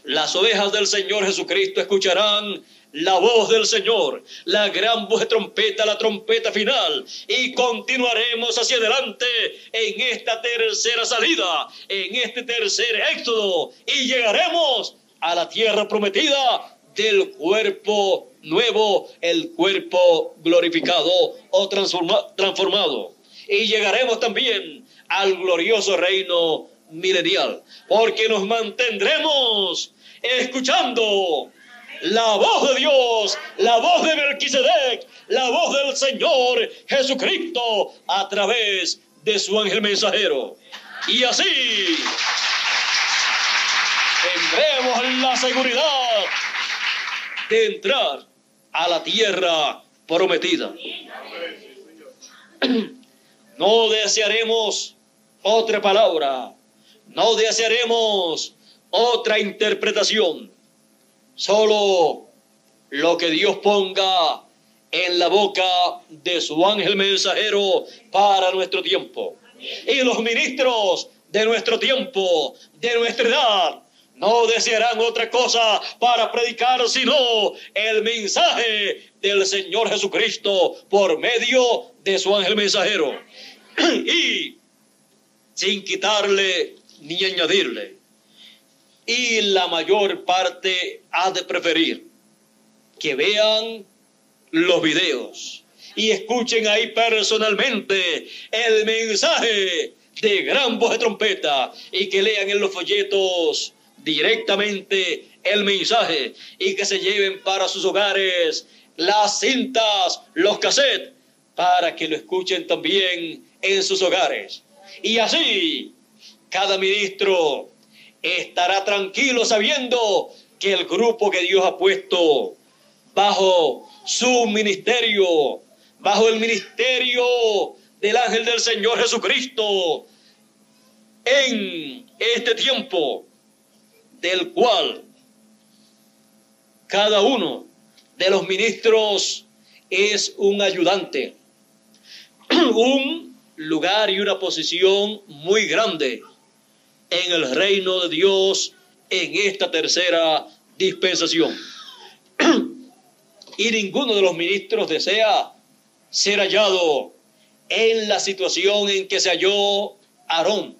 Las ovejas del Señor Jesucristo escucharán la voz del Señor, la gran voz de trompeta, la trompeta final, y continuaremos hacia adelante en esta tercera salida, en este tercer éxodo, y llegaremos a la tierra prometida del cuerpo nuevo, el cuerpo glorificado o transformado. Y llegaremos también al glorioso reino milenial, porque nos mantendremos escuchando la voz de Dios, la voz de Melquisedec, la voz del Señor Jesucristo a través de su ángel mensajero. Y así tendremos la seguridad de entrar a la tierra prometida. No desearemos otra palabra, no desearemos otra interpretación Solo lo que Dios ponga en la boca de su ángel mensajero para nuestro tiempo. Y los ministros de nuestro tiempo, de nuestra edad, no desearán otra cosa para predicar sino el mensaje del Señor Jesucristo por medio de su ángel mensajero. y sin quitarle ni añadirle y la mayor parte ha de preferir que vean los videos y escuchen ahí personalmente el mensaje de gran voz de trompeta y que lean en los folletos directamente el mensaje y que se lleven para sus hogares las cintas, los cassettes, para que lo escuchen también en sus hogares. Y así, cada ministro estará tranquilo sabiendo que el grupo que Dios ha puesto bajo su ministerio, bajo el ministerio del ángel del Señor Jesucristo, en este tiempo del cual cada uno de los ministros es un ayudante, un lugar y una posición muy grande en el reino de Dios en esta tercera dispensación. y ninguno de los ministros desea ser hallado en la situación en que se halló Aarón.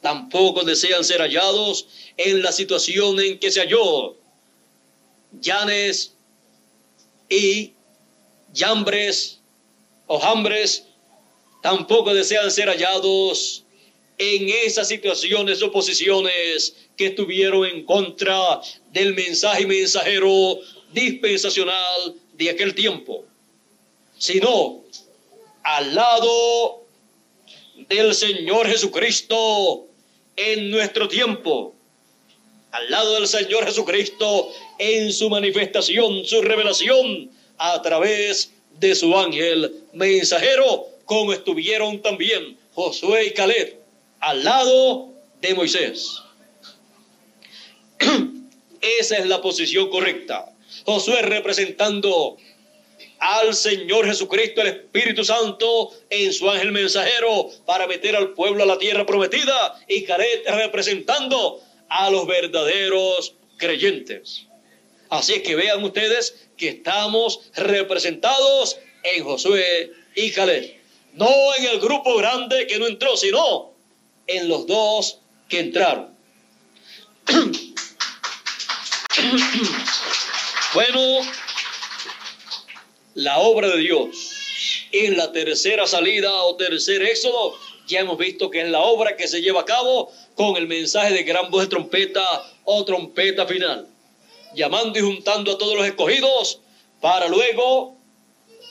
Tampoco desean ser hallados en la situación en que se halló Yanes y Yambres o Jambres. Tampoco desean ser hallados en esas situaciones o posiciones que estuvieron en contra del mensaje mensajero dispensacional de aquel tiempo, sino al lado del Señor Jesucristo en nuestro tiempo, al lado del Señor Jesucristo en su manifestación, su revelación a través de su ángel mensajero, como estuvieron también Josué y Caleb al lado de Moisés. Esa es la posición correcta. Josué representando al Señor Jesucristo, el Espíritu Santo, en su ángel mensajero para meter al pueblo a la tierra prometida y Caleb representando a los verdaderos creyentes. Así es que vean ustedes que estamos representados en Josué y Caleb. No en el grupo grande que no entró, sino en los dos que entraron. bueno, la obra de Dios en la tercera salida o tercer éxodo, ya hemos visto que es la obra que se lleva a cabo con el mensaje de gran voz de trompeta o trompeta final, llamando y juntando a todos los escogidos para luego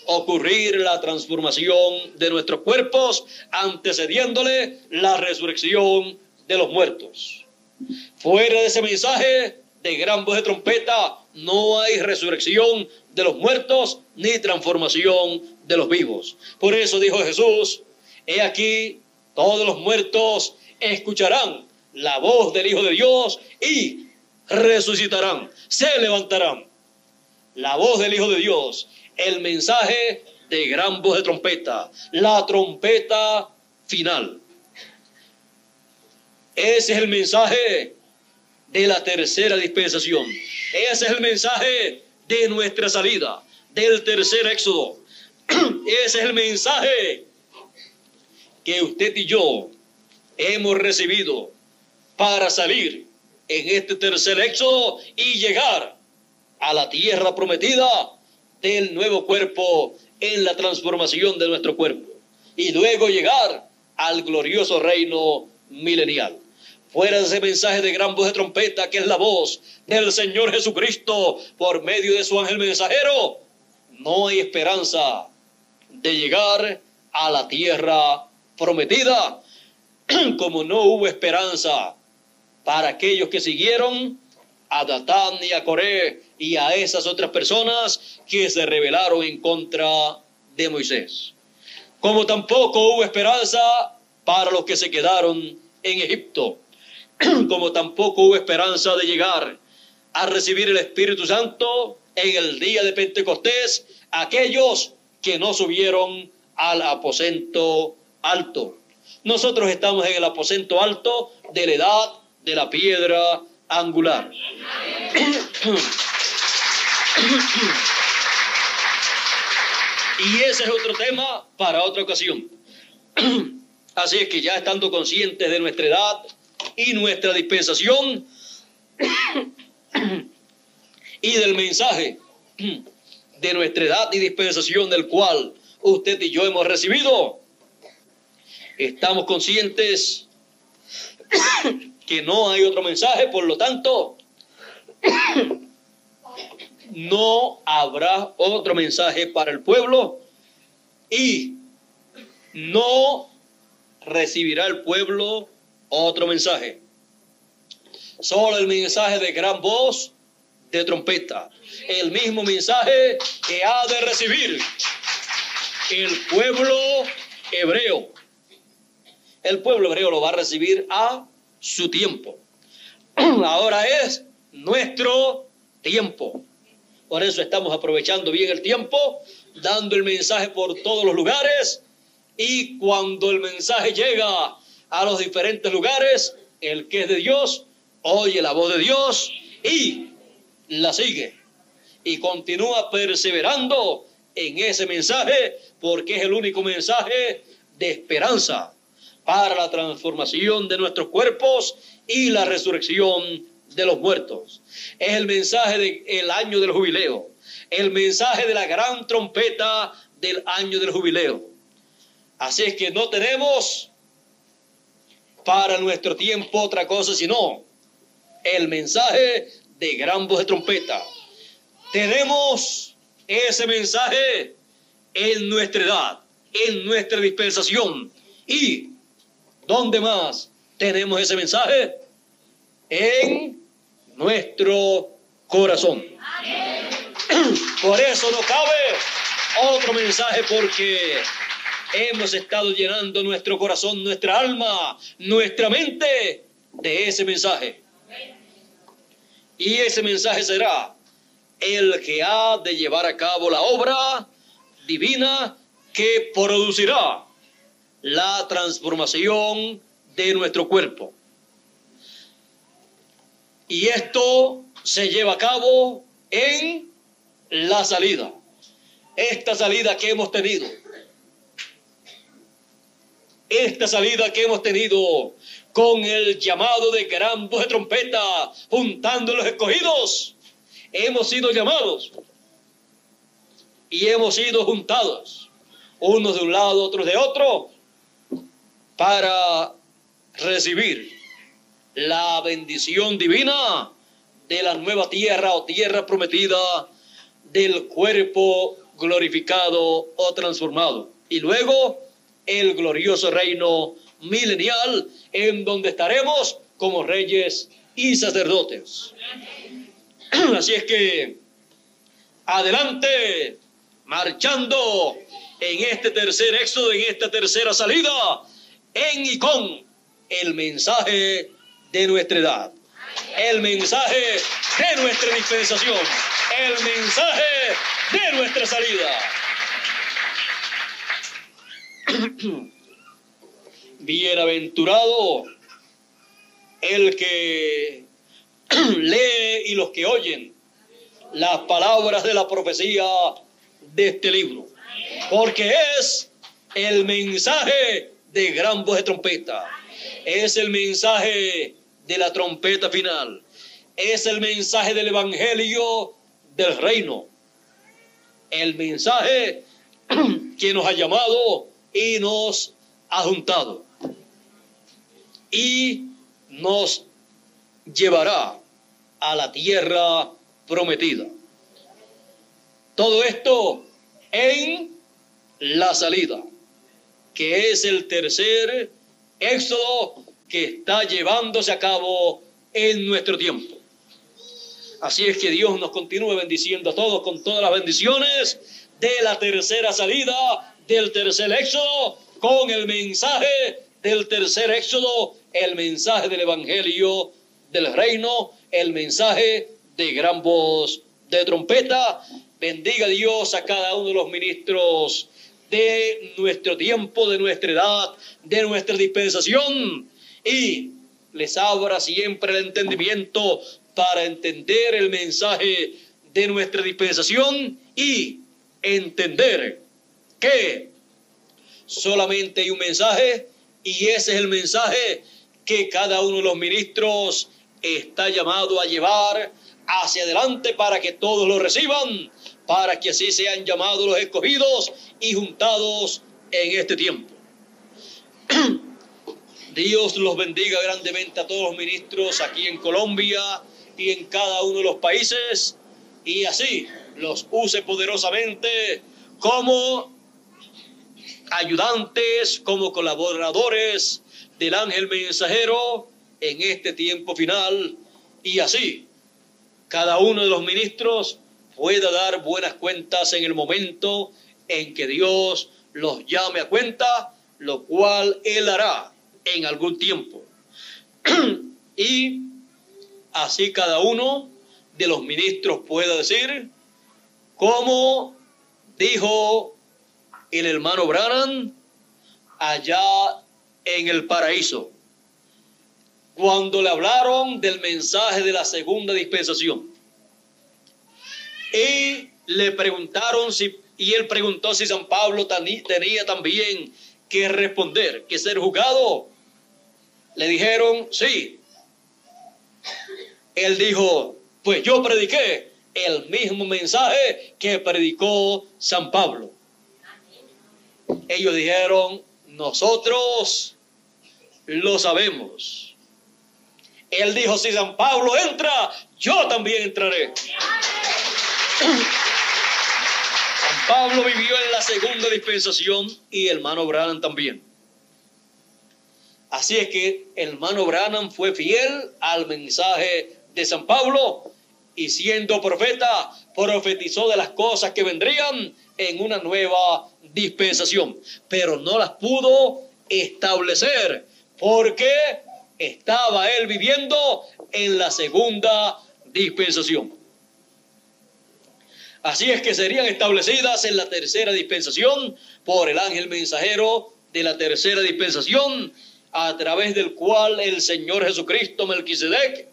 ocurrir la transformación de nuestros cuerpos, antecediéndole la resurrección de los muertos. Fuera de ese mensaje de gran voz de trompeta, no hay resurrección de los muertos ni transformación de los vivos. Por eso dijo Jesús, he aquí, todos los muertos escucharán la voz del Hijo de Dios y resucitarán, se levantarán. La voz del Hijo de Dios, el mensaje de gran voz de trompeta, la trompeta final. Ese es el mensaje de la tercera dispensación. Ese es el mensaje de nuestra salida, del tercer éxodo. Ese es el mensaje que usted y yo hemos recibido para salir en este tercer éxodo y llegar a la tierra prometida del nuevo cuerpo en la transformación de nuestro cuerpo y luego llegar al glorioso reino milenial. Fuera ese mensaje de gran voz de trompeta que es la voz del Señor Jesucristo por medio de su ángel mensajero, no hay esperanza de llegar a la tierra prometida como no hubo esperanza para aquellos que siguieron a Datán y a Coré y a esas otras personas que se rebelaron en contra de Moisés. Como tampoco hubo esperanza para los que se quedaron en Egipto. Como tampoco hubo esperanza de llegar a recibir el Espíritu Santo en el día de Pentecostés aquellos que no subieron al aposento alto. Nosotros estamos en el aposento alto de la edad de la piedra angular. y ese es otro tema para otra ocasión. Así es que ya estando conscientes de nuestra edad y nuestra dispensación y del mensaje de nuestra edad y dispensación del cual usted y yo hemos recibido, estamos conscientes que no hay otro mensaje, por lo tanto, no habrá otro mensaje para el pueblo y no recibirá el pueblo otro mensaje. Solo el mensaje de gran voz de trompeta. El mismo mensaje que ha de recibir el pueblo hebreo el pueblo hebreo lo va a recibir a su tiempo. Ahora es nuestro tiempo. Por eso estamos aprovechando bien el tiempo, dando el mensaje por todos los lugares y cuando el mensaje llega a los diferentes lugares, El que es de Dios, oye la voz de Dios y la sigue. Y continúa perseverando en ese mensaje porque es el único mensaje de esperanza para la transformación de nuestros cuerpos y la resurrección de los muertos. Es el mensaje del año del jubileo, el mensaje de la gran trompeta del año del jubileo. Así es que no tenemos para nuestro tiempo otra cosa sino el mensaje de gran voz de trompeta. Tenemos ese mensaje en nuestra edad, en nuestra dispensación. ¿Y dónde más tenemos ese mensaje? En nuestro corazón. Por eso no cabe otro mensaje porque hemos estado llenando nuestro corazón, nuestra alma, nuestra mente de ese mensaje. Y ese mensaje será el que ha de llevar a cabo la obra divina que producirá la transformación de nuestro cuerpo. Y esto se lleva a cabo en la salida. Esta salida que hemos tenido. Esta salida que hemos tenido con el llamado de gran voz de trompeta, juntando los escogidos. Hemos sido llamados y hemos sido juntados, unos de un lado, otros de otro, para recibir la bendición divina de la nueva tierra o tierra prometida del cuerpo glorificado o transformado. Y luego el glorioso reino milenial en donde estaremos como reyes y sacerdotes. Así es que adelante, marchando en este tercer éxodo, en esta tercera salida, en y con el mensaje de nuestra edad, el mensaje de nuestra dispensación, el mensaje de nuestra salida. Bienaventurado el que lee y los que oyen las palabras de la profecía de este libro, porque es el mensaje de gran voz de trompeta, es el mensaje de la trompeta final, es el mensaje del evangelio del reino, el mensaje que nos ha llamado y nos ha juntado. Y nos llevará a la tierra prometida. Todo esto en la salida, que es el tercer éxodo que está llevándose a cabo en nuestro tiempo. Así es que Dios nos continúe bendiciendo a todos con todas las bendiciones de la tercera salida, del tercer éxodo, con el mensaje del tercer éxodo, el mensaje del Evangelio del reino, el mensaje de gran voz de trompeta. Bendiga Dios a cada uno de los ministros de nuestro tiempo, de nuestra edad, de nuestra dispensación y les abra siempre el entendimiento para entender el mensaje de nuestra dispensación y entender que solamente hay un mensaje y ese es el mensaje que cada uno de los ministros está llamado a llevar hacia adelante para que todos lo reciban, para que así sean llamados los escogidos y juntados en este tiempo. Dios los bendiga grandemente a todos los ministros aquí en Colombia y en cada uno de los países. Y así los use poderosamente como ayudantes, como colaboradores del ángel mensajero en este tiempo final. Y así cada uno de los ministros pueda dar buenas cuentas en el momento en que Dios los llame a cuenta, lo cual Él hará en algún tiempo. y así cada uno de los ministros pueda decir, como dijo el hermano Branham allá en el paraíso, cuando le hablaron del mensaje de la segunda dispensación. Y le preguntaron si, y él preguntó si San Pablo tenía también que responder, que ser juzgado. Le dijeron, sí. Él dijo, pues yo prediqué el mismo mensaje que predicó San Pablo. Ellos dijeron, nosotros lo sabemos. Él dijo, si San Pablo entra, yo también entraré. San Pablo vivió en la segunda dispensación y hermano Branham también. Así es que el hermano Branham fue fiel al mensaje de San Pablo y siendo profeta, profetizó de las cosas que vendrían en una nueva dispensación, pero no las pudo establecer porque estaba él viviendo en la segunda dispensación. Así es que serían establecidas en la tercera dispensación por el ángel mensajero de la tercera dispensación, a través del cual el Señor Jesucristo Melquisedec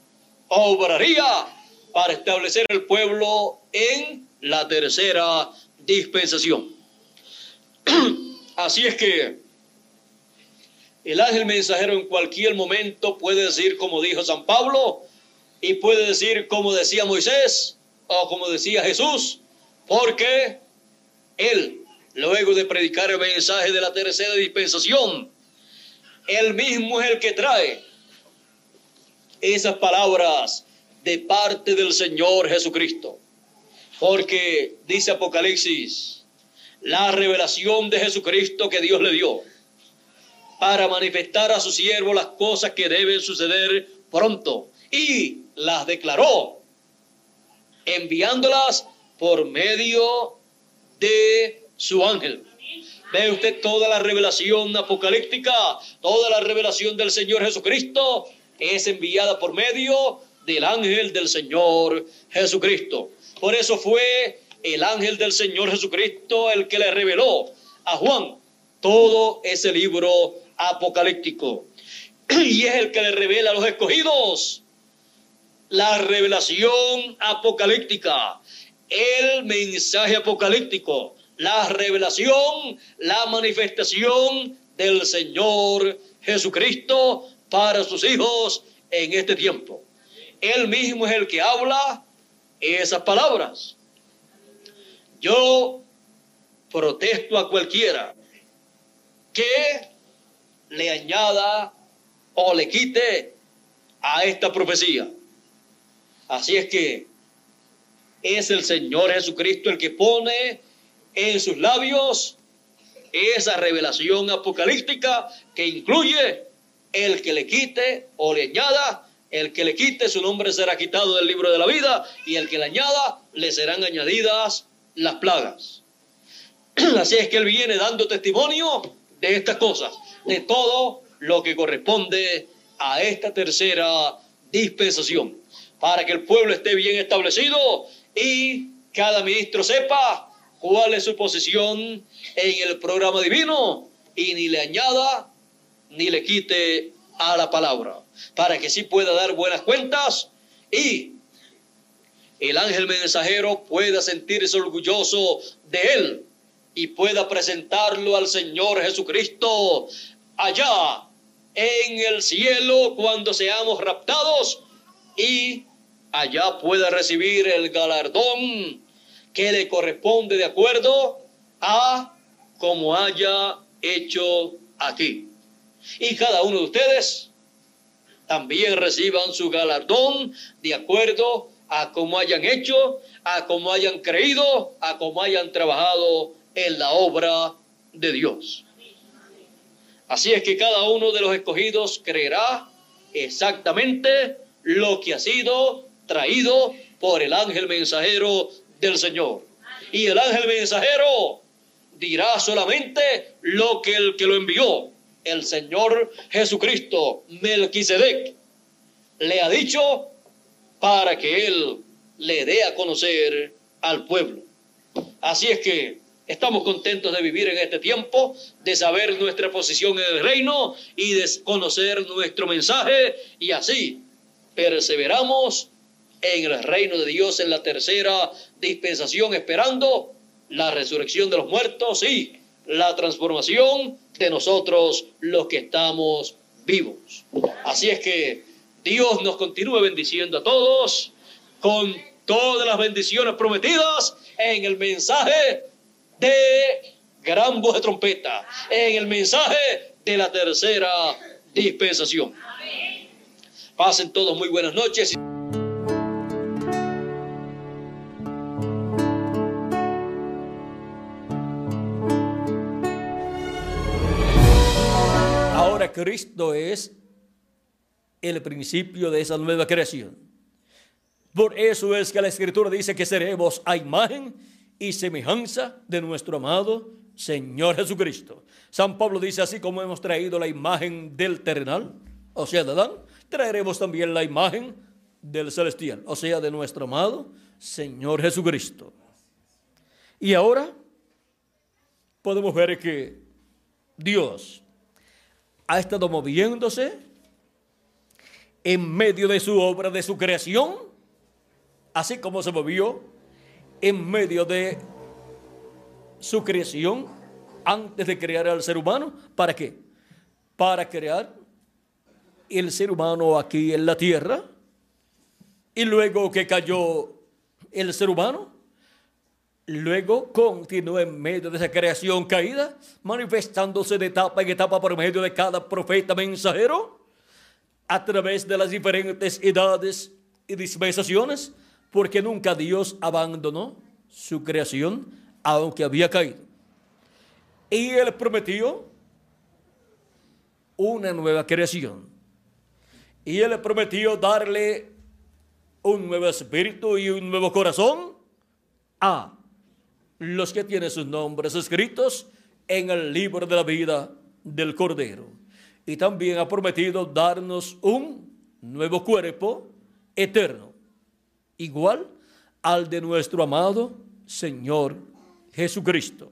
obraría para establecer el pueblo en la tercera dispensación. Así es que el ángel mensajero en cualquier momento puede decir como dijo San Pablo y puede decir como decía Moisés o como decía Jesús, porque él, luego de predicar el mensaje de la tercera dispensación, él mismo es el que trae esas palabras de parte del Señor Jesucristo. Porque dice Apocalipsis, la revelación de Jesucristo que Dios le dio para manifestar a su siervo las cosas que deben suceder pronto. Y las declaró, enviándolas por medio de su ángel. Ve usted toda la revelación apocalíptica, toda la revelación del Señor Jesucristo es enviada por medio del ángel del Señor Jesucristo. Por eso fue el ángel del Señor Jesucristo el que le reveló a Juan todo ese libro apocalíptico. Y es el que le revela a los escogidos la revelación apocalíptica, el mensaje apocalíptico, la revelación, la manifestación del Señor Jesucristo para sus hijos en este tiempo. Él mismo es el que habla esas palabras. Yo protesto a cualquiera que le añada o le quite a esta profecía. Así es que es el Señor Jesucristo el que pone en sus labios esa revelación apocalíptica que incluye el que le quite o le añada, el que le quite su nombre será quitado del libro de la vida y el que le añada le serán añadidas las plagas. Así es que él viene dando testimonio de estas cosas, de todo lo que corresponde a esta tercera dispensación, para que el pueblo esté bien establecido y cada ministro sepa cuál es su posición en el programa divino y ni le añada ni le quite a la palabra, para que sí pueda dar buenas cuentas y el ángel mensajero pueda sentirse orgulloso de él y pueda presentarlo al Señor Jesucristo allá en el cielo cuando seamos raptados y allá pueda recibir el galardón que le corresponde de acuerdo a como haya hecho aquí. Y cada uno de ustedes también reciban su galardón de acuerdo a como hayan hecho, a como hayan creído, a como hayan trabajado en la obra de Dios. Así es que cada uno de los escogidos creerá exactamente lo que ha sido traído por el ángel mensajero del Señor. Y el ángel mensajero dirá solamente lo que el que lo envió, el Señor Jesucristo, Melquisedec, le ha dicho para que él le dé a conocer al pueblo. Así es que Estamos contentos de vivir en este tiempo, de saber nuestra posición en el reino y de conocer nuestro mensaje y así perseveramos en el reino de Dios en la tercera dispensación esperando la resurrección de los muertos y la transformación de nosotros los que estamos vivos. Así es que Dios nos continúe bendiciendo a todos con todas las bendiciones prometidas en el mensaje de gran voz de trompeta en el mensaje de la tercera dispensación. Pasen todos muy buenas noches. Cristo es el principio de esa nueva creación. Por eso es que la escritura dice que seremos a imagen y semejanza de nuestro amado Señor Jesucristo. San Pablo dice así como hemos traído la imagen del terrenal, o sea, de Adán, traeremos también la imagen del celestial, o sea, de nuestro amado Señor Jesucristo. Y ahora podemos ver que Dios ha estado moviéndose en medio de su obra, de su creación, así como se movió en medio de su creación antes de crear al ser humano. ¿Para qué? Para crear el ser humano aquí en la tierra. Y luego que cayó el ser humano, luego continuó en medio de esa creación caída, manifestándose de etapa en etapa por medio de cada profeta mensajero, a través de las diferentes edades y dispensaciones porque nunca Dios abandonó su creación, aunque había caído. Y Él prometió una nueva creación. Y Él prometió darle un nuevo espíritu y un nuevo corazón a los que tienen sus nombres escritos en el libro de la vida del Cordero. Y también ha prometido darnos un nuevo cuerpo eterno igual al de nuestro amado Señor Jesucristo.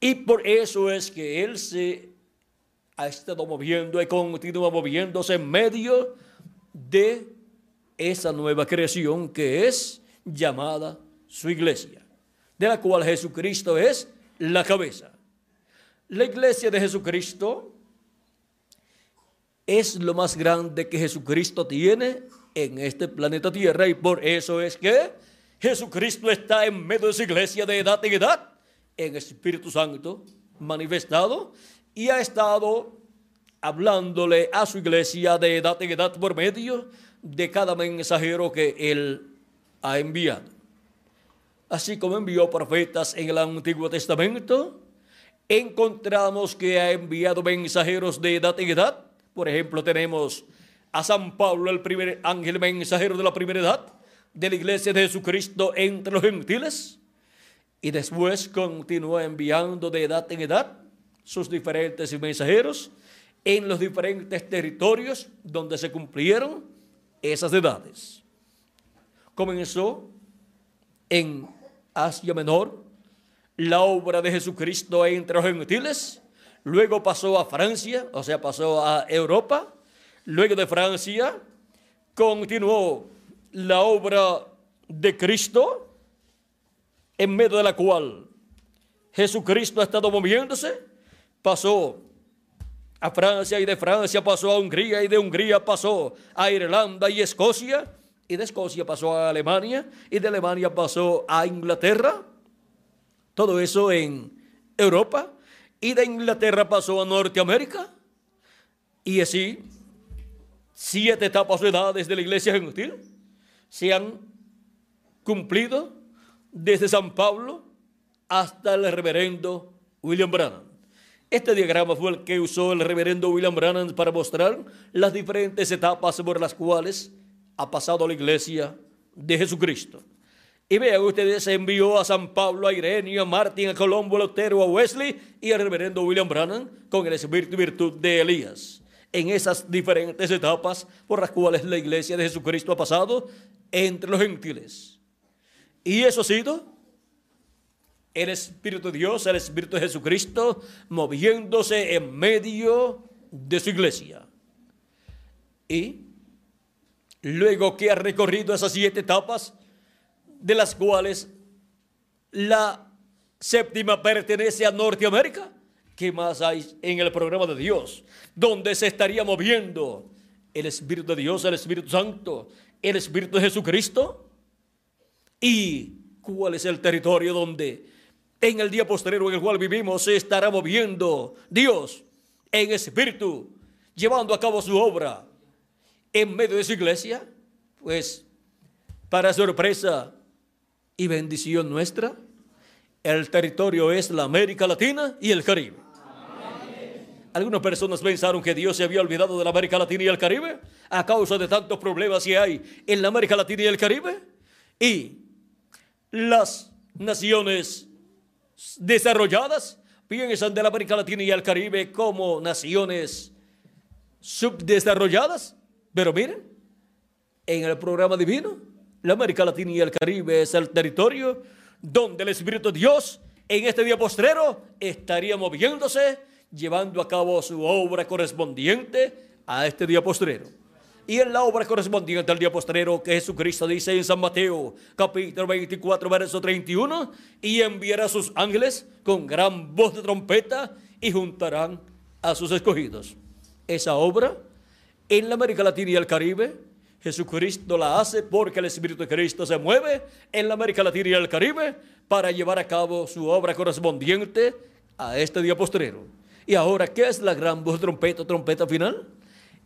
Y por eso es que Él se ha estado moviendo y continúa moviéndose en medio de esa nueva creación que es llamada su iglesia, de la cual Jesucristo es la cabeza. La iglesia de Jesucristo es lo más grande que Jesucristo tiene en este planeta Tierra y por eso es que Jesucristo está en medio de su iglesia de edad en edad, en Espíritu Santo manifestado y ha estado hablándole a su iglesia de edad en edad por medio de cada mensajero que él ha enviado. Así como envió profetas en el Antiguo Testamento, encontramos que ha enviado mensajeros de edad en edad. Por ejemplo, tenemos a San Pablo, el primer ángel mensajero de la primera edad de la iglesia de Jesucristo entre los gentiles. Y después continuó enviando de edad en edad sus diferentes mensajeros en los diferentes territorios donde se cumplieron esas edades. Comenzó en Asia Menor la obra de Jesucristo entre los gentiles, luego pasó a Francia, o sea, pasó a Europa, Luego de Francia, continuó la obra de Cristo, en medio de la cual Jesucristo ha estado moviéndose, pasó a Francia y de Francia pasó a Hungría y de Hungría pasó a Irlanda y Escocia y de Escocia pasó a Alemania y de Alemania pasó a Inglaterra. Todo eso en Europa y de Inglaterra pasó a Norteamérica y así siete etapas de edades de la iglesia gentil se han cumplido desde San Pablo hasta el reverendo William Branham. Este diagrama fue el que usó el reverendo William Branham para mostrar las diferentes etapas por las cuales ha pasado la iglesia de Jesucristo. Y vean ustedes, se envió a San Pablo, a Irenio, a Martín, a Colombo, a Lutero, a Wesley y al reverendo William Branham con el espíritu y virtud de Elías en esas diferentes etapas por las cuales la iglesia de Jesucristo ha pasado entre los gentiles. Y eso ha sido el Espíritu de Dios, el Espíritu de Jesucristo, moviéndose en medio de su iglesia. Y luego que ha recorrido esas siete etapas, de las cuales la séptima pertenece a Norteamérica, ¿qué más hay en el programa de Dios? Donde se estaría moviendo el Espíritu de Dios, el Espíritu Santo, el Espíritu de Jesucristo. ¿Y cuál es el territorio donde en el día posterior en el cual vivimos se estará moviendo Dios en espíritu, llevando a cabo su obra en medio de su iglesia? Pues, para sorpresa y bendición nuestra, el territorio es la América Latina y el Caribe. Algunas personas pensaron que Dios se había olvidado de la América Latina y el Caribe a causa de tantos problemas que hay en la América Latina y el Caribe. Y las naciones desarrolladas piensan de la América Latina y el Caribe como naciones subdesarrolladas. Pero miren, en el programa divino, la América Latina y el Caribe es el territorio donde el Espíritu de Dios en este día postrero estaría moviéndose llevando a cabo su obra correspondiente a este día postrero. Y en la obra correspondiente al día postrero que Jesucristo dice en San Mateo capítulo 24 verso 31 y enviará a sus ángeles con gran voz de trompeta y juntarán a sus escogidos. Esa obra en la América Latina y el Caribe Jesucristo la hace porque el Espíritu de Cristo se mueve en la América Latina y el Caribe para llevar a cabo su obra correspondiente a este día postrero. Y ahora, ¿qué es la gran voz trompeta, trompeta final?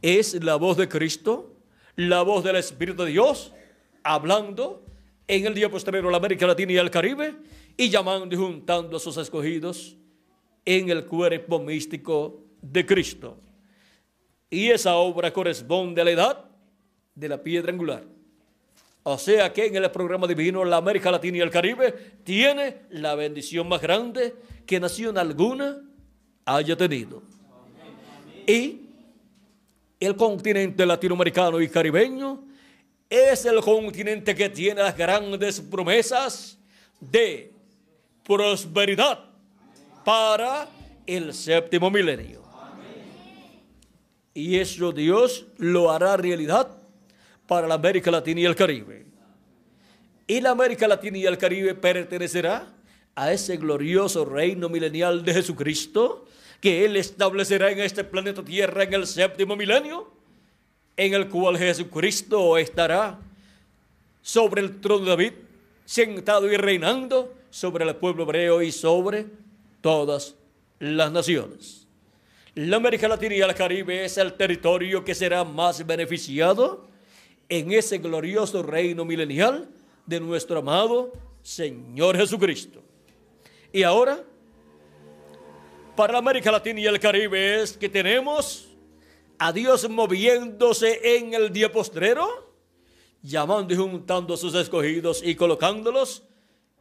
Es la voz de Cristo, la voz del Espíritu de Dios, hablando en el día posterior la América Latina y el Caribe y llamando y juntando a sus escogidos en el cuerpo místico de Cristo. Y esa obra corresponde a la edad de la piedra angular. O sea que en el programa divino la América Latina y el Caribe tiene la bendición más grande que nación alguna haya tenido. Y el continente latinoamericano y caribeño es el continente que tiene las grandes promesas de prosperidad para el séptimo milenio. Y eso Dios lo hará realidad para la América Latina y el Caribe. Y la América Latina y el Caribe pertenecerá a ese glorioso reino milenial de Jesucristo que Él establecerá en este planeta Tierra en el séptimo milenio, en el cual Jesucristo estará sobre el trono de David, sentado y reinando sobre el pueblo hebreo y sobre todas las naciones. La América Latina y el Caribe es el territorio que será más beneficiado en ese glorioso reino milenial de nuestro amado Señor Jesucristo. Y ahora, para América Latina y el Caribe es que tenemos a Dios moviéndose en el día postrero, llamando y juntando a sus escogidos y colocándolos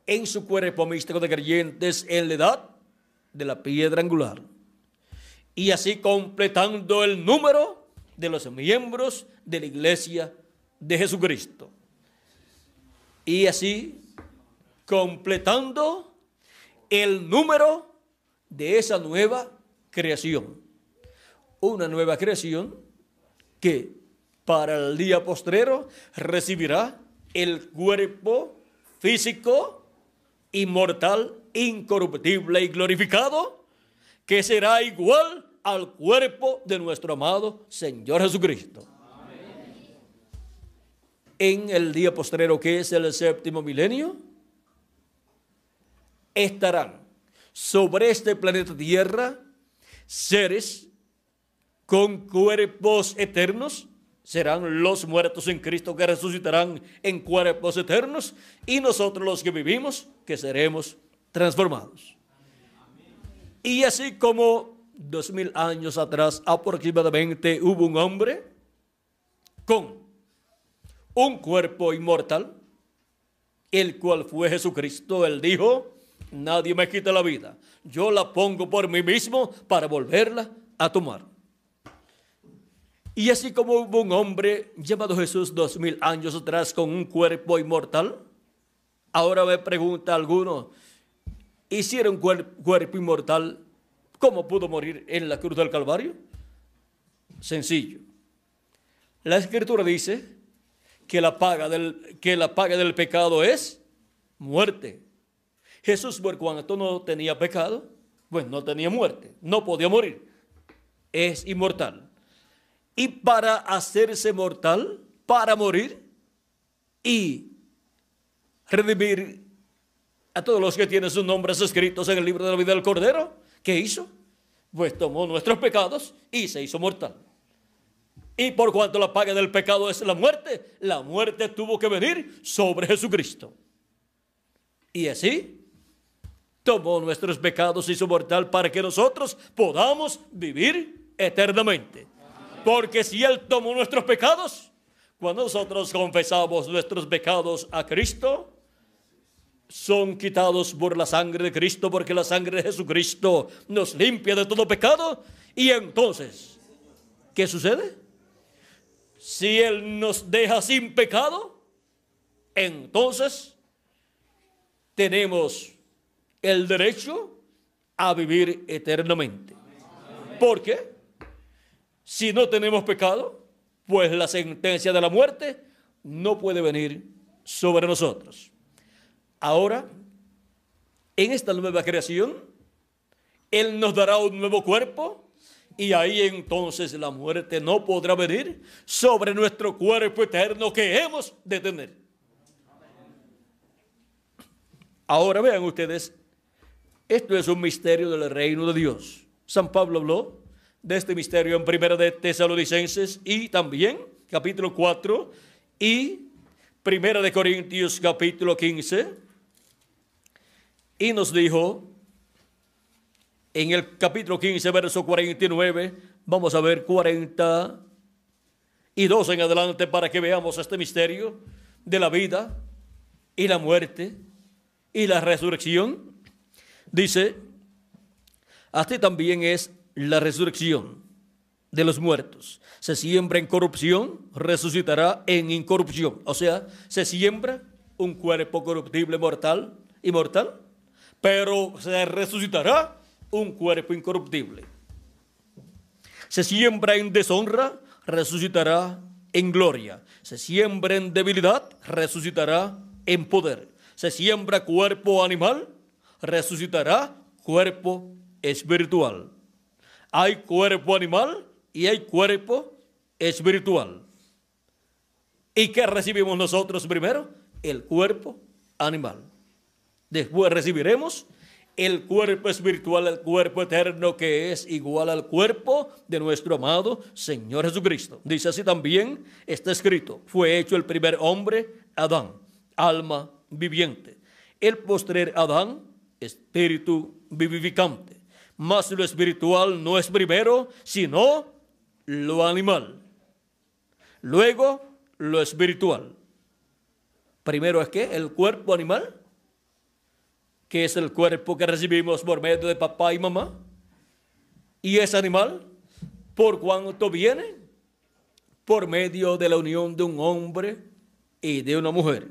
en su cuerpo místico de creyentes en la edad de la piedra angular. Y así completando el número de los miembros de la iglesia de Jesucristo. Y así completando el número de esa nueva creación. Una nueva creación que para el día postrero recibirá el cuerpo físico, inmortal, incorruptible y glorificado, que será igual al cuerpo de nuestro amado Señor Jesucristo. En el día postrero, que es el séptimo milenio, estarán sobre este planeta Tierra seres con cuerpos eternos, serán los muertos en Cristo que resucitarán en cuerpos eternos y nosotros los que vivimos que seremos transformados. Y así como dos mil años atrás aproximadamente hubo un hombre con un cuerpo inmortal, el cual fue Jesucristo, él dijo, Nadie me quita la vida. Yo la pongo por mí mismo para volverla a tomar. Y así como hubo un hombre llamado Jesús dos mil años atrás con un cuerpo inmortal, ahora me pregunta alguno, hiciera un cuerpo inmortal, ¿cómo pudo morir en la cruz del Calvario? Sencillo. La escritura dice que la paga del, que la paga del pecado es muerte. Jesús, por cuanto no tenía pecado, pues no tenía muerte, no podía morir. Es inmortal. Y para hacerse mortal, para morir y redimir a todos los que tienen sus nombres escritos en el libro de la vida del Cordero, ¿qué hizo? Pues tomó nuestros pecados y se hizo mortal. Y por cuanto la paga del pecado es la muerte, la muerte tuvo que venir sobre Jesucristo. Y así tomó nuestros pecados y su mortal para que nosotros podamos vivir eternamente. Porque si Él tomó nuestros pecados, cuando nosotros confesamos nuestros pecados a Cristo, son quitados por la sangre de Cristo, porque la sangre de Jesucristo nos limpia de todo pecado. Y entonces, ¿qué sucede? Si Él nos deja sin pecado, entonces tenemos el derecho a vivir eternamente. ¿Por qué? Si no tenemos pecado, pues la sentencia de la muerte no puede venir sobre nosotros. Ahora, en esta nueva creación, Él nos dará un nuevo cuerpo y ahí entonces la muerte no podrá venir sobre nuestro cuerpo eterno que hemos de tener. Ahora vean ustedes, esto es un misterio del reino de Dios. San Pablo habló de este misterio en Primera de Tesalonicenses y también capítulo 4 y Primera de Corintios capítulo 15 y nos dijo en el capítulo 15, verso 49, vamos a ver 40 y 2 en adelante para que veamos este misterio de la vida y la muerte y la resurrección. Dice, así también es la resurrección de los muertos. Se siembra en corrupción, resucitará en incorrupción. O sea, se siembra un cuerpo corruptible, mortal, inmortal, pero se resucitará un cuerpo incorruptible. Se siembra en deshonra, resucitará en gloria. Se siembra en debilidad, resucitará en poder. Se siembra cuerpo animal, resucitará cuerpo espiritual. Hay cuerpo animal y hay cuerpo espiritual. ¿Y qué recibimos nosotros primero? El cuerpo animal. Después recibiremos el cuerpo espiritual, el cuerpo eterno que es igual al cuerpo de nuestro amado Señor Jesucristo. Dice así también, está escrito, fue hecho el primer hombre, Adán, alma viviente. El postrer Adán, espíritu vivificante. Mas lo espiritual no es primero, sino lo animal. Luego, lo espiritual. Primero es que el cuerpo animal que es el cuerpo que recibimos por medio de papá y mamá, y ese animal, por cuanto viene, por medio de la unión de un hombre y de una mujer.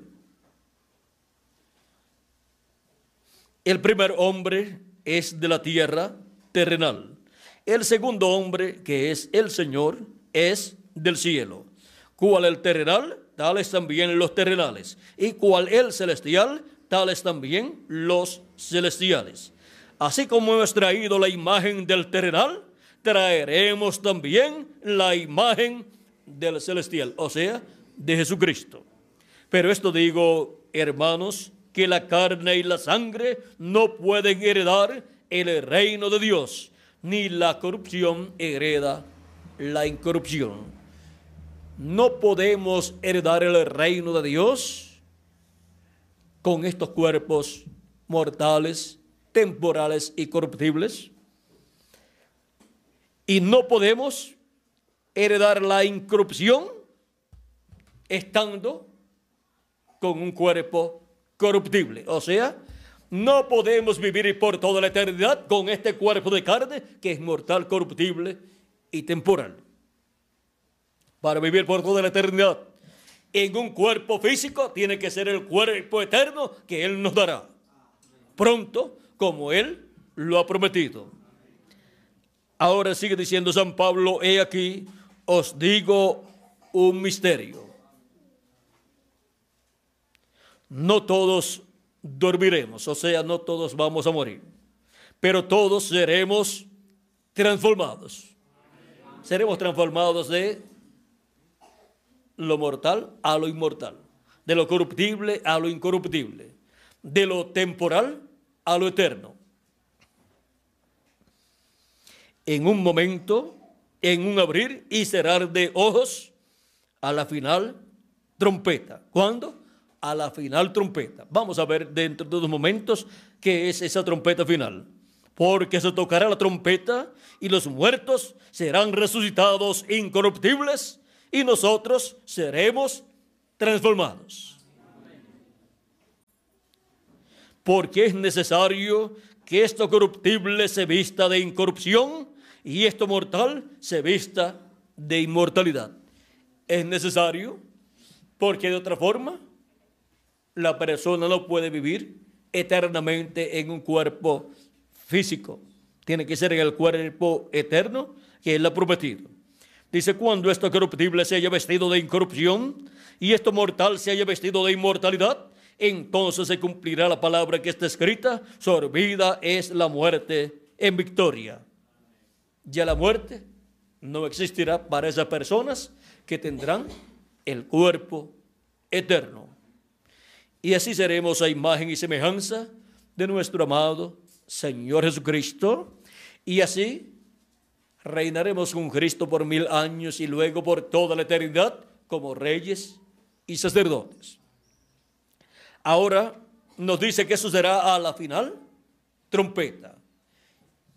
El primer hombre es de la tierra terrenal. El segundo hombre, que es el Señor, es del cielo. ¿Cuál el terrenal? Tales también los terrenales. Y cuál el celestial? Tales también los celestiales. Así como hemos traído la imagen del terrenal, traeremos también la imagen del celestial, o sea, de Jesucristo. Pero esto digo, hermanos, que la carne y la sangre no pueden heredar el reino de Dios, ni la corrupción hereda la incorrupción. No podemos heredar el reino de Dios con estos cuerpos mortales, temporales y corruptibles. Y no podemos heredar la incorrupción estando con un cuerpo corruptible. O sea, no podemos vivir por toda la eternidad con este cuerpo de carne que es mortal, corruptible y temporal. Para vivir por toda la eternidad en un cuerpo físico, tiene que ser el cuerpo eterno que Él nos dará. Pronto, como Él lo ha prometido. Ahora sigue diciendo San Pablo, he aquí, os digo un misterio. No todos dormiremos, o sea, no todos vamos a morir, pero todos seremos transformados. Seremos transformados de lo mortal a lo inmortal, de lo corruptible a lo incorruptible, de lo temporal a lo eterno. En un momento, en un abrir y cerrar de ojos, a la final trompeta. ¿Cuándo? A la final trompeta. Vamos a ver dentro de unos momentos qué es esa trompeta final. Porque se tocará la trompeta y los muertos serán resucitados incorruptibles y nosotros seremos transformados. Porque es necesario que esto corruptible se vista de incorrupción y esto mortal se vista de inmortalidad. Es necesario porque de otra forma la persona no puede vivir eternamente en un cuerpo físico. Tiene que ser en el cuerpo eterno que Él ha prometido. Dice, cuando esto corruptible se haya vestido de incorrupción y esto mortal se haya vestido de inmortalidad, entonces se cumplirá la palabra que está escrita, sorbida es la muerte en victoria. Ya la muerte no existirá para esas personas que tendrán el cuerpo eterno. Y así seremos a imagen y semejanza de nuestro amado Señor Jesucristo. Y así reinaremos con Cristo por mil años y luego por toda la eternidad como reyes y sacerdotes. Ahora nos dice que será a la final trompeta.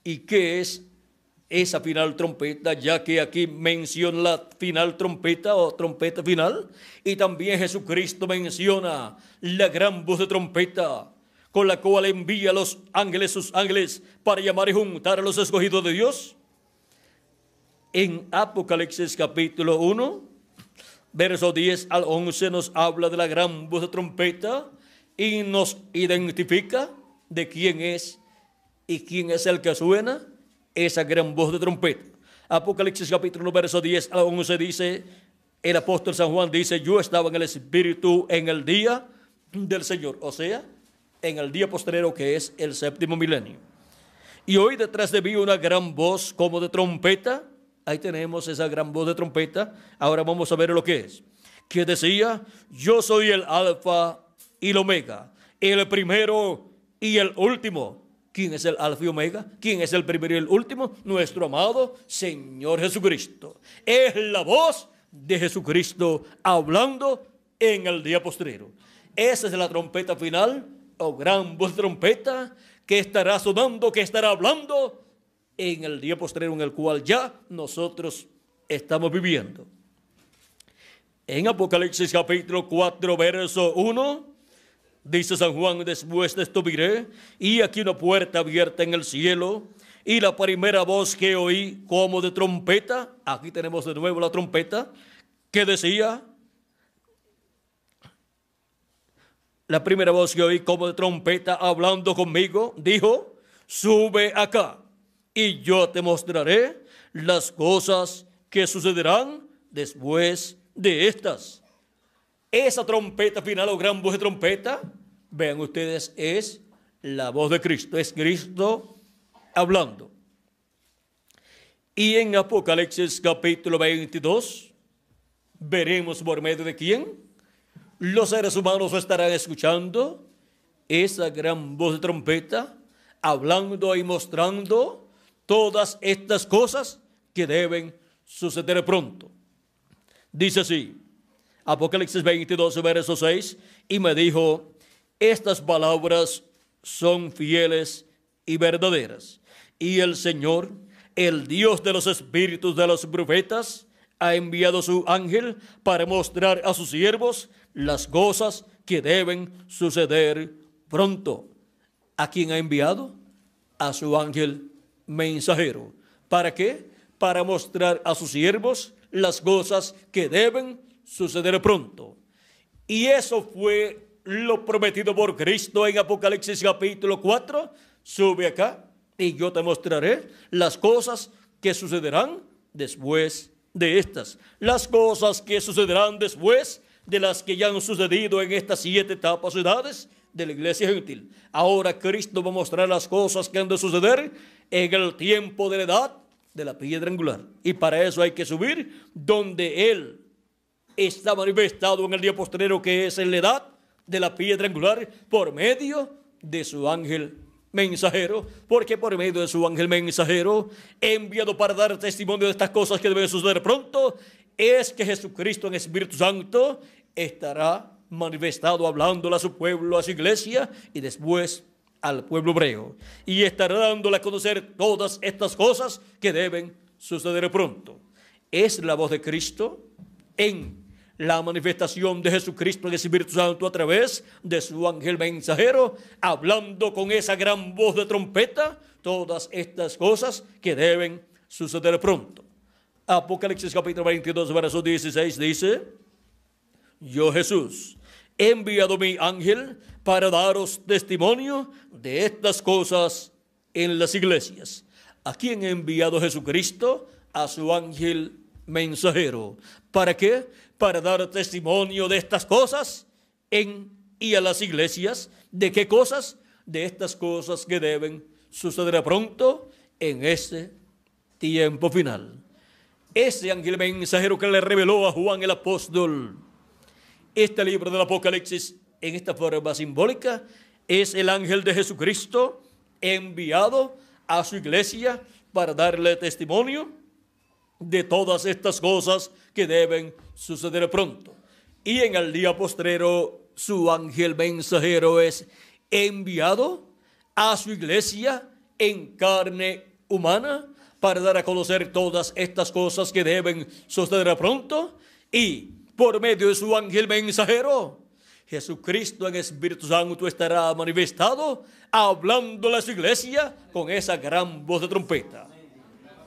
¿Y qué es esa final trompeta, ya que aquí menciona la final trompeta o trompeta final, y también Jesucristo menciona la gran voz de trompeta con la cual envía a los ángeles, sus ángeles, para llamar y juntar a los escogidos de Dios. En Apocalipsis capítulo 1, verso 10 al 11 nos habla de la gran voz de trompeta y nos identifica de quién es y quién es el que suena esa gran voz de trompeta. Apocalipsis capítulo verso 10 al 11 dice, el apóstol San Juan dice, yo estaba en el Espíritu en el día del Señor, o sea, en el día postrero que es el séptimo milenio. Y hoy detrás de mí una gran voz como de trompeta Ahí tenemos esa gran voz de trompeta. Ahora vamos a ver lo que es. Que decía, yo soy el alfa y el omega, el primero y el último. ¿Quién es el alfa y omega? ¿Quién es el primero y el último? Nuestro amado Señor Jesucristo. Es la voz de Jesucristo hablando en el día postrero. Esa es la trompeta final, o gran voz de trompeta, que estará sonando, que estará hablando en el día postrero en el cual ya nosotros estamos viviendo. En Apocalipsis capítulo 4, verso 1, dice San Juan, después de esto miré, y aquí una puerta abierta en el cielo, y la primera voz que oí como de trompeta, aquí tenemos de nuevo la trompeta, que decía, la primera voz que oí como de trompeta hablando conmigo, dijo, sube acá y yo te mostraré las cosas que sucederán después de estas. Esa trompeta final o gran voz de trompeta, vean ustedes, es la voz de Cristo, es Cristo hablando. Y en Apocalipsis capítulo 22, veremos por medio de quién los seres humanos estarán escuchando esa gran voz de trompeta, hablando y mostrando todas estas cosas que deben suceder pronto. Dice así, Apocalipsis 22, verso 6, y me dijo, estas palabras son fieles y verdaderas. Y el Señor, el Dios de los espíritus de los profetas, ha enviado su ángel para mostrar a sus siervos las cosas que deben suceder pronto. ¿A quién ha enviado? A su ángel mensajero. ¿Para qué? Para mostrar a sus siervos las cosas que deben suceder pronto. Y eso fue lo prometido por Cristo en Apocalipsis capítulo 4, sube acá y yo te mostraré las cosas que sucederán después de estas. Las cosas que sucederán después de las que ya han sucedido en estas siete etapas edades de la iglesia gentil. Ahora Cristo va a mostrar las cosas que han de suceder en el tiempo de la edad de la piedra angular. Y para eso hay que subir donde Él está manifestado en el día postrero, que es en la edad de la piedra angular, por medio de su ángel mensajero, porque por medio de su ángel mensajero, enviado para dar testimonio de estas cosas que deben suceder pronto, es que Jesucristo en Espíritu Santo estará manifestado hablando a su pueblo, a su iglesia y después al pueblo hebreo. Y estará dándole a conocer todas estas cosas que deben suceder pronto. Es la voz de Cristo en la manifestación de Jesucristo en el Espíritu Santo a través de su ángel mensajero, hablando con esa gran voz de trompeta todas estas cosas que deben suceder pronto. Apocalipsis capítulo 22, verso 16 dice, yo Jesús he enviado mi ángel para daros testimonio de estas cosas en las iglesias. ¿A quién ha enviado Jesucristo? A su ángel mensajero. ¿Para qué? Para dar testimonio de estas cosas en y a las iglesias. ¿De qué cosas? De estas cosas que deben suceder pronto en este tiempo final. Ese ángel mensajero que le reveló a Juan el apóstol este libro del Apocalipsis en esta forma simbólica es el ángel de Jesucristo enviado a su iglesia para darle testimonio de todas estas cosas que deben suceder pronto. Y en el día postrero su ángel mensajero es enviado a su iglesia en carne humana para dar a conocer todas estas cosas que deben suceder pronto y por medio de su ángel mensajero. Jesucristo en Espíritu Santo estará manifestado hablándole a su iglesia con esa gran voz de trompeta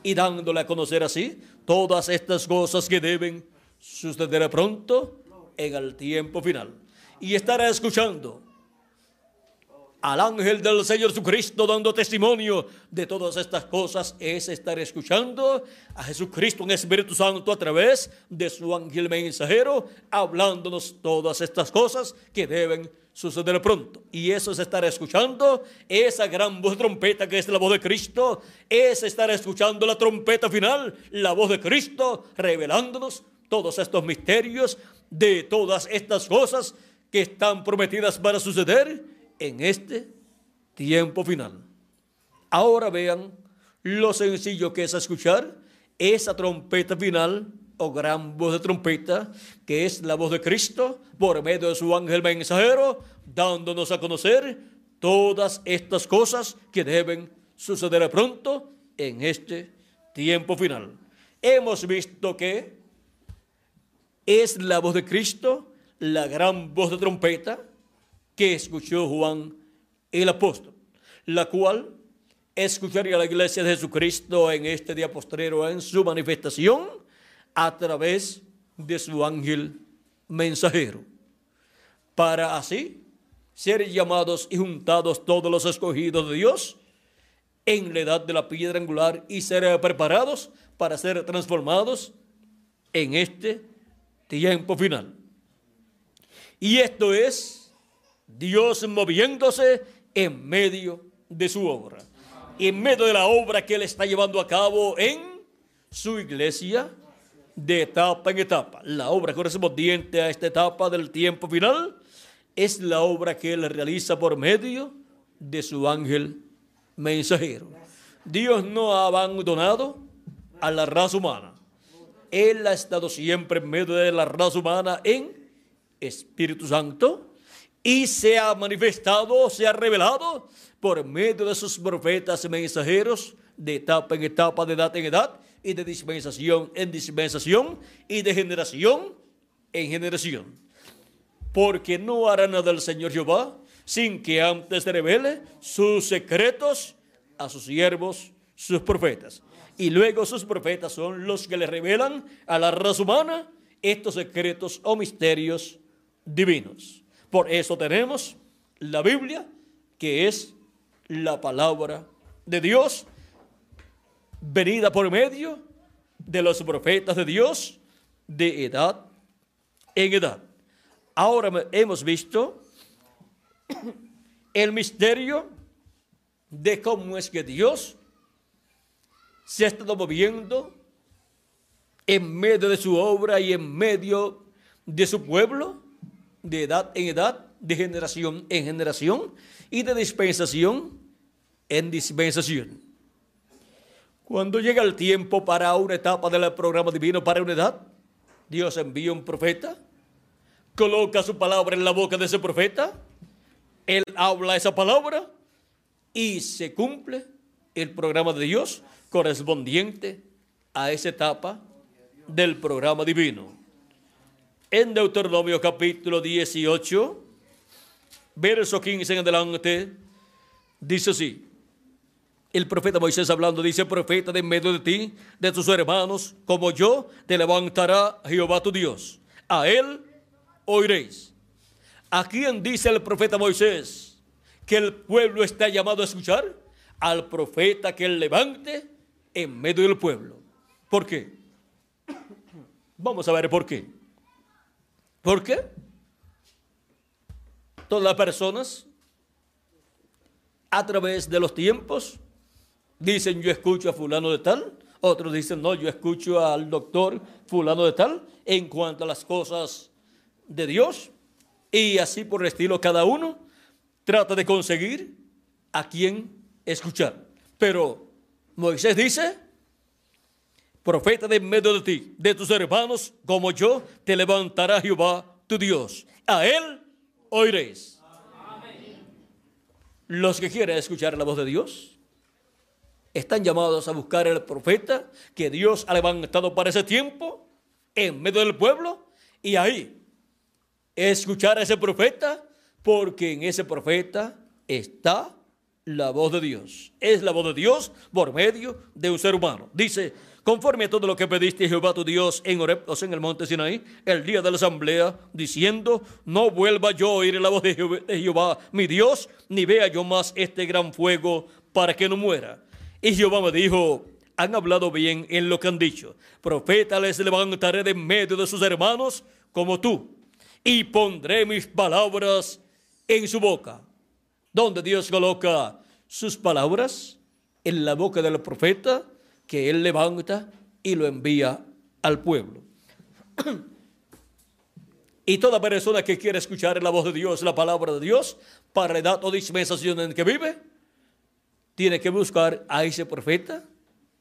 y dándole a conocer así todas estas cosas que deben suceder pronto en el tiempo final. Y estará escuchando al ángel del Señor Jesucristo dando testimonio de todas estas cosas es estar escuchando a Jesucristo en Espíritu Santo a través de su ángel mensajero hablándonos todas estas cosas que deben suceder pronto. Y eso es estar escuchando esa gran voz trompeta que es la voz de Cristo, es estar escuchando la trompeta final, la voz de Cristo revelándonos todos estos misterios de todas estas cosas que están prometidas para suceder en este tiempo final. Ahora vean lo sencillo que es escuchar esa trompeta final o gran voz de trompeta, que es la voz de Cristo por medio de su ángel mensajero, dándonos a conocer todas estas cosas que deben suceder pronto en este tiempo final. Hemos visto que es la voz de Cristo, la gran voz de trompeta, que escuchó Juan el apóstol, la cual escucharía la iglesia de Jesucristo en este día postrero en su manifestación a través de su ángel mensajero, para así ser llamados y juntados todos los escogidos de Dios en la edad de la piedra angular y ser preparados para ser transformados en este tiempo final. Y esto es Dios moviéndose en medio de su obra. En medio de la obra que Él está llevando a cabo en su iglesia de etapa en etapa. La obra correspondiente a esta etapa del tiempo final es la obra que Él realiza por medio de su ángel mensajero. Dios no ha abandonado a la raza humana. Él ha estado siempre en medio de la raza humana en Espíritu Santo y se ha manifestado, se ha revelado por medio de sus profetas y mensajeros de etapa en etapa, de edad en edad, y de dispensación en dispensación, y de generación en generación. Porque no hará nada el Señor Jehová sin que antes revele sus secretos a sus siervos, sus profetas. Y luego sus profetas son los que le revelan a la raza humana estos secretos o misterios divinos. Por eso tenemos la Biblia, que es la palabra de Dios, venida por medio de los profetas de Dios de edad en edad. Ahora hemos visto el misterio de cómo es que Dios se ha estado moviendo en medio de su obra y en medio de su pueblo, de edad en edad, de generación en generación y de dispensación en dispensación. Cuando llega el tiempo para una etapa del programa divino para una edad, Dios envía un profeta, coloca su palabra en la boca de ese profeta, él habla esa palabra y se cumple el programa de Dios correspondiente a esa etapa del programa divino. En Deuteronomio capítulo 18, verso 15 en adelante, dice así. El profeta Moisés hablando dice, profeta de en medio de ti, de tus hermanos, como yo, te levantará Jehová tu Dios. A él oiréis. ¿A quién dice el profeta Moisés que el pueblo está llamado a escuchar? Al profeta que levante en medio del pueblo. ¿Por qué? Vamos a ver por qué. ¿Por qué? Todas las personas a través de los tiempos dicen yo escucho a fulano de tal, otros dicen no, yo escucho al doctor fulano de tal en cuanto a las cosas de Dios y así por el estilo cada uno trata de conseguir a quien escuchar. Pero Moisés dice, profeta de medio de ti, de tus hermanos como yo, te levantará Jehová tu Dios. A él oiréis. Los que quieren escuchar la voz de Dios están llamados a buscar el profeta que Dios ha levantado para ese tiempo en medio del pueblo y ahí escuchar a ese profeta porque en ese profeta está la voz de Dios. Es la voz de Dios por medio de un ser humano. Dice, conforme a todo lo que pediste Jehová tu Dios en Oreb, o sea, en el monte Sinaí, el día de la asamblea, diciendo, no vuelva yo a oír la voz de Jehová, mi Dios, ni vea yo más este gran fuego para que no muera. Y Jehová me dijo, han hablado bien en lo que han dicho. Profeta les levantaré de medio de sus hermanos como tú, y pondré mis palabras en su boca. ¿Dónde Dios coloca sus palabras? En la boca del profeta que él levanta y lo envía al pueblo. y toda persona que quiere escuchar la voz de Dios, la palabra de Dios, para la edad o dispensación en que vive, tiene que buscar a ese profeta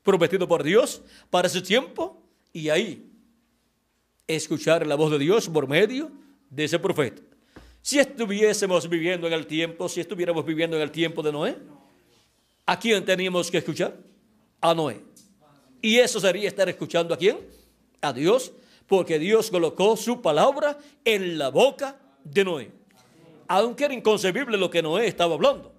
prometido por Dios para ese tiempo y ahí escuchar la voz de Dios por medio de ese profeta. Si estuviésemos viviendo en el tiempo, si estuviéramos viviendo en el tiempo de Noé, ¿a quién teníamos que escuchar? A Noé. Y eso sería estar escuchando a quién? A Dios, porque Dios colocó su palabra en la boca de Noé. Aunque era inconcebible lo que Noé estaba hablando.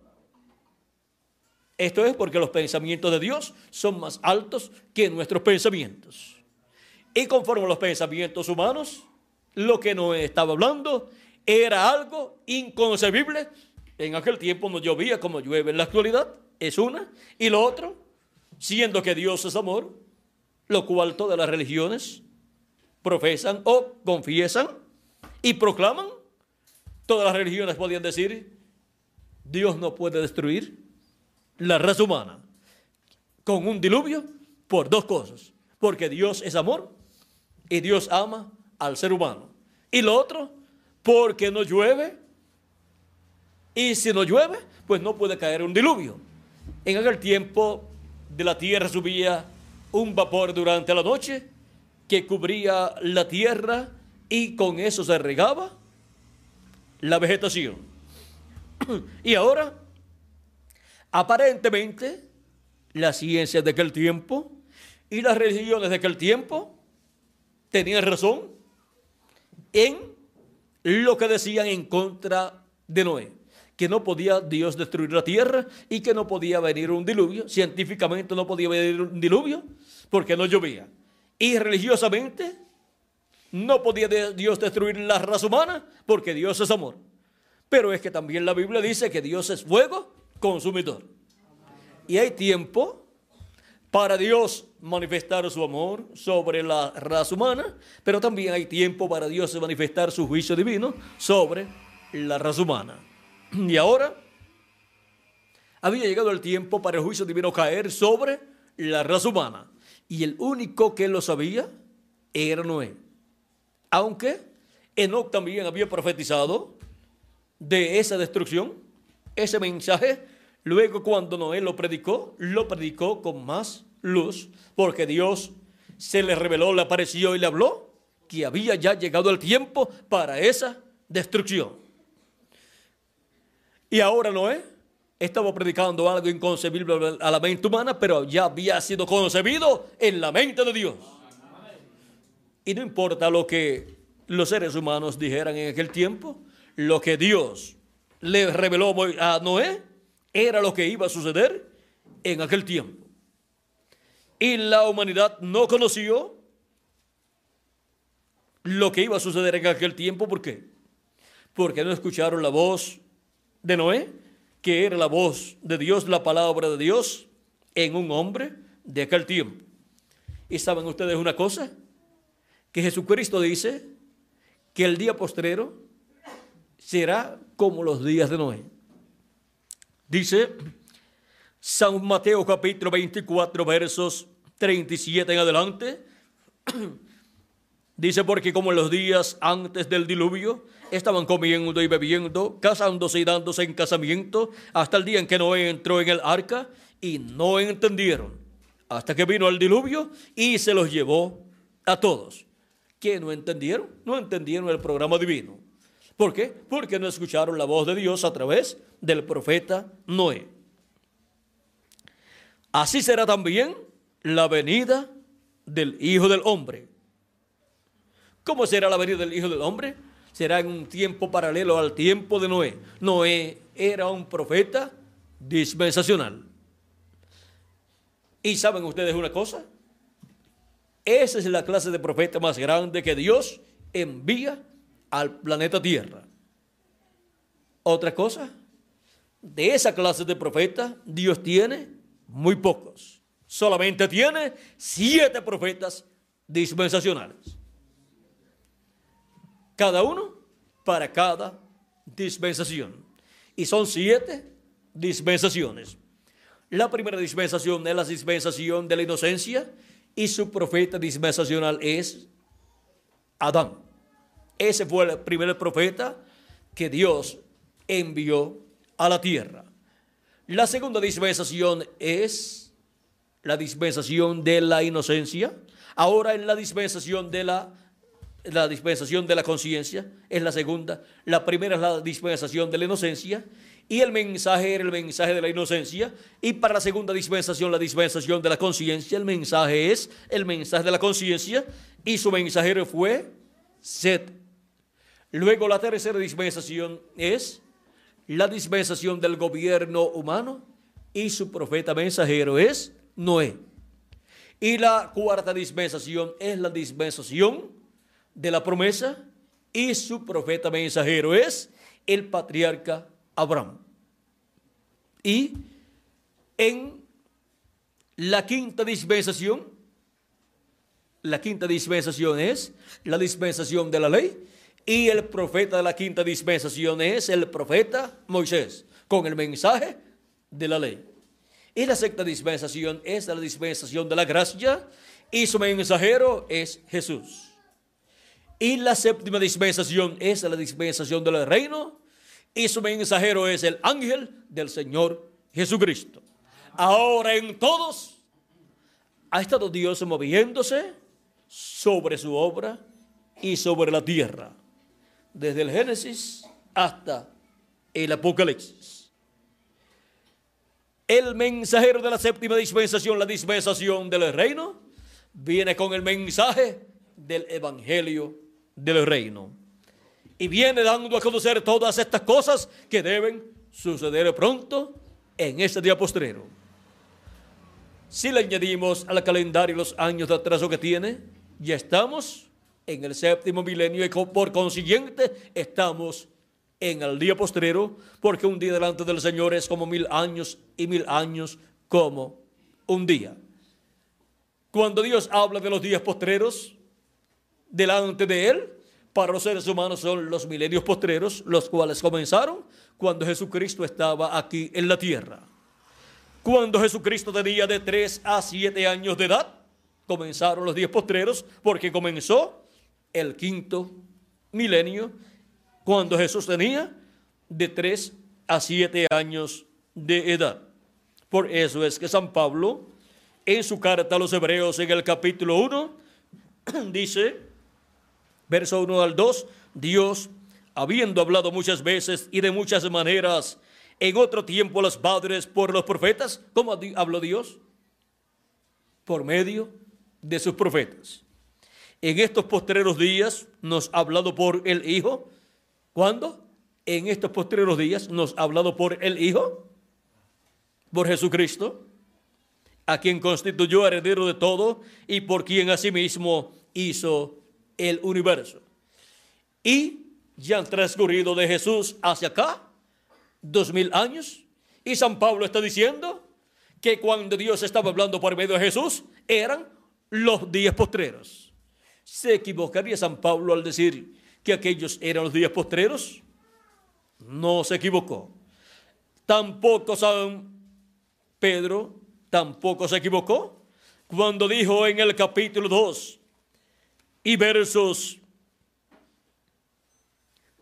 Esto es porque los pensamientos de Dios son más altos que nuestros pensamientos. Y conforme a los pensamientos humanos, lo que no estaba hablando era algo inconcebible. En aquel tiempo no llovía como llueve en la actualidad, es una. Y lo otro, siendo que Dios es amor, lo cual todas las religiones profesan o confiesan y proclaman, todas las religiones podían decir, Dios no puede destruir la raza humana con un diluvio por dos cosas. Porque Dios es amor y Dios ama al ser humano. Y lo otro, porque no llueve. Y si no llueve, pues no puede caer un diluvio. En aquel tiempo de la tierra subía un vapor durante la noche que cubría la tierra y con eso se regaba la vegetación. Y ahora Aparentemente, la ciencia de aquel tiempo y las religiones de aquel tiempo tenían razón en lo que decían en contra de Noé, que no podía Dios destruir la tierra y que no podía venir un diluvio, científicamente no podía venir un diluvio porque no llovía. Y religiosamente no podía Dios destruir la raza humana porque Dios es amor. Pero es que también la Biblia dice que Dios es fuego consumidor. Y hay tiempo para Dios manifestar su amor sobre la raza humana, pero también hay tiempo para Dios manifestar su juicio divino sobre la raza humana. Y ahora había llegado el tiempo para el juicio divino caer sobre la raza humana. Y el único que lo sabía era Noé. Aunque Enoch también había profetizado de esa destrucción, ese mensaje, luego cuando Noé lo predicó, lo predicó con más luz, porque Dios se le reveló, le apareció y le habló que había ya llegado el tiempo para esa destrucción. Y ahora Noé estaba predicando algo inconcebible a la mente humana, pero ya había sido concebido en la mente de Dios. Y no importa lo que los seres humanos dijeran en aquel tiempo, lo que Dios le reveló a Noé era lo que iba a suceder en aquel tiempo. Y la humanidad no conoció lo que iba a suceder en aquel tiempo. ¿Por qué? Porque no escucharon la voz de Noé, que era la voz de Dios, la palabra de Dios en un hombre de aquel tiempo. ¿Y saben ustedes una cosa? Que Jesucristo dice que el día postrero será como los días de Noé. Dice San Mateo capítulo 24 versos 37 en adelante. Dice porque como en los días antes del diluvio estaban comiendo y bebiendo, casándose y dándose en casamiento, hasta el día en que Noé entró en el arca y no entendieron, hasta que vino el diluvio y se los llevó a todos. ¿Qué no entendieron? No entendieron el programa divino. ¿Por qué? Porque no escucharon la voz de Dios a través del profeta Noé. Así será también la venida del Hijo del Hombre. ¿Cómo será la venida del Hijo del Hombre? Será en un tiempo paralelo al tiempo de Noé. Noé era un profeta dispensacional. ¿Y saben ustedes una cosa? Esa es la clase de profeta más grande que Dios envía al planeta Tierra. Otra cosa, de esa clase de profeta, Dios tiene muy pocos. Solamente tiene siete profetas dispensacionales. Cada uno para cada dispensación. Y son siete dispensaciones. La primera dispensación es la dispensación de la inocencia y su profeta dispensacional es Adán. Ese fue el primer profeta que Dios envió a la tierra. La segunda dispensación es la dispensación de la inocencia. Ahora en la dispensación de la, la dispensación de la conciencia es la segunda. La primera es la dispensación de la inocencia y el mensaje era el mensaje de la inocencia y para la segunda dispensación la dispensación de la conciencia el mensaje es el mensaje de la conciencia y su mensajero fue Set Luego la tercera dispensación es la dispensación del gobierno humano y su profeta mensajero es Noé. Y la cuarta dispensación es la dispensación de la promesa y su profeta mensajero es el patriarca Abraham. Y en la quinta dispensación, la quinta dispensación es la dispensación de la ley y el profeta de la quinta dispensación es el profeta Moisés, con el mensaje de la ley. Y la sexta dispensación es la dispensación de la gracia y su mensajero es Jesús. Y la séptima dispensación es la dispensación del reino y su mensajero es el ángel del Señor Jesucristo. Ahora en todos ha estado Dios moviéndose sobre su obra y sobre la tierra desde el Génesis hasta el Apocalipsis. El mensajero de la séptima dispensación, la dispensación del reino, viene con el mensaje del Evangelio del reino. Y viene dando a conocer todas estas cosas que deben suceder pronto en este día postrero. Si le añadimos al calendario los años de atraso que tiene, ya estamos en el séptimo milenio y por consiguiente estamos en el día postrero, porque un día delante del Señor es como mil años y mil años como un día. Cuando Dios habla de los días postreros, delante de Él, para los seres humanos son los milenios postreros, los cuales comenzaron cuando Jesucristo estaba aquí en la tierra. Cuando Jesucristo tenía de 3 a 7 años de edad, comenzaron los días postreros, porque comenzó el quinto milenio, cuando Jesús tenía de 3 a 7 años de edad. Por eso es que San Pablo, en su carta a los Hebreos, en el capítulo 1, dice, verso 1 al 2, Dios, habiendo hablado muchas veces y de muchas maneras, en otro tiempo los padres por los profetas, ¿cómo habló Dios? Por medio de sus profetas. En estos postreros días nos ha hablado por el Hijo. ¿Cuándo? En estos postreros días nos ha hablado por el Hijo, por Jesucristo, a quien constituyó heredero de todo y por quien asimismo hizo el universo. Y ya han transcurrido de Jesús hacia acá dos mil años. Y San Pablo está diciendo que cuando Dios estaba hablando por medio de Jesús eran los días postreros. ¿Se equivocaría San Pablo al decir que aquellos eran los días postreros? No se equivocó. Tampoco San Pedro, tampoco se equivocó cuando dijo en el capítulo 2 y versos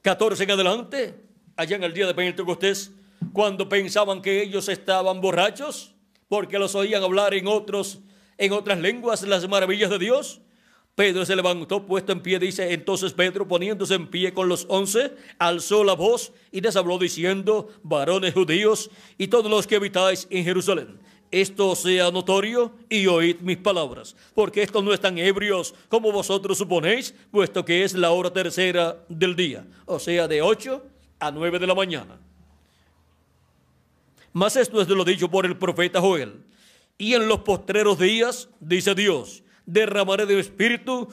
14 en adelante, allá en el día de Pentecostés, cuando pensaban que ellos estaban borrachos, porque los oían hablar en otros, en otras lenguas las maravillas de Dios. Pedro se levantó puesto en pie, dice, entonces Pedro poniéndose en pie con los once, alzó la voz y les habló diciendo, varones judíos y todos los que habitáis en Jerusalén esto sea notorio y oíd mis palabras, porque estos no están ebrios como vosotros suponéis, puesto que es la hora tercera del día, o sea, de 8 a 9 de la mañana. Mas esto es de lo dicho por el profeta Joel. Y en los postreros días, dice Dios, derramaré de espíritu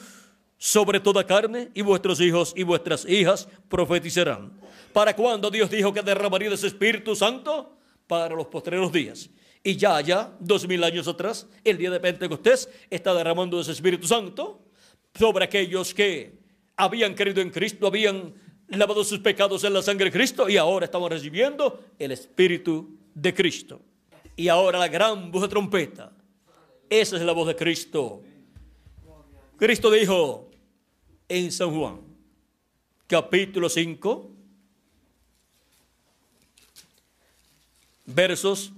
sobre toda carne, y vuestros hijos y vuestras hijas profetizarán. ¿Para cuándo Dios dijo que derramaría de ese Espíritu Santo? Para los postreros días. Y ya allá, dos mil años atrás, el día de Pentecostés, está derramando ese Espíritu Santo sobre aquellos que habían creído en Cristo, habían lavado sus pecados en la sangre de Cristo y ahora estamos recibiendo el Espíritu de Cristo. Y ahora la gran voz de trompeta. Esa es la voz de Cristo. Cristo dijo en San Juan, capítulo 5, versos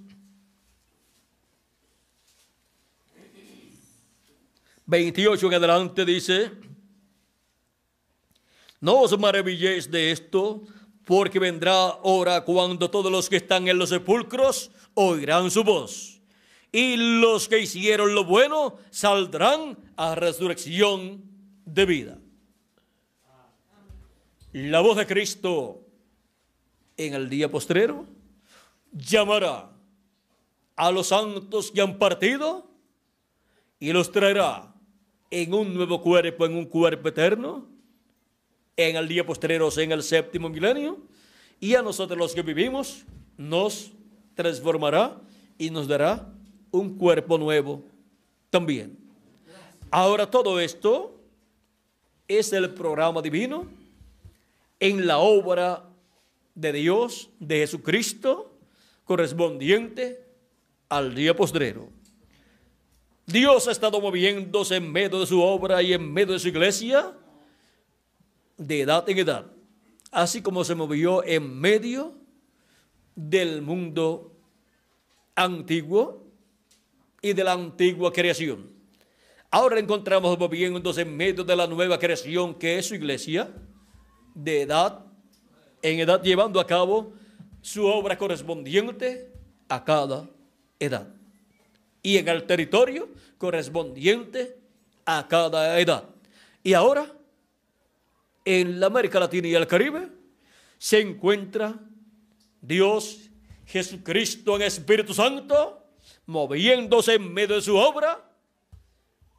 28 en adelante dice, no os maravilléis de esto, porque vendrá hora cuando todos los que están en los sepulcros oirán su voz. Y los que hicieron lo bueno saldrán a resurrección de vida. La voz de Cristo en el día postrero llamará a los santos que han partido y los traerá en un nuevo cuerpo, en un cuerpo eterno, en el día postrero, en el séptimo milenio, y a nosotros los que vivimos nos transformará y nos dará un cuerpo nuevo también. Ahora todo esto es el programa divino en la obra de Dios, de Jesucristo, correspondiente al día postrero. Dios ha estado moviéndose en medio de su obra y en medio de su iglesia de edad en edad, así como se movió en medio del mundo antiguo y de la antigua creación. Ahora encontramos moviéndose en medio de la nueva creación que es su iglesia, de edad en edad, llevando a cabo su obra correspondiente a cada edad y en el territorio correspondiente a cada edad. Y ahora, en la América Latina y el Caribe, se encuentra Dios Jesucristo en Espíritu Santo, moviéndose en medio de su obra,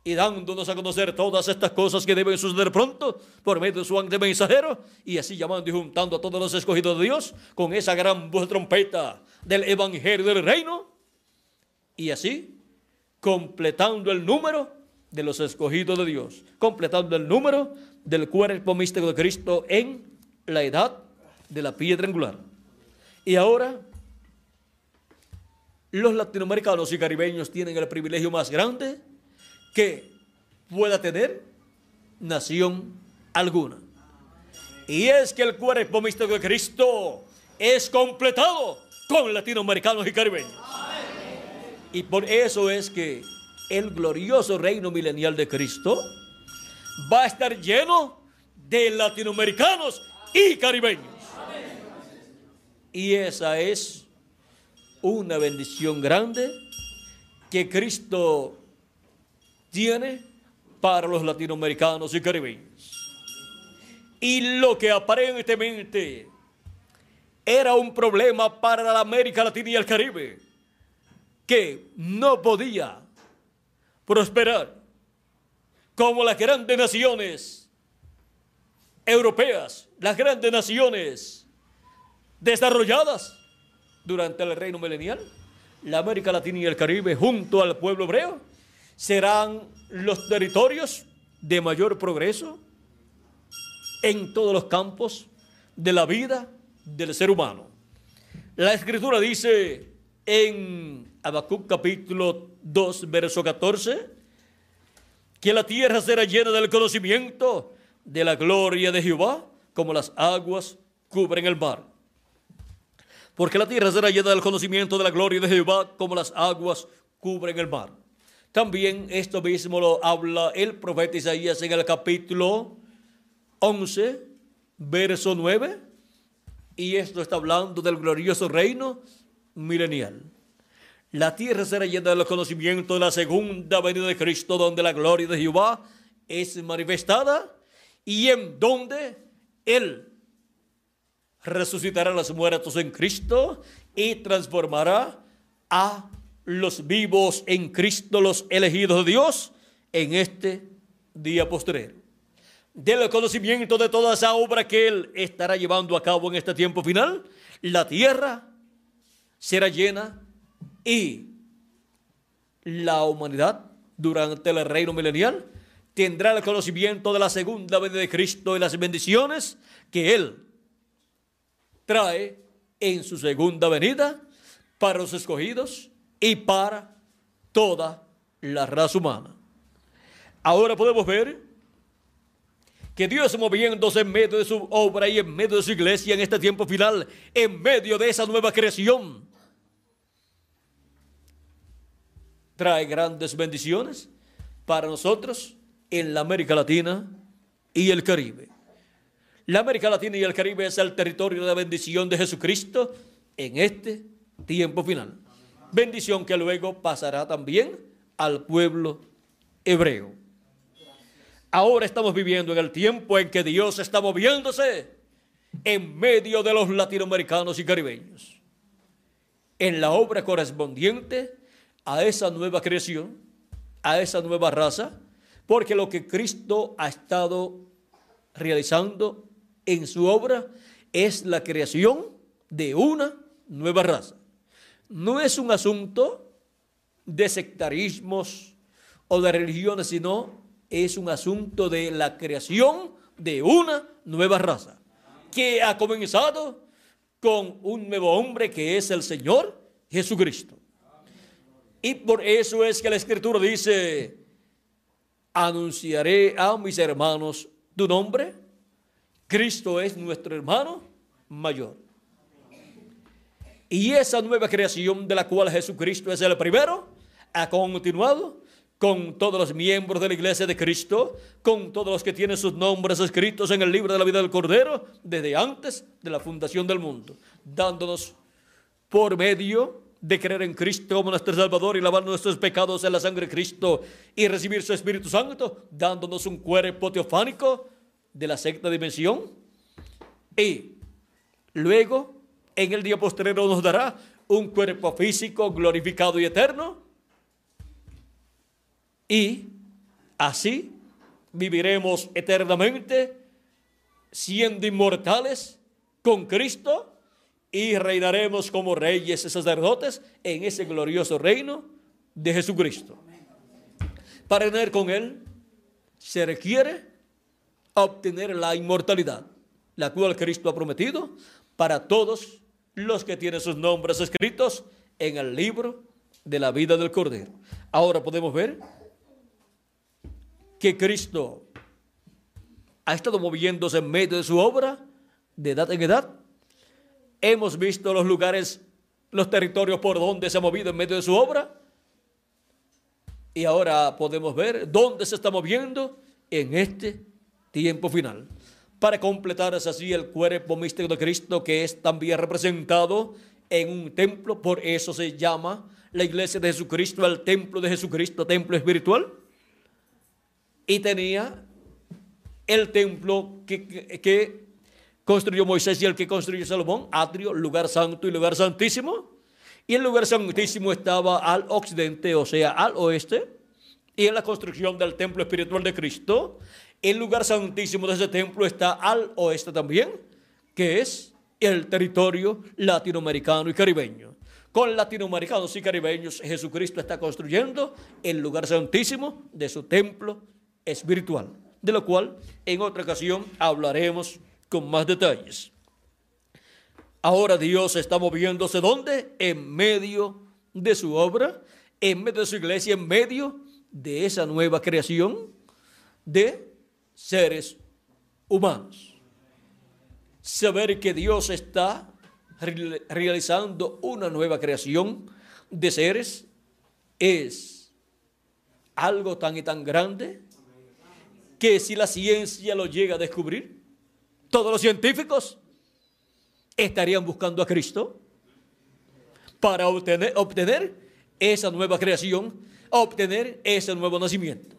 y dándonos a conocer todas estas cosas que deben suceder pronto por medio de su ángel mensajero y así llamando y juntando a todos los escogidos de Dios con esa gran voz de trompeta del evangelio del reino y así completando el número de los escogidos de Dios, completando el número del cuerpo místico de Cristo en la edad de la piedra angular. Y ahora los latinoamericanos y caribeños tienen el privilegio más grande que pueda tener nación alguna. Y es que el cuerpo místico de Cristo es completado con latinoamericanos y caribeños. Y por eso es que el glorioso reino milenial de Cristo va a estar lleno de latinoamericanos y caribeños. Y esa es una bendición grande que Cristo tiene para los latinoamericanos y caribeños. Y lo que aparentemente era un problema para la América Latina y el Caribe, que no podía prosperar como las grandes naciones europeas, las grandes naciones desarrolladas durante el reino milenial, la América Latina y el Caribe junto al pueblo hebreo serán los territorios de mayor progreso en todos los campos de la vida del ser humano. La escritura dice en Habacuc capítulo 2, verso 14, que la tierra será llena del conocimiento de la gloria de Jehová, como las aguas cubren el mar. Porque la tierra será llena del conocimiento de la gloria de Jehová, como las aguas cubren el mar. También esto mismo lo habla el profeta Isaías en el capítulo 11, verso 9. Y esto está hablando del glorioso reino milenial. La tierra será llena del conocimiento de la segunda venida de Cristo, donde la gloria de Jehová es manifestada y en donde Él resucitará a los muertos en Cristo y transformará a los vivos en Cristo, los elegidos de Dios, en este día postrero. Del conocimiento de toda esa obra que Él estará llevando a cabo en este tiempo final, la tierra será llena y la humanidad durante el reino milenial tendrá el conocimiento de la segunda venida de Cristo y las bendiciones que Él trae en su segunda venida para los escogidos y para toda la raza humana. Ahora podemos ver que Dios moviéndose en medio de su obra y en medio de su iglesia en este tiempo final, en medio de esa nueva creación, trae grandes bendiciones para nosotros en la América Latina y el Caribe. La América Latina y el Caribe es el territorio de bendición de Jesucristo en este tiempo final bendición que luego pasará también al pueblo hebreo. Ahora estamos viviendo en el tiempo en que Dios está moviéndose en medio de los latinoamericanos y caribeños, en la obra correspondiente a esa nueva creación, a esa nueva raza, porque lo que Cristo ha estado realizando en su obra es la creación de una nueva raza no es un asunto de sectarismos o de religiones, sino es un asunto de la creación de una nueva raza que ha comenzado con un nuevo hombre que es el Señor Jesucristo. Y por eso es que la Escritura dice, anunciaré a mis hermanos tu nombre. Cristo es nuestro hermano mayor. Y esa nueva creación de la cual Jesucristo es el primero, ha continuado con todos los miembros de la iglesia de Cristo, con todos los que tienen sus nombres escritos en el libro de la vida del Cordero, desde antes de la fundación del mundo, dándonos por medio de creer en Cristo como nuestro Salvador y lavar nuestros pecados en la sangre de Cristo y recibir su Espíritu Santo, dándonos un cuerpo teofánico de la sexta dimensión. Y luego en el día posterior nos dará un cuerpo físico glorificado y eterno. Y Así viviremos eternamente siendo inmortales con Cristo y reinaremos como reyes y sacerdotes en ese glorioso reino de Jesucristo. Para tener con Él se requiere obtener la inmortalidad, la cual Cristo ha prometido para todos los que tienen sus nombres escritos en el libro de la vida del Cordero. Ahora podemos ver que Cristo ha estado moviéndose en medio de su obra, de edad en edad. Hemos visto los lugares, los territorios por donde se ha movido en medio de su obra. Y ahora podemos ver dónde se está moviendo en este tiempo final. Para completar así el cuerpo místico de Cristo que es también representado en un templo, por eso se llama la iglesia de Jesucristo, el templo de Jesucristo, templo espiritual. Y tenía el templo que, construyó Moisés y el que construyó Salomón, atrio, lugar santo y lugar santísimo. Y el lugar santísimo estaba al occidente, o sea, al oeste. Y en la construcción del templo espiritual de Cristo, el lugar santísimo de ese templo está al oeste también, que es el territorio latinoamericano y caribeño. Con latinoamericanos y caribeños, Jesucristo está construyendo el lugar santísimo de su templo espiritual de lo cual en otra ocasión hablaremos con más detalles. Ahora Dios está moviéndose ¿dónde? En medio de su obra, en medio de su iglesia, en medio de esa nueva creación de seres humanos. Saber que Dios está realizando una nueva creación de seres es algo tan y tan grande que si la ciencia lo llega a descubrir, todos los científicos estarían buscando a Cristo para obtener, esa nueva creación, obtener ese nuevo nacimiento.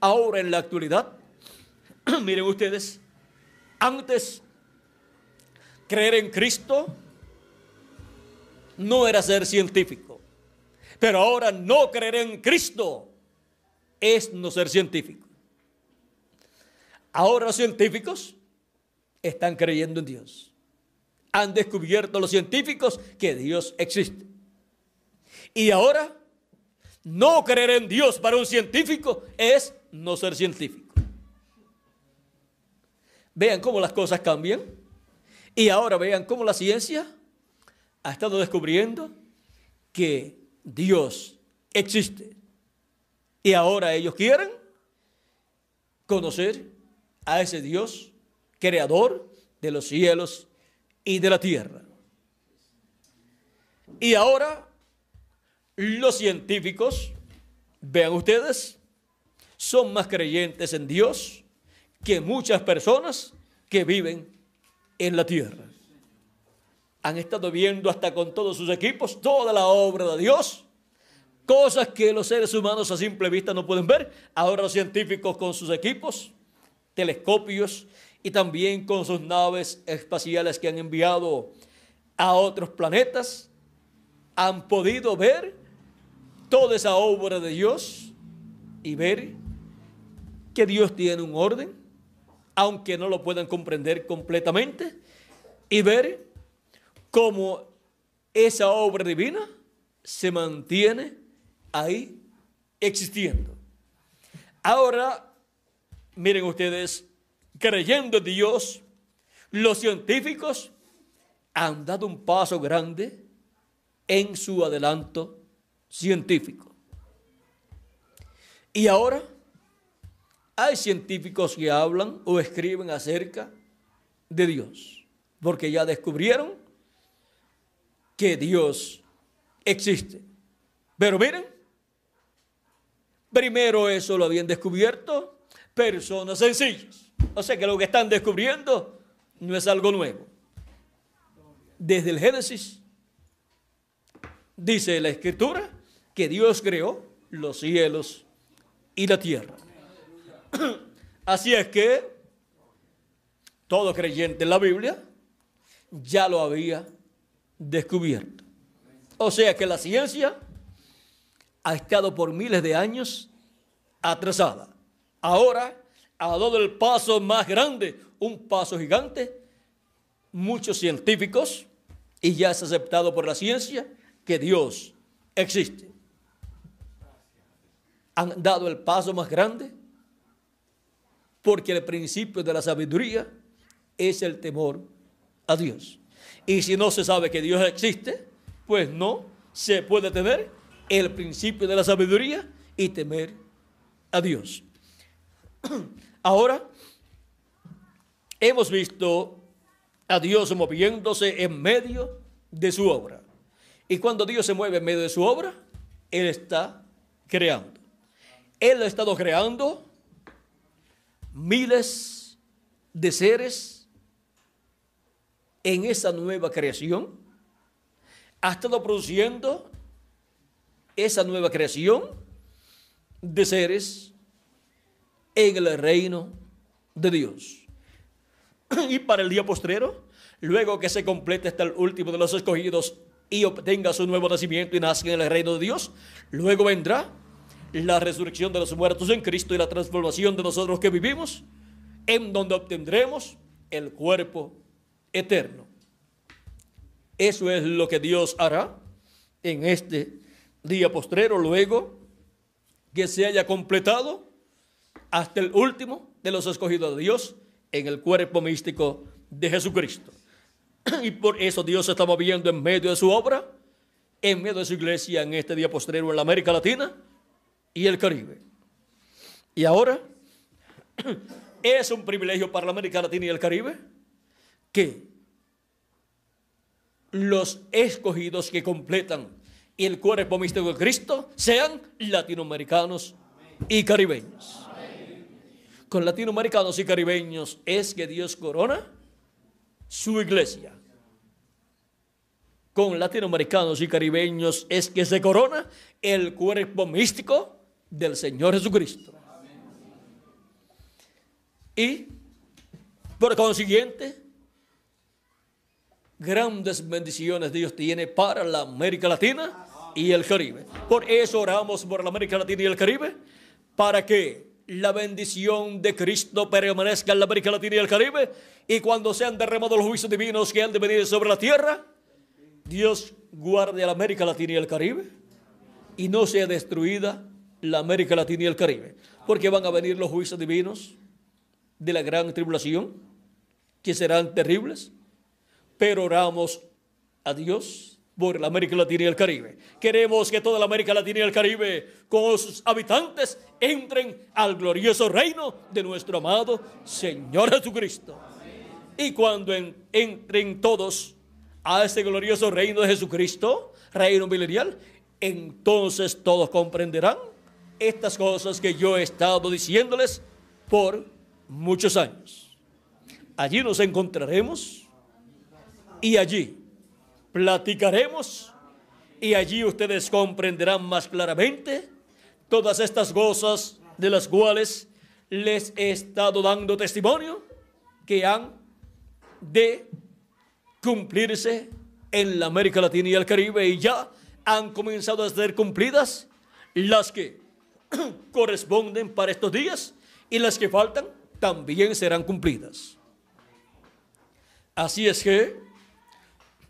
Ahora en la actualidad, miren ustedes, antes creer en Cristo no era ser científico, pero ahora no creer en Cristo es no ser científico. Ahora los científicos están creyendo en Dios. Han descubierto los científicos que Dios existe. Y ahora, no creer en Dios para un científico es no ser científico. Vean cómo las cosas cambian. Y ahora vean cómo la ciencia ha estado descubriendo que Dios existe. Y ahora ellos quieren conocer a ese Dios creador de los cielos y de la tierra. Y ahora los científicos, vean ustedes, son más creyentes en Dios que muchas personas que viven en la tierra. Han estado viendo hasta con todos sus equipos toda la obra de Dios, cosas que los seres humanos a simple vista no pueden ver. Ahora los científicos con sus equipos telescopios y también con sus naves espaciales que han enviado a otros planetas, han podido ver toda esa obra de Dios y ver que Dios tiene un orden, aunque no lo puedan comprender completamente, y ver cómo esa obra divina se mantiene ahí existiendo. Ahora miren ustedes, creyendo en Dios, los científicos han dado un paso grande en su adelanto científico. Y ahora hay científicos que hablan o escriben acerca de Dios, porque ya descubrieron que Dios existe. Pero miren, primero eso lo habían descubierto personas sencillas. O sea que lo que están descubriendo no es algo nuevo. Desde el Génesis dice la escritura que Dios creó los cielos y la tierra. Así es que todo creyente en la Biblia ya lo había descubierto. O sea que la ciencia ha estado por miles de años atrasada. Ahora ha dado el paso más grande, un paso gigante. Muchos científicos, y ya es aceptado por la ciencia, que Dios existe. Han dado el paso más grande porque el principio de la sabiduría es el temor a Dios. Y si no se sabe que Dios existe, pues no se puede tener el principio de la sabiduría y temer a Dios. Ahora, hemos visto a Dios moviéndose en medio de su obra. Y cuando Dios se mueve en medio de su obra, Él está creando. Él ha estado creando miles de seres en esa nueva creación. Ha estado produciendo esa nueva creación de seres en el reino de Dios. Y para el día postrero, luego que se complete hasta el último de los escogidos y obtenga su nuevo nacimiento y nazca en el reino de Dios, luego vendrá la resurrección de los muertos en Cristo y la transformación de nosotros que vivimos, en donde obtendremos el cuerpo eterno. Eso es lo que Dios hará en este día postrero, luego que se haya completado hasta el último de los escogidos de Dios en el cuerpo místico de Jesucristo. Y por eso Dios se está moviendo en medio de su obra, en medio de su iglesia en este día postrero en la América Latina y el Caribe. Y ahora es un privilegio para la América Latina y el Caribe que los escogidos que completan el cuerpo místico de Cristo sean latinoamericanos y caribeños. Con latinoamericanos y caribeños es que Dios corona su iglesia. Con latinoamericanos y caribeños es que se corona el cuerpo místico del Señor Jesucristo. Y por consiguiente, grandes bendiciones Dios tiene para la América Latina y el Caribe. Por eso oramos por la América Latina y el Caribe, para que la bendición de Cristo permanezca en la América Latina y el Caribe, y cuando sean derramados los juicios divinos que han de venir sobre la tierra, Dios guarde a la América Latina y el Caribe y no sea destruida la América Latina y el Caribe, porque van a venir los juicios divinos de la gran tribulación, que serán terribles, pero oramos a Dios por la América Latina y el Caribe. Queremos que toda la América Latina y el Caribe, con sus habitantes, entren al glorioso reino de nuestro amado Señor Jesucristo. Y cuando entren todos a ese glorioso reino de Jesucristo, reino milenial, entonces todos comprenderán estas cosas que yo he estado diciéndoles por muchos años. Allí nos encontraremos y allí platicaremos y allí ustedes comprenderán más claramente todas estas cosas de las cuales les he estado dando testimonio que han de cumplirse en la América Latina y el Caribe y ya han comenzado a ser cumplidas las que corresponden para estos días y las que faltan también serán cumplidas. Así es que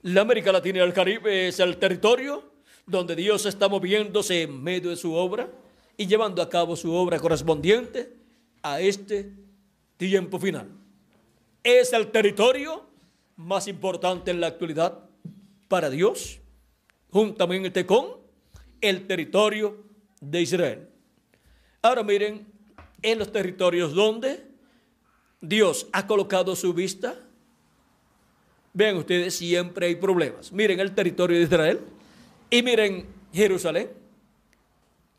la América Latina y el Caribe es el territorio donde Dios está moviéndose en medio de su obra y llevando a cabo su obra correspondiente a este tiempo final. Es el territorio más importante en la actualidad para Dios, juntamente con el territorio de Israel. Ahora miren, en los territorios donde Dios ha colocado su vista, vean ustedes, siempre hay problemas. Miren el territorio de Israel y miren Jerusalén.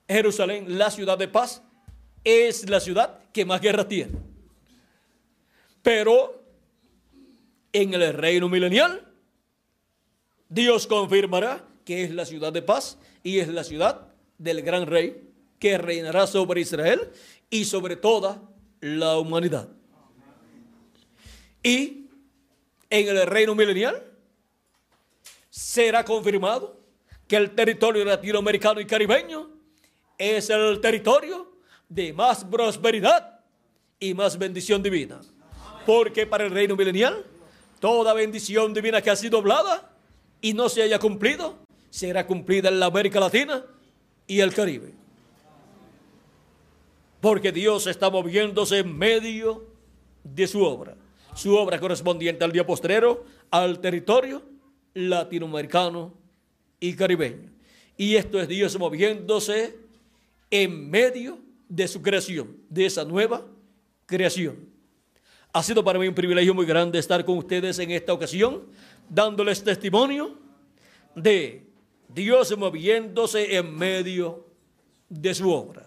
Jerusalén, la ciudad de paz, es la ciudad que más guerra tiene. Pero en el reino milenial, Dios confirmará que es la ciudad de paz y es la ciudad del gran rey que reinará sobre Israel y sobre toda la humanidad. Y en el reino milenial será confirmado que el territorio latinoamericano y caribeño es el territorio de más prosperidad y más bendición divina. Porque para el reino milenial, toda bendición divina que ha sido hablada y no se haya cumplido, será cumplida en la América Latina y el Caribe. Porque Dios está moviéndose en medio de su obra. Su obra correspondiente al día postrero, al territorio latinoamericano y caribeño. Y esto es Dios moviéndose en medio de su creación, de esa nueva creación. Ha sido para mí un privilegio muy grande estar con ustedes en esta ocasión, dándoles testimonio de Dios moviéndose en medio de su obra.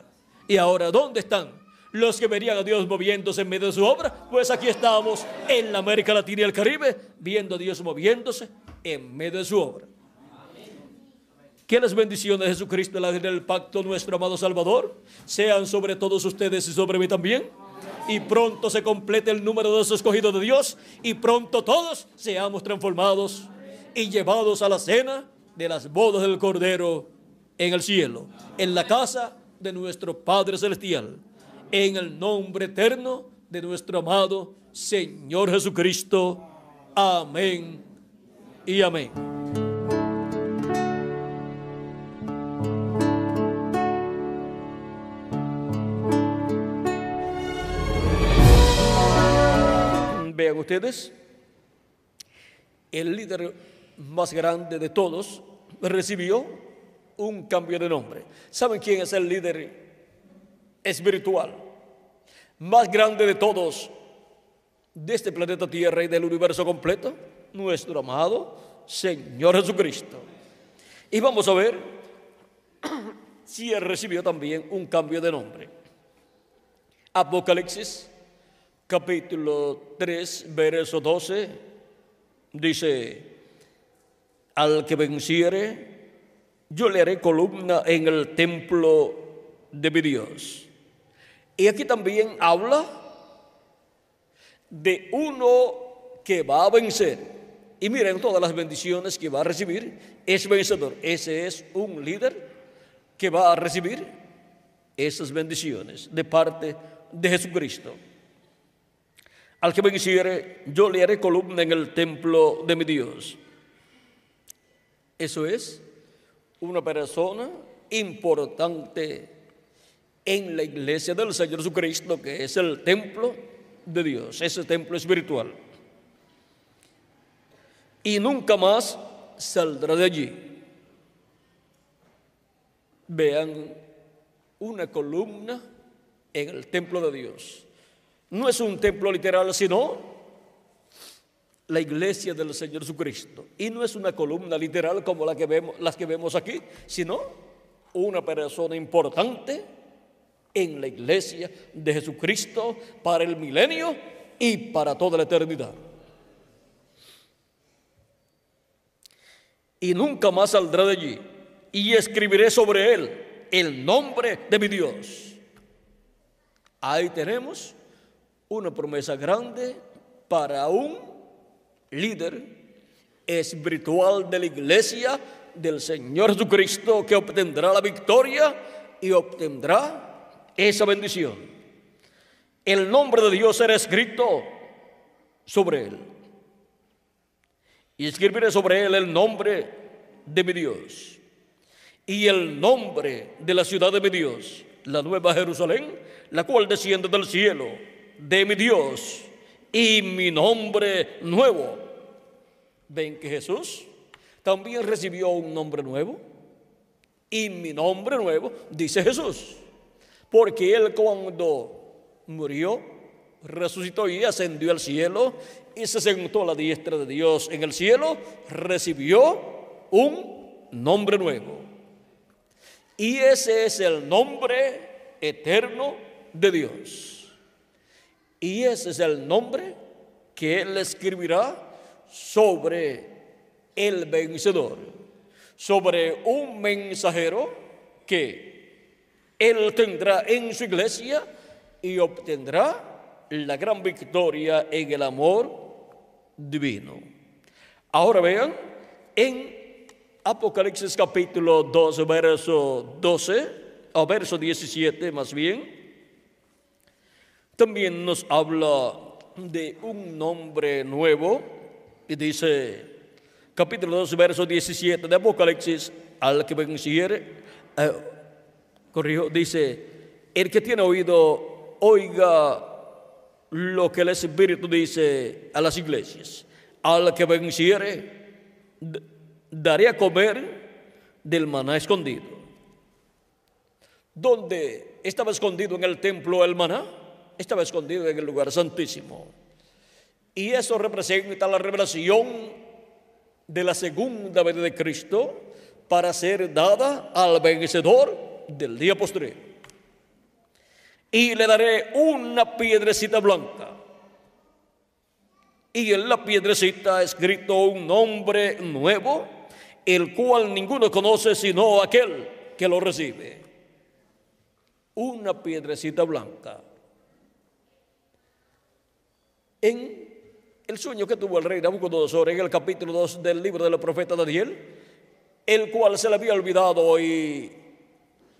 Y ahora, ¿dónde están los que verían a Dios moviéndose en medio de su obra? Pues aquí estamos en la América Latina y el Caribe, viendo a Dios moviéndose en medio de su obra. Que las bendiciones de Jesucristo, la del pacto, nuestro amado Salvador, sean sobre todos ustedes y sobre mí también. Y pronto se complete el número de los escogidos de Dios y pronto todos seamos transformados y llevados a la cena de las bodas del Cordero en el cielo, en la casa de nuestro Padre Celestial, en el nombre eterno de nuestro amado Señor Jesucristo. Amén y amén. Vean ustedes, el líder más grande de todos recibió un cambio de nombre. ¿Saben quién es el líder espiritual más grande de todos de este planeta Tierra y del universo completo? Nuestro amado Señor Jesucristo. Y vamos a ver si él recibió también un cambio de nombre. Apocalipsis capítulo 3, verso 12, dice, al que venciere, yo le haré columna en el templo de mi Dios. Y aquí también habla de uno que va a vencer. Y miren todas las bendiciones que va a recibir, es vencedor. Ese es un líder que va a recibir esas bendiciones de parte de Jesucristo. Al que venciere, yo le haré columna en el templo de mi Dios. Eso es una persona importante en la iglesia del Señor Jesucristo, que es el templo de Dios, ese templo espiritual. Y nunca más saldrá de allí. Vean una columna en el templo de Dios. No es un templo literal, sino la iglesia del Señor Jesucristo. Y no es una columna literal como las que vemos aquí, sino una persona importante en la iglesia de Jesucristo para el milenio y para toda la eternidad. Y nunca más saldrá de allí. Y escribiré sobre él el nombre de mi Dios. Ahí tenemos una promesa grande para un líder espiritual de la iglesia del Señor Jesucristo que obtendrá la victoria y obtendrá esa bendición. El nombre de Dios será escrito sobre él. Y escribiré sobre él el nombre de mi Dios y el nombre de la ciudad de mi Dios, la nueva Jerusalén, la cual desciende del cielo de mi Dios y mi nombre nuevo. Ven que Jesús también recibió un nombre nuevo. Y mi nombre nuevo, dice Jesús. Porque Él cuando murió, resucitó y ascendió al cielo y se sentó a la diestra de Dios en el cielo, recibió un nombre nuevo. Y ese es el nombre eterno de Dios. Y ese es el nombre que Él escribirá sobre el vencedor, sobre un mensajero que Él tendrá en su iglesia y obtendrá la gran victoria en el amor divino. Ahora vean, en Apocalipsis capítulo 2, verso 12, o verso 17 más bien, también nos habla de un nombre nuevo y dice, capítulo 2, verso 17 de Apocalipsis, al que venciere, eh, corrijo, dice, el que tiene oído, oiga lo que el Espíritu dice a las iglesias. Al que venciere, daré a comer del maná escondido. ¿Dónde estaba escondido en el templo el maná? Estaba escondido en el lugar santísimo. Y eso representa la revelación de la segunda venida de Cristo para ser dada al vencedor del día posterior. Y le daré una piedrecita blanca. Y en la piedrecita escrito un nombre nuevo, el cual ninguno conoce sino aquel que lo recibe. Una piedrecita blanca. En el sueño que tuvo el rey Nabucodonosor en el capítulo 2 del libro del profeta Daniel, el cual se le había olvidado y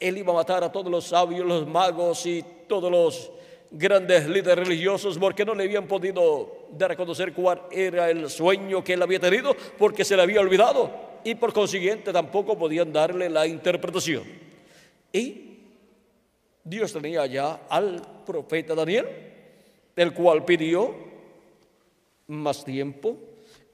él iba a matar a todos los sabios, los magos y todos los grandes líderes religiosos porque no le habían podido dar a conocer cuál era el sueño que él había tenido porque se le había olvidado y por consiguiente tampoco podían darle la interpretación. Y Dios tenía ya al profeta Daniel, el cual pidió más tiempo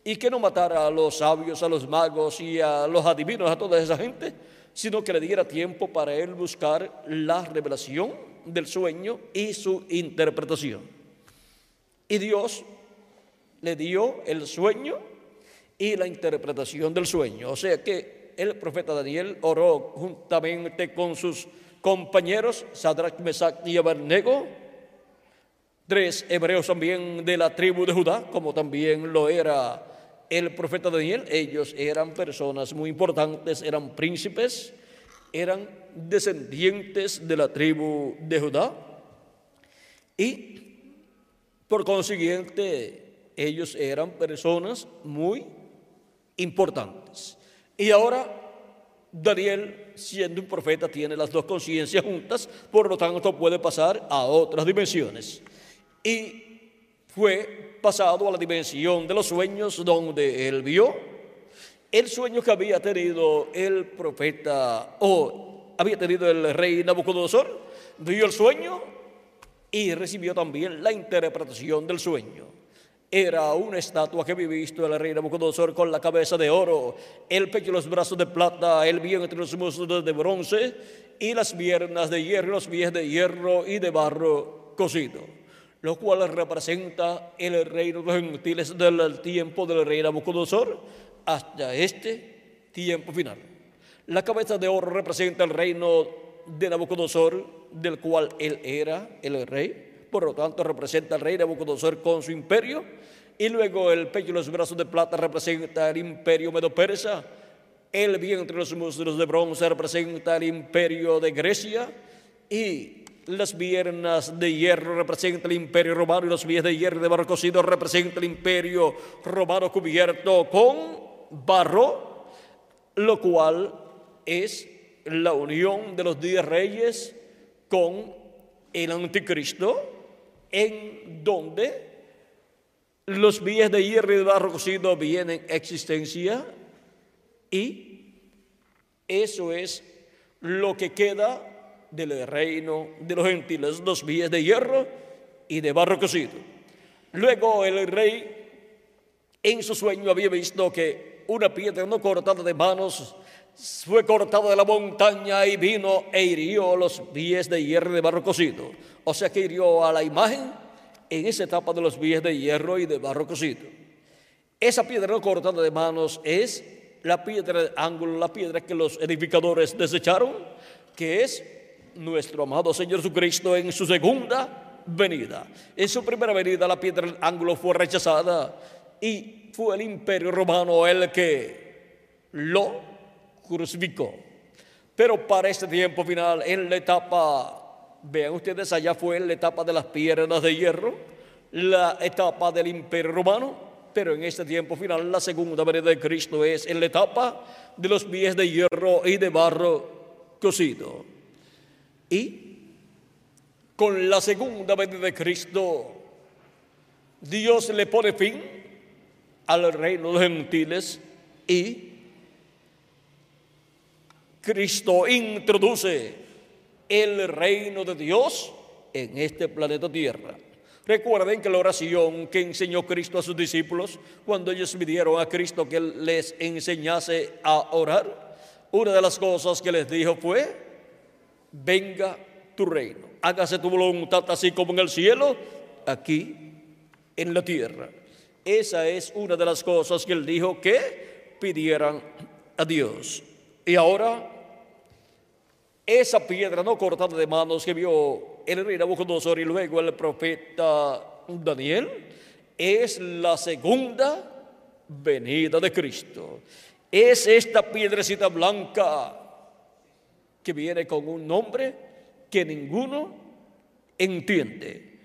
y que no matara a los sabios, a los magos y a los adivinos, a toda esa gente, sino que le diera tiempo para él buscar la revelación del sueño y su interpretación. Y Dios le dio el sueño y la interpretación del sueño. O sea que el profeta Daniel oró juntamente con sus compañeros, Sadrach, Mesach y Abednego, tres hebreos también de la tribu de Judá, como también lo era el profeta Daniel. Ellos eran personas muy importantes, eran príncipes, eran descendientes de la tribu de Judá y por consiguiente ellos eran personas muy importantes. Y ahora Daniel, siendo un profeta, tiene las dos conciencias juntas, por lo tanto puede pasar a otras dimensiones. Y fue pasado a la dimensión de los sueños donde él vio el sueño que había tenido el profeta o había tenido el rey Nabucodonosor, vio el sueño y recibió también la interpretación del sueño. Era una estatua que había visto el rey Nabucodonosor con la cabeza de oro, el pecho y los brazos de plata, el vientre entre los muslos de bronce y las piernas de hierro, los pies de hierro y de barro cocido, lo cual representa el reino de los gentiles del tiempo del rey Nabucodonosor hasta este tiempo final. La cabeza de oro representa el reino de Nabucodonosor, del cual él era el rey, por lo tanto representa al rey Nabucodonosor con su imperio, y luego el pecho y los brazos de plata representa el imperio medo-persa, el vientre y los muslos de bronce representa el imperio de Grecia, y las piernas de hierro representan el imperio romano, y los pies de hierro de barro cocido representan el imperio romano cubierto con barro, lo cual es la unión de los diez reyes con el anticristo, en donde los pies de hierro y de barro cocido vienen a existencia y eso es lo que queda del reino de los gentiles, los pies de hierro y de barro cocido. Luego el rey en su sueño había visto que una piedra no cortada de manos fue cortada de la montaña y vino e hirió los pies de hierro y de barro cocido. O sea que hirió a la imagen en esa etapa de los pies de hierro y de barro cocido. Esa piedra no cortada de manos es la piedra de ángulo, la piedra que los edificadores desecharon, que es nuestro amado Señor Jesucristo en su segunda venida. En su primera venida la piedra del ángulo fue rechazada y fue el imperio romano el que lo crucificó. Pero para este tiempo final, en la etapa, vean ustedes, allá fue en la etapa de las piernas de hierro, la etapa del imperio romano, pero en este tiempo final, la segunda venida de Cristo es en la etapa de los pies de hierro y de barro cocido. Y con la segunda venida de Cristo, Dios le pone fin al reino de los gentiles y Cristo introduce el reino de Dios en este planeta Tierra. Recuerden que la oración que enseñó Cristo a sus discípulos cuando ellos pidieron a Cristo que les enseñase a orar, una de las cosas que les dijo fue, venga tu reino, hágase tu voluntad así como en el cielo, aquí en la tierra. Esa es una de las cosas que él dijo que pidieran a Dios. Y ahora esa piedra no cortada de manos que vio el rey Nabucodonosor y luego el profeta Daniel es la segunda venida de Cristo. Es esta piedrecita blanca que viene con un nombre que ninguno entiende.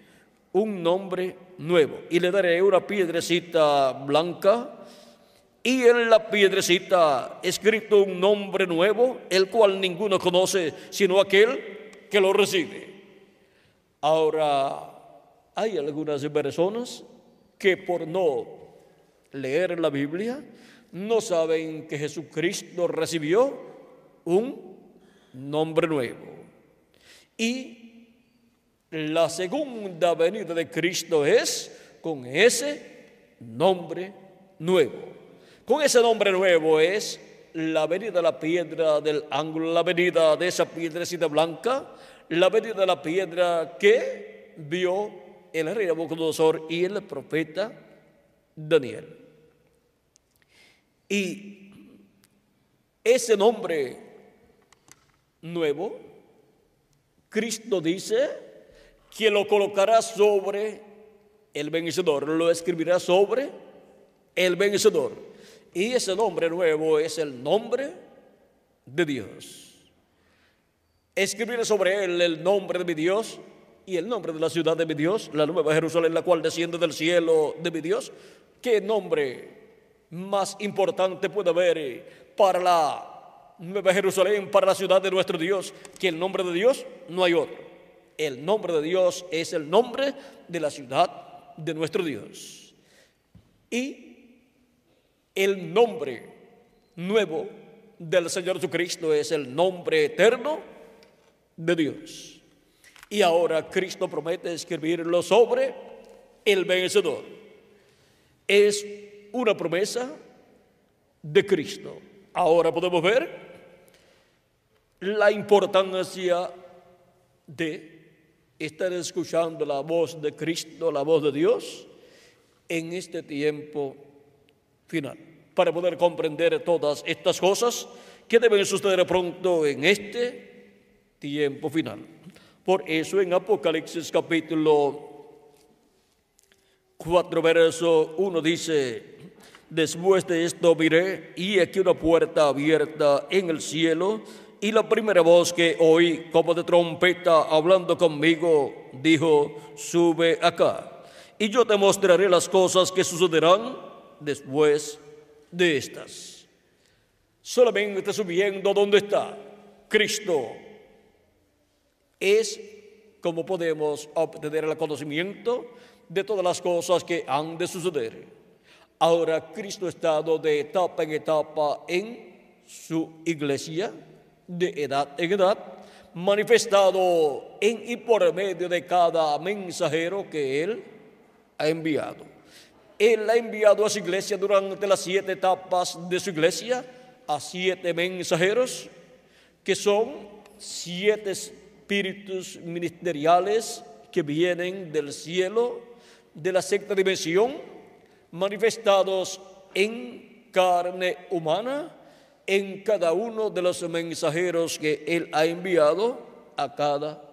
Un nombre nuevo. Y le daré una piedrecita blanca y en la piedrecita escrito un nombre nuevo, el cual ninguno conoce sino aquel que lo recibe. Ahora, hay algunas personas que por no leer la Biblia no saben que Jesucristo recibió un nombre nuevo. Y la segunda venida de Cristo es con ese nombre nuevo. Con ese nombre nuevo es la venida de la piedra del ángulo, la venida de esa piedrecita blanca, la venida de la piedra que vio el rey Nabucodonosor y el profeta Daniel. Y ese nombre nuevo, Cristo dice que lo colocará sobre el vencedor, lo escribirá sobre el vencedor. Y ese nombre nuevo es el nombre de Dios. Escribir sobre él el nombre de mi Dios y el nombre de la ciudad de mi Dios, la nueva Jerusalén, la cual desciende del cielo de mi Dios. ¿Qué nombre más importante puede haber para la nueva Jerusalén, para la ciudad de nuestro Dios, que el nombre de Dios? No hay otro. El nombre de Dios es el nombre de la ciudad de nuestro Dios. Y el nombre nuevo del Señor Jesucristo es el nombre eterno de Dios. Y ahora Cristo promete escribirlo sobre el vencedor. Es una promesa de Cristo. Ahora podemos ver la importancia de estar escuchando la voz de Cristo, la voz de Dios, en este tiempo final. Para poder comprender todas estas cosas que deben suceder pronto en este tiempo final. Por eso en Apocalipsis capítulo 4, verso 1 dice, después de esto miré y aquí una puerta abierta en el cielo y la primera voz que oí como de trompeta hablando conmigo dijo, sube acá y yo te mostraré las cosas que sucederán después de estas. Solamente subiendo donde está Cristo es como podemos obtener el conocimiento de todas las cosas que han de suceder. Ahora Cristo ha estado de etapa en etapa en su iglesia, de edad en edad, manifestado en y por medio de cada mensajero que Él ha enviado. Él ha enviado a su iglesia durante las siete etapas de su iglesia a siete mensajeros, que son siete espíritus ministeriales que vienen del cielo, de la sexta dimensión, manifestados en carne humana, en cada uno de los mensajeros que Él ha enviado a cada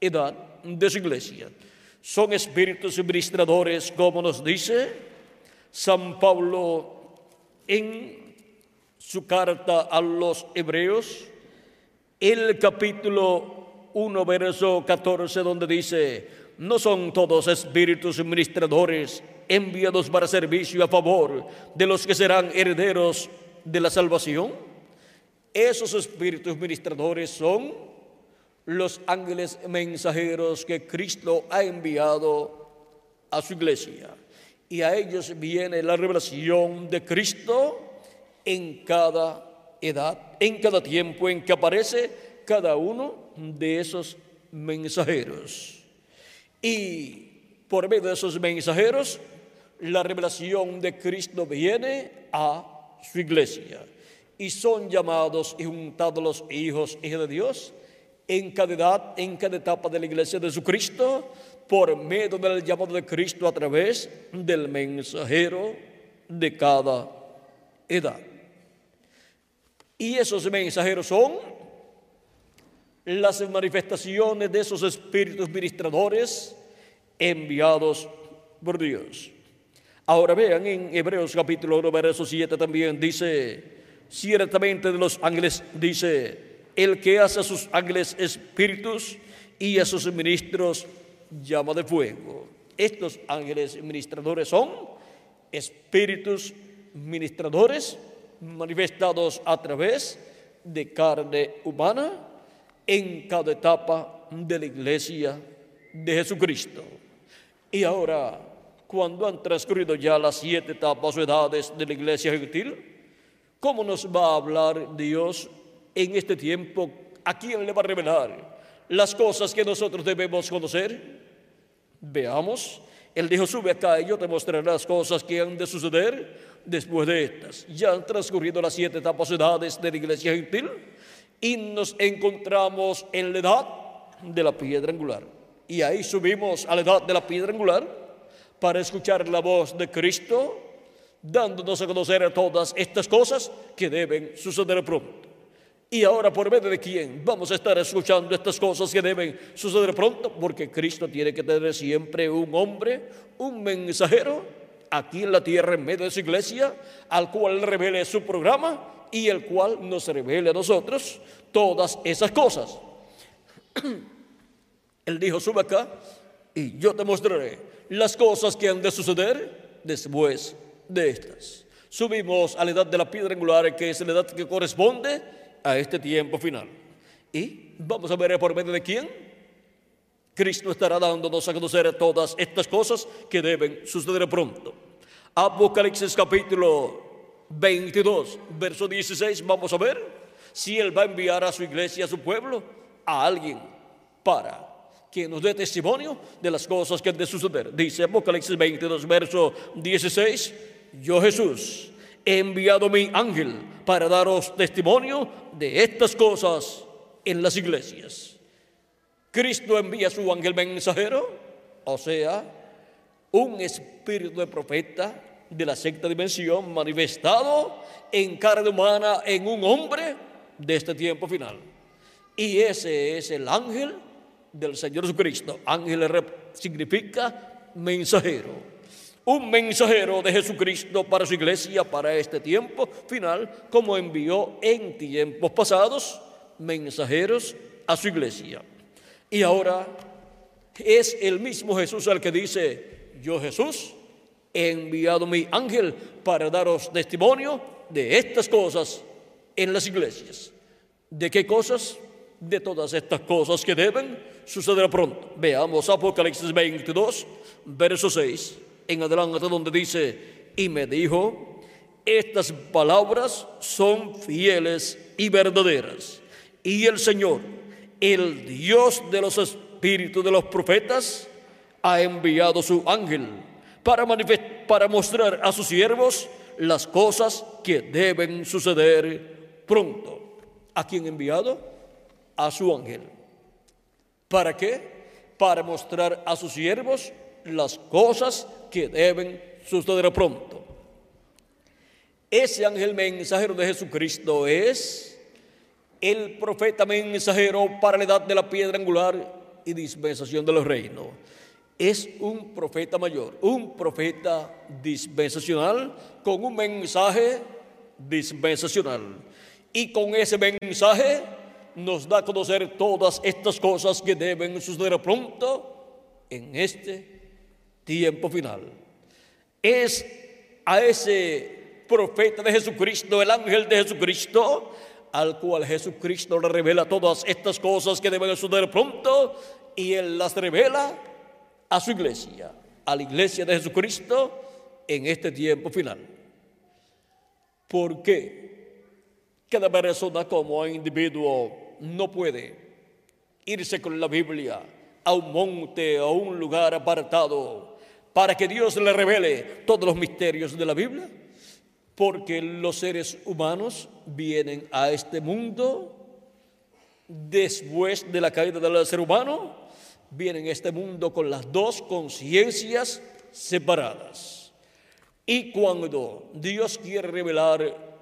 edad de su iglesia. Son espíritus administradores, como nos dice San Pablo en su carta a los hebreos, el capítulo 1, verso 14, donde dice, no son todos espíritus administradores enviados para servicio a favor de los que serán herederos de la salvación. Esos espíritus administradores son los ángeles mensajeros que Cristo ha enviado a su iglesia. Y a ellos viene la revelación de Cristo en cada edad, en cada tiempo en que aparece cada uno de esos mensajeros. Y por medio de esos mensajeros, la revelación de Cristo viene a su iglesia. Y son llamados y juntados los hijos, hijos de Dios, en cada edad, en cada etapa de la iglesia de Jesucristo, por medio del llamado de Cristo a través del mensajero de cada edad. Y esos mensajeros son las manifestaciones de esos espíritus ministradores enviados por Dios. Ahora vean en Hebreos capítulo 1, verso 7 también dice, ciertamente de los ángeles dice, el que hace a sus ángeles espíritus y a sus ministros llama de fuego. Estos ángeles ministradores son espíritus ministradores manifestados a través de carne humana en cada etapa de la iglesia de Jesucristo. Y ahora, cuando han transcurrido ya las siete etapas o edades de la iglesia gentil, ¿cómo nos va a hablar Dios en este tiempo? ¿A quién le va a revelar las cosas que nosotros debemos conocer? Veamos. Él dijo, sube acá y yo te mostraré las cosas que han de suceder después de estas. Ya han transcurrido las siete etapas o edades de la iglesia gentil y nos encontramos en la edad de la piedra angular. Y ahí subimos a la edad de la piedra angular para escuchar la voz de Cristo, dándonos a conocer todas estas cosas que deben suceder pronto. Y ahora, ¿por medio de quién vamos a estar escuchando estas cosas que deben suceder pronto? Porque Cristo tiene que tener siempre un hombre, un mensajero, aquí en la tierra, en medio de su iglesia, al cual revele su programa y el cual nos revele a nosotros todas esas cosas. Él dijo, sube acá y yo te mostraré las cosas que han de suceder después de estas. Subimos a la edad de la piedra angular, que es la edad que corresponde a este tiempo final. Y vamos a ver por medio de quién. Cristo estará dándonos a conocer todas estas cosas que deben suceder pronto. Apocalipsis capítulo 22, verso 16, vamos a ver si Él va a enviar a su iglesia, a su pueblo, a alguien para que nos dé testimonio de las cosas que han de suceder. Dice Apocalipsis 22, verso 16, yo Jesús he enviado mi ángel para daros testimonio de estas cosas en las iglesias. Cristo envía su ángel mensajero, o sea, un espíritu de profeta de la sexta dimensión manifestado en carne humana en un hombre de este tiempo final. Y ese es el ángel del Señor Jesucristo. Ángel significa mensajero. Un mensajero de Jesucristo para su iglesia, para este tiempo final, como envió en tiempos pasados mensajeros a su iglesia. Y ahora es el mismo Jesús al que dice, yo Jesús he enviado mi ángel para daros testimonio de estas cosas en las iglesias. ¿De qué cosas? De todas estas cosas que deben suceder pronto. Veamos Apocalipsis 22, verso 6, en adelante donde dice, y me dijo, estas palabras son fieles y verdaderas. Y el Señor, el Dios de los espíritus de los profetas, ha enviado su ángel para, para mostrar a sus siervos las cosas que deben suceder pronto. ¿A quién enviado? A su ángel. ¿Para qué? Para mostrar a sus siervos las cosas que deben suceder pronto. Ese ángel mensajero de Jesucristo es el profeta mensajero para la edad de la piedra angular y dispensación de los reinos es un profeta mayor, un profeta dispensacional con un mensaje dispensacional. Y con ese mensaje nos da a conocer todas estas cosas que deben suceder pronto en este tiempo final. Es a ese profeta de Jesucristo, el ángel de Jesucristo, al cual Jesucristo le revela todas estas cosas que deben suceder pronto y Él las revela a su iglesia, a la iglesia de Jesucristo en este tiempo final. ¿Por qué? Cada persona como individuo no puede irse con la Biblia a un monte o a un lugar apartado para que Dios le revele todos los misterios de la Biblia porque los seres humanos vienen a este mundo después de la caída del ser humano, vienen a este mundo con las dos conciencias separadas. Y cuando Dios quiere revelar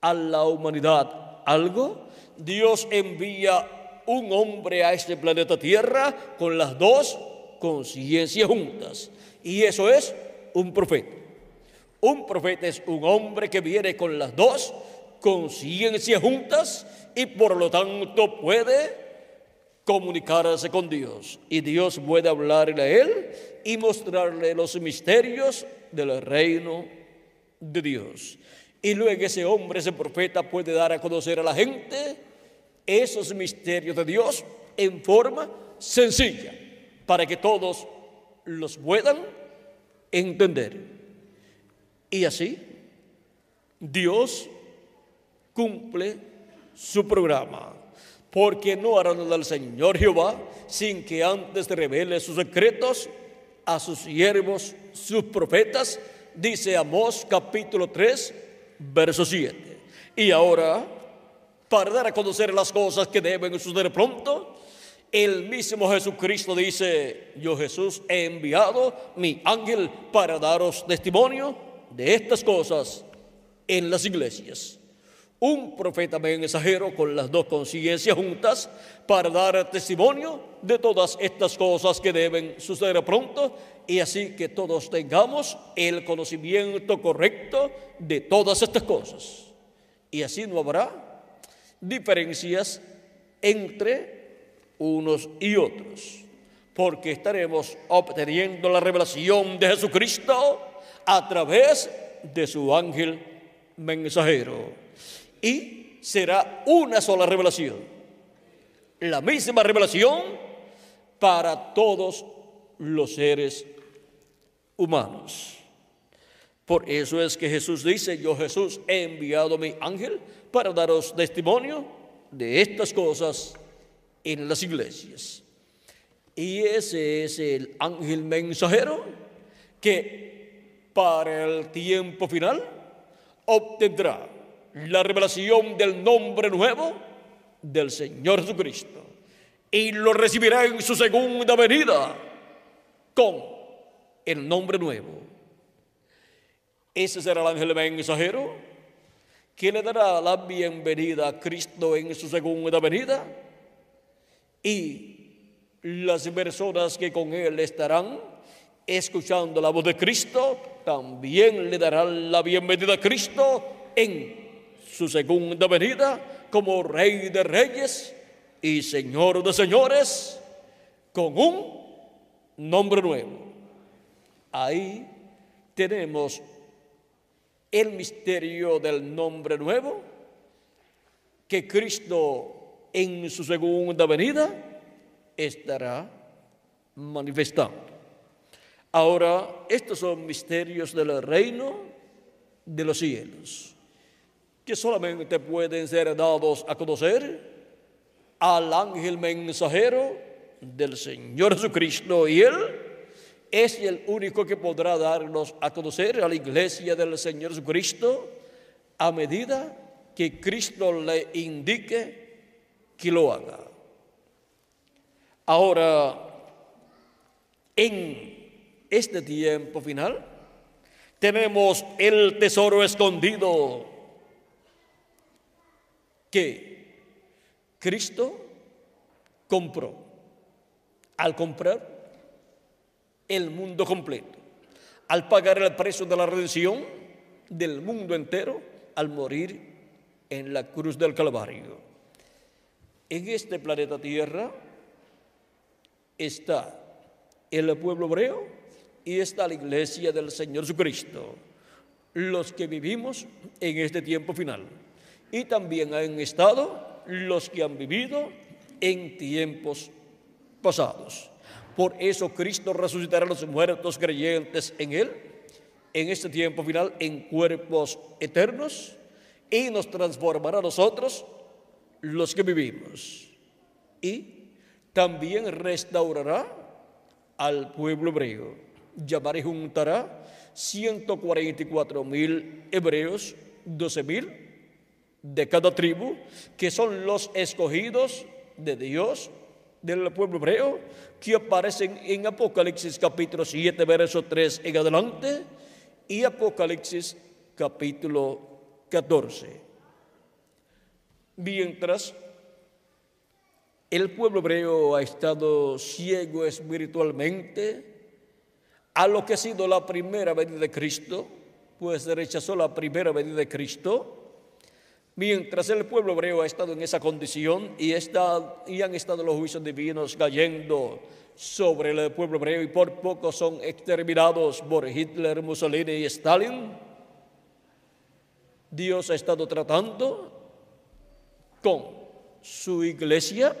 a la humanidad algo, Dios envía un hombre a este planeta Tierra con las dos conciencias juntas. Y eso es un profeta. Un profeta es un hombre que viene con las dos conciencias juntas y por lo tanto puede comunicarse con Dios. Y Dios puede hablarle a él y mostrarle los misterios del reino de Dios. Y luego ese hombre, ese profeta puede dar a conocer a la gente esos misterios de Dios en forma sencilla para que todos los puedan entender. Y así, Dios cumple su programa, porque no hará nada al Señor Jehová sin que antes revele sus secretos a sus siervos, sus profetas, dice Amós capítulo 3, verso 7. Y ahora, para dar a conocer las cosas que deben suceder pronto, el mismo Jesucristo dice, yo Jesús he enviado mi ángel para daros testimonio de estas cosas en las iglesias. Un profeta mensajero con las dos conciencias juntas para dar testimonio de todas estas cosas que deben suceder pronto y así que todos tengamos el conocimiento correcto de todas estas cosas. Y así no habrá diferencias entre unos y otros, porque estaremos obteniendo la revelación de Jesucristo a través de su ángel mensajero. Y será una sola revelación. La misma revelación para todos los seres humanos. Por eso es que Jesús dice, yo Jesús he enviado mi ángel para daros testimonio de estas cosas en las iglesias. Y ese es el ángel mensajero que para el tiempo final, obtendrá la revelación del nombre nuevo del Señor Jesucristo y lo recibirá en su segunda venida con el nombre nuevo. Ese será el ángel mensajero que le dará la bienvenida a Cristo en su segunda venida y las personas que con él estarán escuchando la voz de Cristo, también le darán la bienvenida a Cristo en su segunda venida como Rey de Reyes y Señor de Señores, con un nombre nuevo. Ahí tenemos el misterio del nombre nuevo que Cristo en su segunda venida estará manifestando. Ahora, estos son misterios del reino de los cielos, que solamente pueden ser dados a conocer al ángel mensajero del Señor Jesucristo y Él es el único que podrá darnos a conocer a la iglesia del Señor Jesucristo a medida que Cristo le indique que lo haga. Ahora, en este tiempo final, tenemos el tesoro escondido que Cristo compró. Al comprar el mundo completo, al pagar el precio de la redención del mundo entero, al morir en la cruz del Calvario. En este planeta Tierra está el pueblo hebreo y está la iglesia del Señor Jesucristo, los que vivimos en este tiempo final. y también han estado los que han vivido en tiempos pasados. Por eso Cristo resucitará a los muertos creyentes en Él en este tiempo final en cuerpos eternos y nos transformará a nosotros los que vivimos. Y también restaurará al pueblo hebreo. Llamará y juntará 144 mil hebreos, 12 mil de cada tribu, que son los escogidos de Dios del pueblo hebreo, que aparecen en Apocalipsis capítulo 7, verso 3 en adelante, y Apocalipsis capítulo 14. Mientras el pueblo hebreo ha estado ciego espiritualmente a lo que ha sido la primera venida de Cristo, pues rechazó la primera venida de Cristo, mientras el pueblo hebreo ha estado en esa condición y, está, y han estado los juicios divinos cayendo sobre el pueblo hebreo y por poco son exterminados por Hitler, Mussolini y Stalin. Dios ha estado tratando con su iglesia,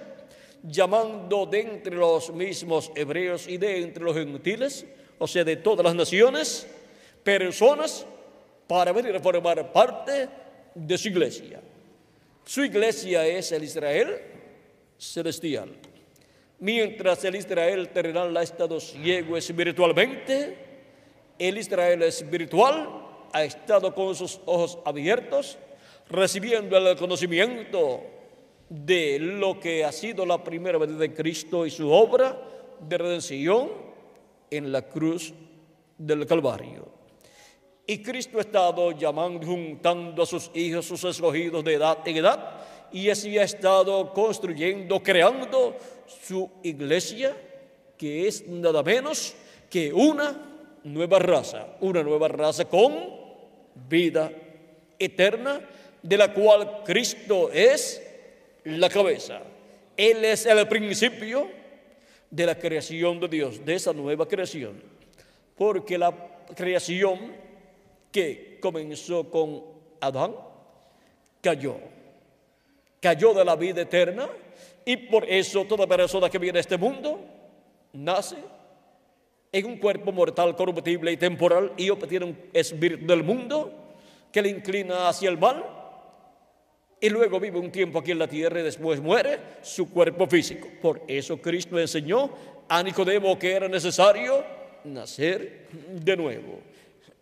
llamando de entre los mismos hebreos y de entre los gentiles, o sea, de todas las naciones, personas para venir a formar parte de su iglesia. Su iglesia es el Israel celestial. Mientras el Israel terrenal ha estado ciego espiritualmente, el Israel espiritual ha estado con sus ojos abiertos, recibiendo el conocimiento de lo que ha sido la primera venida de Cristo y su obra de redención en la cruz del Calvario. Y Cristo ha estado llamando, juntando a sus hijos, sus escogidos de edad en edad, y así ha estado construyendo, creando su iglesia, que es nada menos que una nueva raza, una nueva raza con vida eterna, de la cual Cristo es la cabeza. Él es el principio de la creación de Dios, de esa nueva creación. Porque la creación que comenzó con Adán cayó cayó de la vida eterna y por eso toda persona que viene a este mundo nace en un cuerpo mortal, corruptible y temporal y obtiene un espíritu del mundo que le inclina hacia el mal y luego vive un tiempo aquí en la tierra y después muere su cuerpo físico. Por eso Cristo enseñó a Nicodemo que era necesario nacer de nuevo.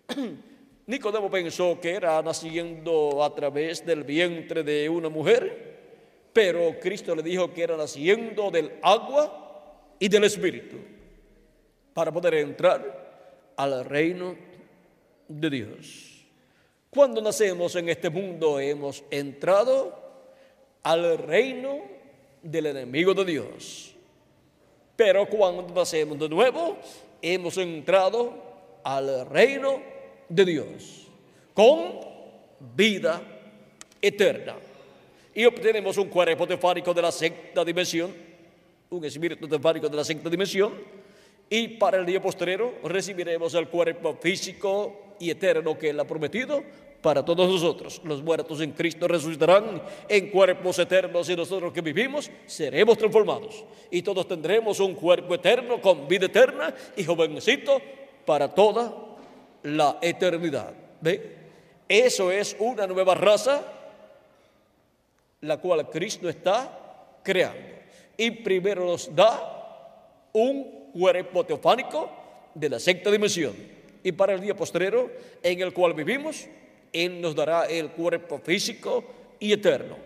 Nicodemo pensó que era naciendo a través del vientre de una mujer, pero Cristo le dijo que era naciendo del agua y del Espíritu para poder entrar al reino de Dios. Cuando nacemos en este mundo hemos entrado al reino del enemigo de Dios. Pero cuando nacemos de nuevo, hemos entrado al reino de Dios con vida eterna. Y obtenemos un cuerpo tefárico de la sexta dimensión, un espíritu tefárico de la sexta dimensión, y para el día postrero recibiremos el cuerpo físico y eterno que Él ha prometido para todos nosotros. Los muertos en Cristo resucitarán en cuerpos eternos y nosotros que vivimos seremos transformados. Y todos tendremos un cuerpo eterno con vida eterna y jovencito para toda la eternidad. ¿Ve? Eso es una nueva raza, la cual Cristo está creando. Y primero nos da un cuerpo teofánico de la sexta dimensión. Y para el día postrero, en el cual vivimos, Él nos dará el cuerpo físico y eterno.